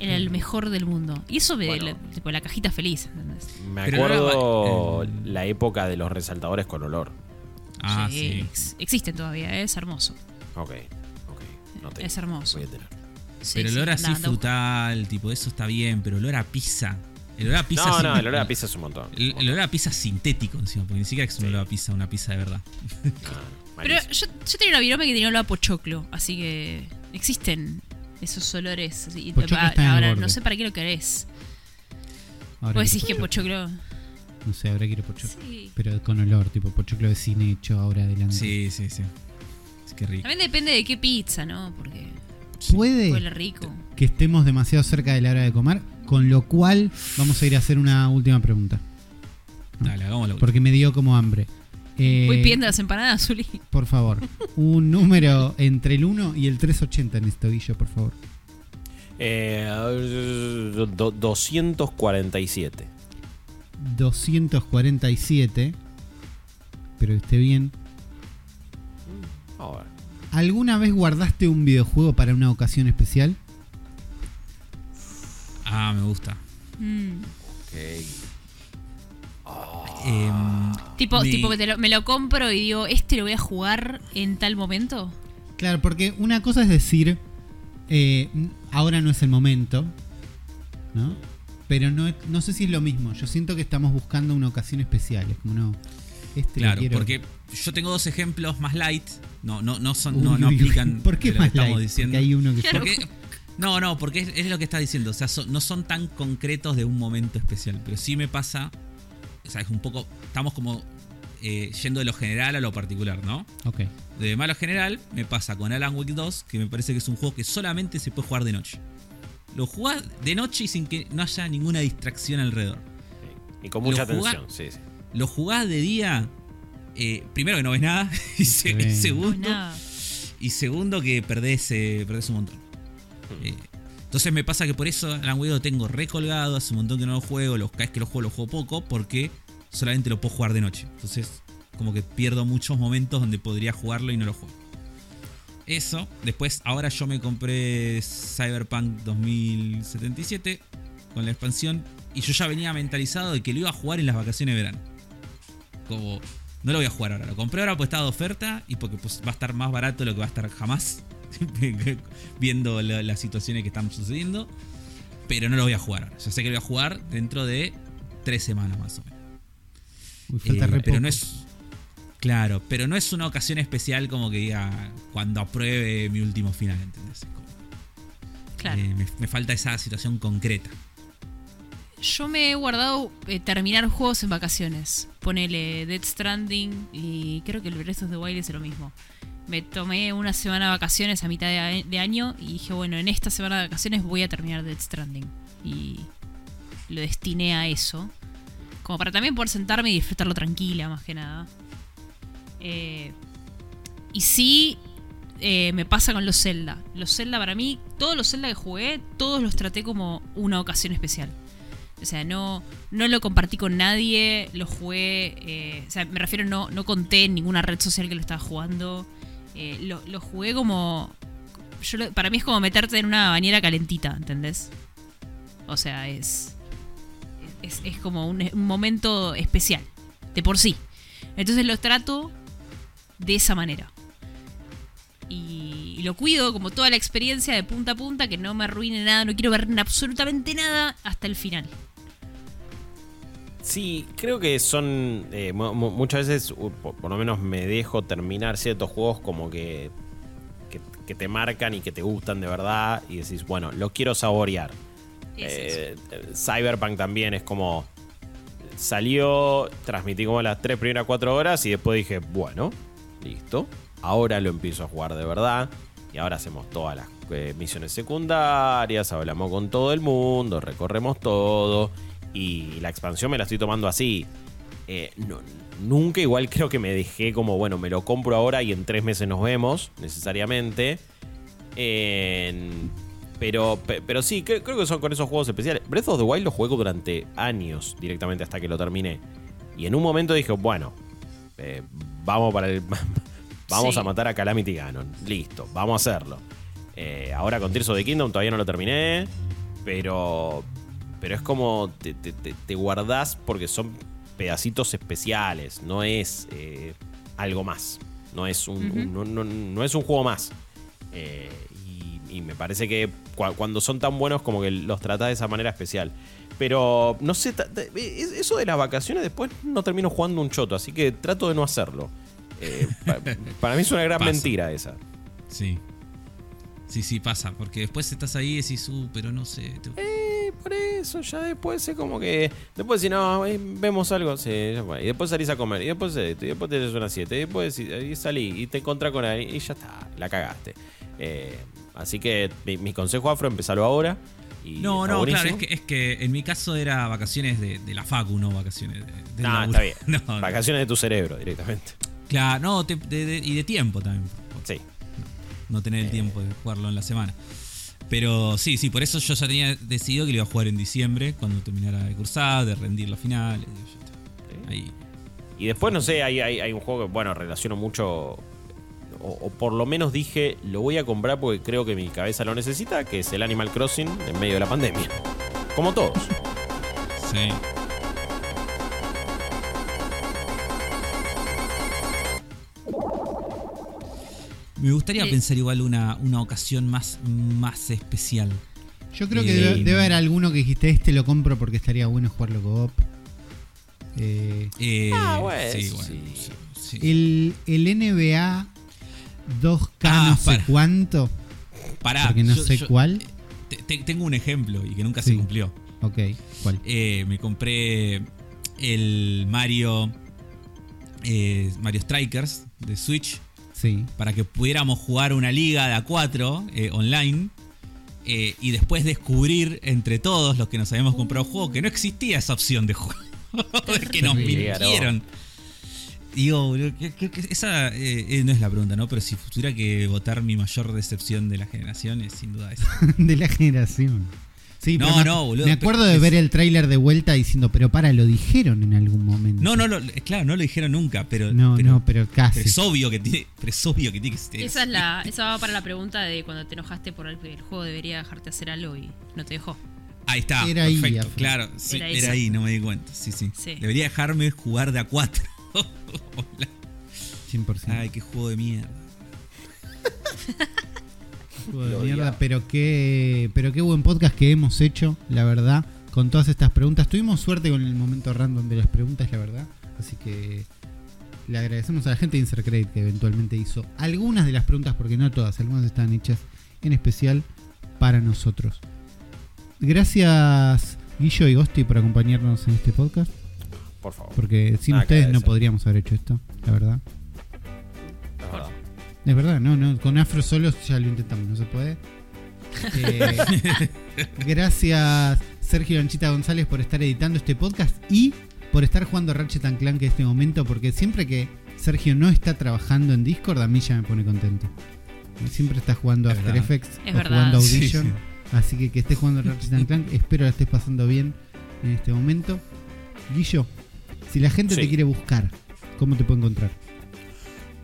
Era el mejor del mundo. Y eso de Bueno. la, tipo, la cajita feliz. ¿entendés? Me Pero no era acuerdo eh, la época de los resaltadores con olor. Ah, Sí, sí. ex- Existen todavía, es hermoso. Ok, ok. No. Es hermoso. Voy a tener. Sí, pero el olor así a frutal, tipo, eso está bien, pero el olor a pizza. El olor a pizza. No, no, el olor a pizza es un montón. El, el olor a pizza sintético encima, porque ni siquiera es un Sí. olor a pizza, una pizza de verdad. Pero yo, yo tenía una virome que tenía olor a pochoclo, así que existen esos olores. Pochoclo Ah, está en el Ahora, borde. no sé para qué lo querés. Ahora Vos decís que pochoclo. No sé, ahora quiero pochoclo. Sí. Pero con olor, tipo pochoclo de cine hecho ahora adelante. Sí, sí, sí. Es que rico. También depende de qué pizza, ¿no? Porque Puede huele rico. que estemos demasiado cerca de la hora de comer, con lo cual vamos a ir a hacer una última pregunta. Dale, hagámoslo. Porque me dio como hambre. Eh, Voy pidiendo las empanadas, Zuli. Por favor, un número entre el 1 y el 380 en esto, Guillo, por favor. Eh, do- 247. 247. Pero que esté bien. ¿Alguna vez guardaste un videojuego para una ocasión especial? Ah, me gusta. Mm. Ok. Em, Tipo, mi- tipo que te lo- me lo compro y digo, ¿este lo voy a jugar en tal momento? Claro, porque una cosa es decir, eh, ahora no es el momento, ¿no? Pero no, no sé si es lo mismo. Yo siento que estamos buscando una ocasión especial. Es como, no, este lo Claro, quiero. porque yo tengo dos ejemplos más light. No, no, no son, no, Uy, no uy, uy. aplican. ¿Por qué más light? estamos diciendo. Porque hay uno que... Claro. Porque- no, no, porque es, es lo que está diciendo. O sea, son- no son tan concretos de un momento especial. Pero sí me pasa. O sea, es un poco. Estamos como eh, yendo de lo general a lo particular, ¿no? Ok. De malo general, me pasa con Alan Wake 2, que me parece que es un juego que solamente se puede jugar de noche. Lo jugás de noche y sin que no haya ninguna distracción alrededor. Y con mucha atención, sí, sí. Lo jugás de día. Eh, primero que no ves nada. Y, se- y Sí. segundo. Nada. Y segundo que perdés, eh, perdés un montón. Eh, entonces me pasa que por eso Alan Wake lo tengo recolgado, hace un montón que no lo juego, los cada vez que lo juego lo juego poco porque solamente lo puedo jugar de noche. Entonces como que pierdo muchos momentos donde podría jugarlo y no lo juego. Eso, después ahora yo me compré Cyberpunk 2077 con la expansión y yo ya venía mentalizado de que lo iba a jugar en las vacaciones de verano. Como no lo voy a jugar ahora, lo compré ahora porque estaba de oferta y porque pues, va a estar más barato de lo que va a estar jamás viendo la- las situaciones que están sucediendo. Pero no lo voy a jugar ahora. Yo sé que lo voy a jugar dentro de tres semanas más o menos. Uy, falta Eh, re pero poco. no es. Claro, pero no es una ocasión especial como que diga cuando apruebe mi último final, ¿entendés? Es como, Claro. eh, me, me falta esa situación concreta. Yo me he guardado eh, terminar juegos en vacaciones. Ponele Dead Stranding y creo que el Breath of the Wild es lo mismo. Me tomé una semana de vacaciones a mitad de, de año y dije, bueno, en esta semana de vacaciones voy a terminar Dead Stranding. Y lo destiné a eso. Como para también poder sentarme y disfrutarlo tranquila, más que nada. Eh, y sí, eh, me pasa con los Zelda. Los Zelda para mí, todos los Zelda que jugué, todos los traté como una ocasión especial. O sea, no, no lo compartí con nadie, lo jugué, eh, o sea, me refiero, no, no conté en ninguna red social que lo estaba jugando. Eh, lo, jugué como... Para mí es como meterte en una bañera calentita, ¿entendés? O sea, es... Es, es como un, un momento especial, de por sí. Entonces lo trato de esa manera. Y lo cuido como toda la experiencia de punta a punta, que no me arruine nada, no quiero ver absolutamente nada hasta el final. Sí, creo que son. eh, mu- mu- muchas veces, por, por lo menos me dejo terminar ciertos juegos como que, que. que te marcan y que te gustan de verdad. Y decís, bueno, lo quiero saborear. Eh, Cyberpunk también es como. Salió, transmití como las tres primeras cuatro horas y después dije, bueno, listo. Ahora lo empiezo a jugar de verdad. Y ahora hacemos todas las eh, misiones secundarias, hablamos con todo el mundo, recorremos todo. Y la expansión me la estoy tomando así. Eh, no- nunca igual creo que me dejé como, bueno, me lo compro ahora y en tres meses nos vemos, necesariamente. En- pero, pe- pero sí, cre- creo que son con esos juegos especiales. Breath of the Wild lo juego durante años directamente hasta que lo terminé. Y en un momento dije, bueno, eh, vamos para el. vamos Sí. a matar a Calamity Ganon. Listo, vamos a hacerlo. Eh, ahora con Tears of the Kingdom todavía no lo terminé. Pero. Pero es como. Te, te, guardás porque son pedacitos especiales. No es eh, algo más. No es un, no, no- no es un juego más. Eh, y, y me parece que cua- cuando son tan buenos como que los tratás de esa manera especial. Pero no sé, es- eso de las vacaciones después no termino jugando un choto, así que trato de no hacerlo. Eh, pa- para mí es una gran Pasa. mentira esa. Sí. Sí, sí, pasa. Porque después estás ahí y decís, uh, pero no sé. te- Eh, por eso ya después es como que. Después si no, eh, vemos algo, sí, ya fue. Y después salís a comer, y después esto, y después tenés una 7, y después y, salí y te encontrás con alguien y ya está, la cagaste. Eh, así que mi, mi consejo afro, empezalo ahora. Y No, no, claro, es que, es que en mi caso era vacaciones de, de la facu, no vacaciones de, del No, laburo. está bien. No, no. Vacaciones de tu cerebro directamente. Claro, no, te- de- de- y de tiempo también. Sí. No tener el tiempo de jugarlo en la semana. Pero sí, sí, por eso yo ya tenía decidido que lo iba a jugar en diciembre, cuando terminara de cursar, de rendir las finales. y. Ahí. Y después, no sé, hay, hay, hay un juego que, bueno, relaciono mucho. O, o por lo menos dije, lo voy a comprar porque creo que mi cabeza lo necesita, que es el Animal Crossing en medio de la pandemia. Como todos. Sí. Me gustaría Eh. pensar igual una, una ocasión más, más especial. Yo creo que Eh, debe, debe haber alguno que dijiste, este lo compro porque estaría bueno jugarlo co-op. Eh, Eh, Ah, bueno, sí, eso bueno, sí. sí, sí. el, el NBA 2K Ah, no sé para. cuánto, Pará, porque no yo- sé yo- cuál. te- te- tengo un ejemplo y que nunca Sí. se cumplió. Ok, ¿cuál? Eh, me compré el Mario eh, Mario Strikers de Switch Sí. para que pudiéramos jugar una liga de A4 eh, online eh, y después descubrir entre todos los que nos habíamos comprado el juego que no existía esa opción de juego. Es que nos mintieron. Digo, boludo, que- que- que esa eh, no es la pregunta, ¿no? Pero si tuviera que votar mi mayor decepción de la generación es sin duda esa. de la generación. Sí, No, pero no, boludo, Me acuerdo de es- ver el tráiler de vuelta diciendo, pero para, lo dijeron en algún momento. No, no, lo- claro, no lo dijeron nunca, pero. No, pero- no, pero casi. pero es obvio que tiene. Pero es obvio que tiene que ser. Esa es la, esa va para la pregunta de cuando te enojaste por el, el juego debería dejarte hacer algo y no te dejó. Ahí está, Era ahí, perfecto, claro. sí, Era ahí, no me di cuenta. Sí, sí. Sí. Debería dejarme jugar de a 4. 100%. Ay, qué juego de mierda. Juego de Lo mierda, odiaba. pero qué, pero qué buen podcast que hemos hecho, la verdad, con todas estas preguntas. Tuvimos suerte con el momento random de las preguntas, la verdad. Así que le agradecemos a la gente de Insert Credit que eventualmente hizo algunas de las preguntas, porque no todas, algunas están hechas en especial para nosotros. Gracias Guillo y Gosti por acompañarnos en este podcast, Por favor. porque sin Nada ustedes no podríamos haber hecho esto, la verdad. Es verdad, no, no, con Afro solos ya lo intentamos, no se puede. Eh, gracias Sergio Lanchita González por estar editando este podcast y por estar jugando Ratchet and Clank en este momento, porque siempre que Sergio no está trabajando en Discord, a mí ya me pone contento. Siempre está jugando Es After verdad. Effects Es o verdad. jugando Audition. sí. Así que que estés jugando Ratchet and Clank, espero la estés pasando bien en este momento. Guillo, si la gente te quiere buscar, ¿cómo te puede encontrar?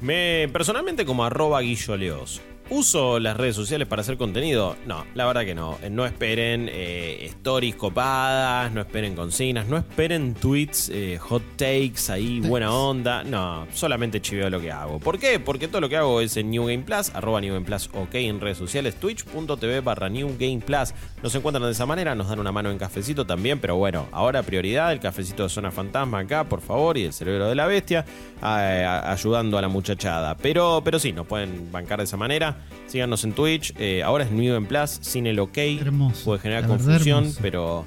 Me, personalmente como arroba guilloleos. ¿Uso las redes sociales para hacer contenido? No, la verdad que no. Eh, No esperen eh, stories copadas, no esperen consignas, no esperen tweets, eh, hot takes ahí, buena onda. No, solamente chiveo lo que hago. ¿Por qué? Porque todo lo que hago es en New Game Plus, arroba New Game Plus ok en redes sociales, twitch.tv barra New Game Plus. Nos encuentran de esa manera, nos dan una mano en cafecito también, pero bueno, ahora prioridad, el cafecito de Zona Fantasma acá, por favor, y el cerebro de la bestia, a- ayudando a la muchachada. Pero, pero sí, nos pueden bancar de esa manera. Síganos en Twitch. eh, ahora es New Game Plus, sin el ok. Hermoso, Puede generar confusión, pero.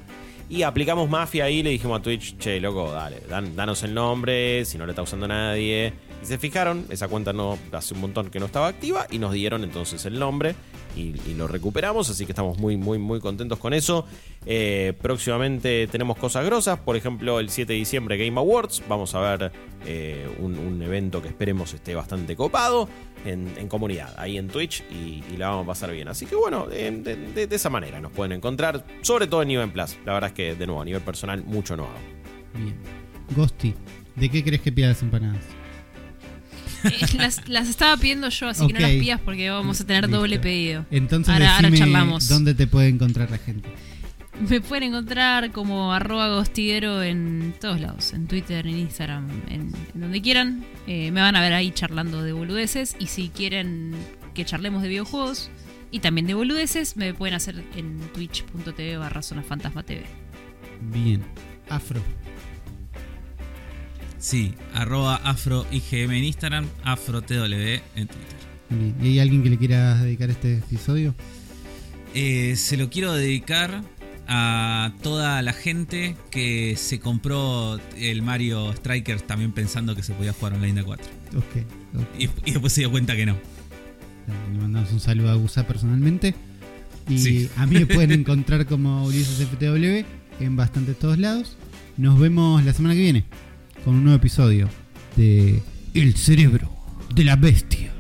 Y aplicamos mafia ahí, le dijimos a Twitch, che, loco, dale, dan- danos el nombre, si no le está usando nadie. Y se fijaron, esa cuenta no hace un montón que no estaba activa y nos dieron entonces el nombre y, lo recuperamos, así que estamos muy, muy, muy contentos con eso. Eh, próximamente tenemos cosas grosas, por ejemplo, el 7 de diciembre Game Awards, vamos a ver eh, un, evento que esperemos esté bastante copado en, comunidad, ahí en Twitch y, la vamos a pasar bien. Así que bueno, de, esa manera nos pueden encontrar, sobre todo en Nivel Plus. La verdad es que, de nuevo, a nivel personal, mucho no hago. Bien. Gosti, ¿de qué crees que pida las empanadas? Las, las estaba pidiendo yo, así que no las pidas porque vamos a tener Listo. doble pedido. Entonces Ahora- ahora charlamos. dónde te puede encontrar la gente. Me pueden encontrar como arroba gostiguero en todos lados, en Twitter, en Instagram, en, en donde quieran. Eh, me van a ver ahí charlando de boludeces y si quieren que charlemos de videojuegos, Y también de boludeces me pueden hacer en twitch.tv barra zona fantasma TV. Bien. Afro. Sí, arroba afroigm en Instagram, afrotw en Twitter. ¿Y hay alguien que le quiera dedicar este episodio? Eh, se lo quiero dedicar a toda la gente que se compró el Mario Strikers también pensando que se podía jugar online a 4. Ok. ok. Y, y después se dio cuenta que no. Le mandamos un saludo a Gusa personalmente. Y Sí. a mí me pueden encontrar como Ulises FTW en bastantes todos lados. Nos vemos la semana que viene con un nuevo episodio de El cerebro de la bestia.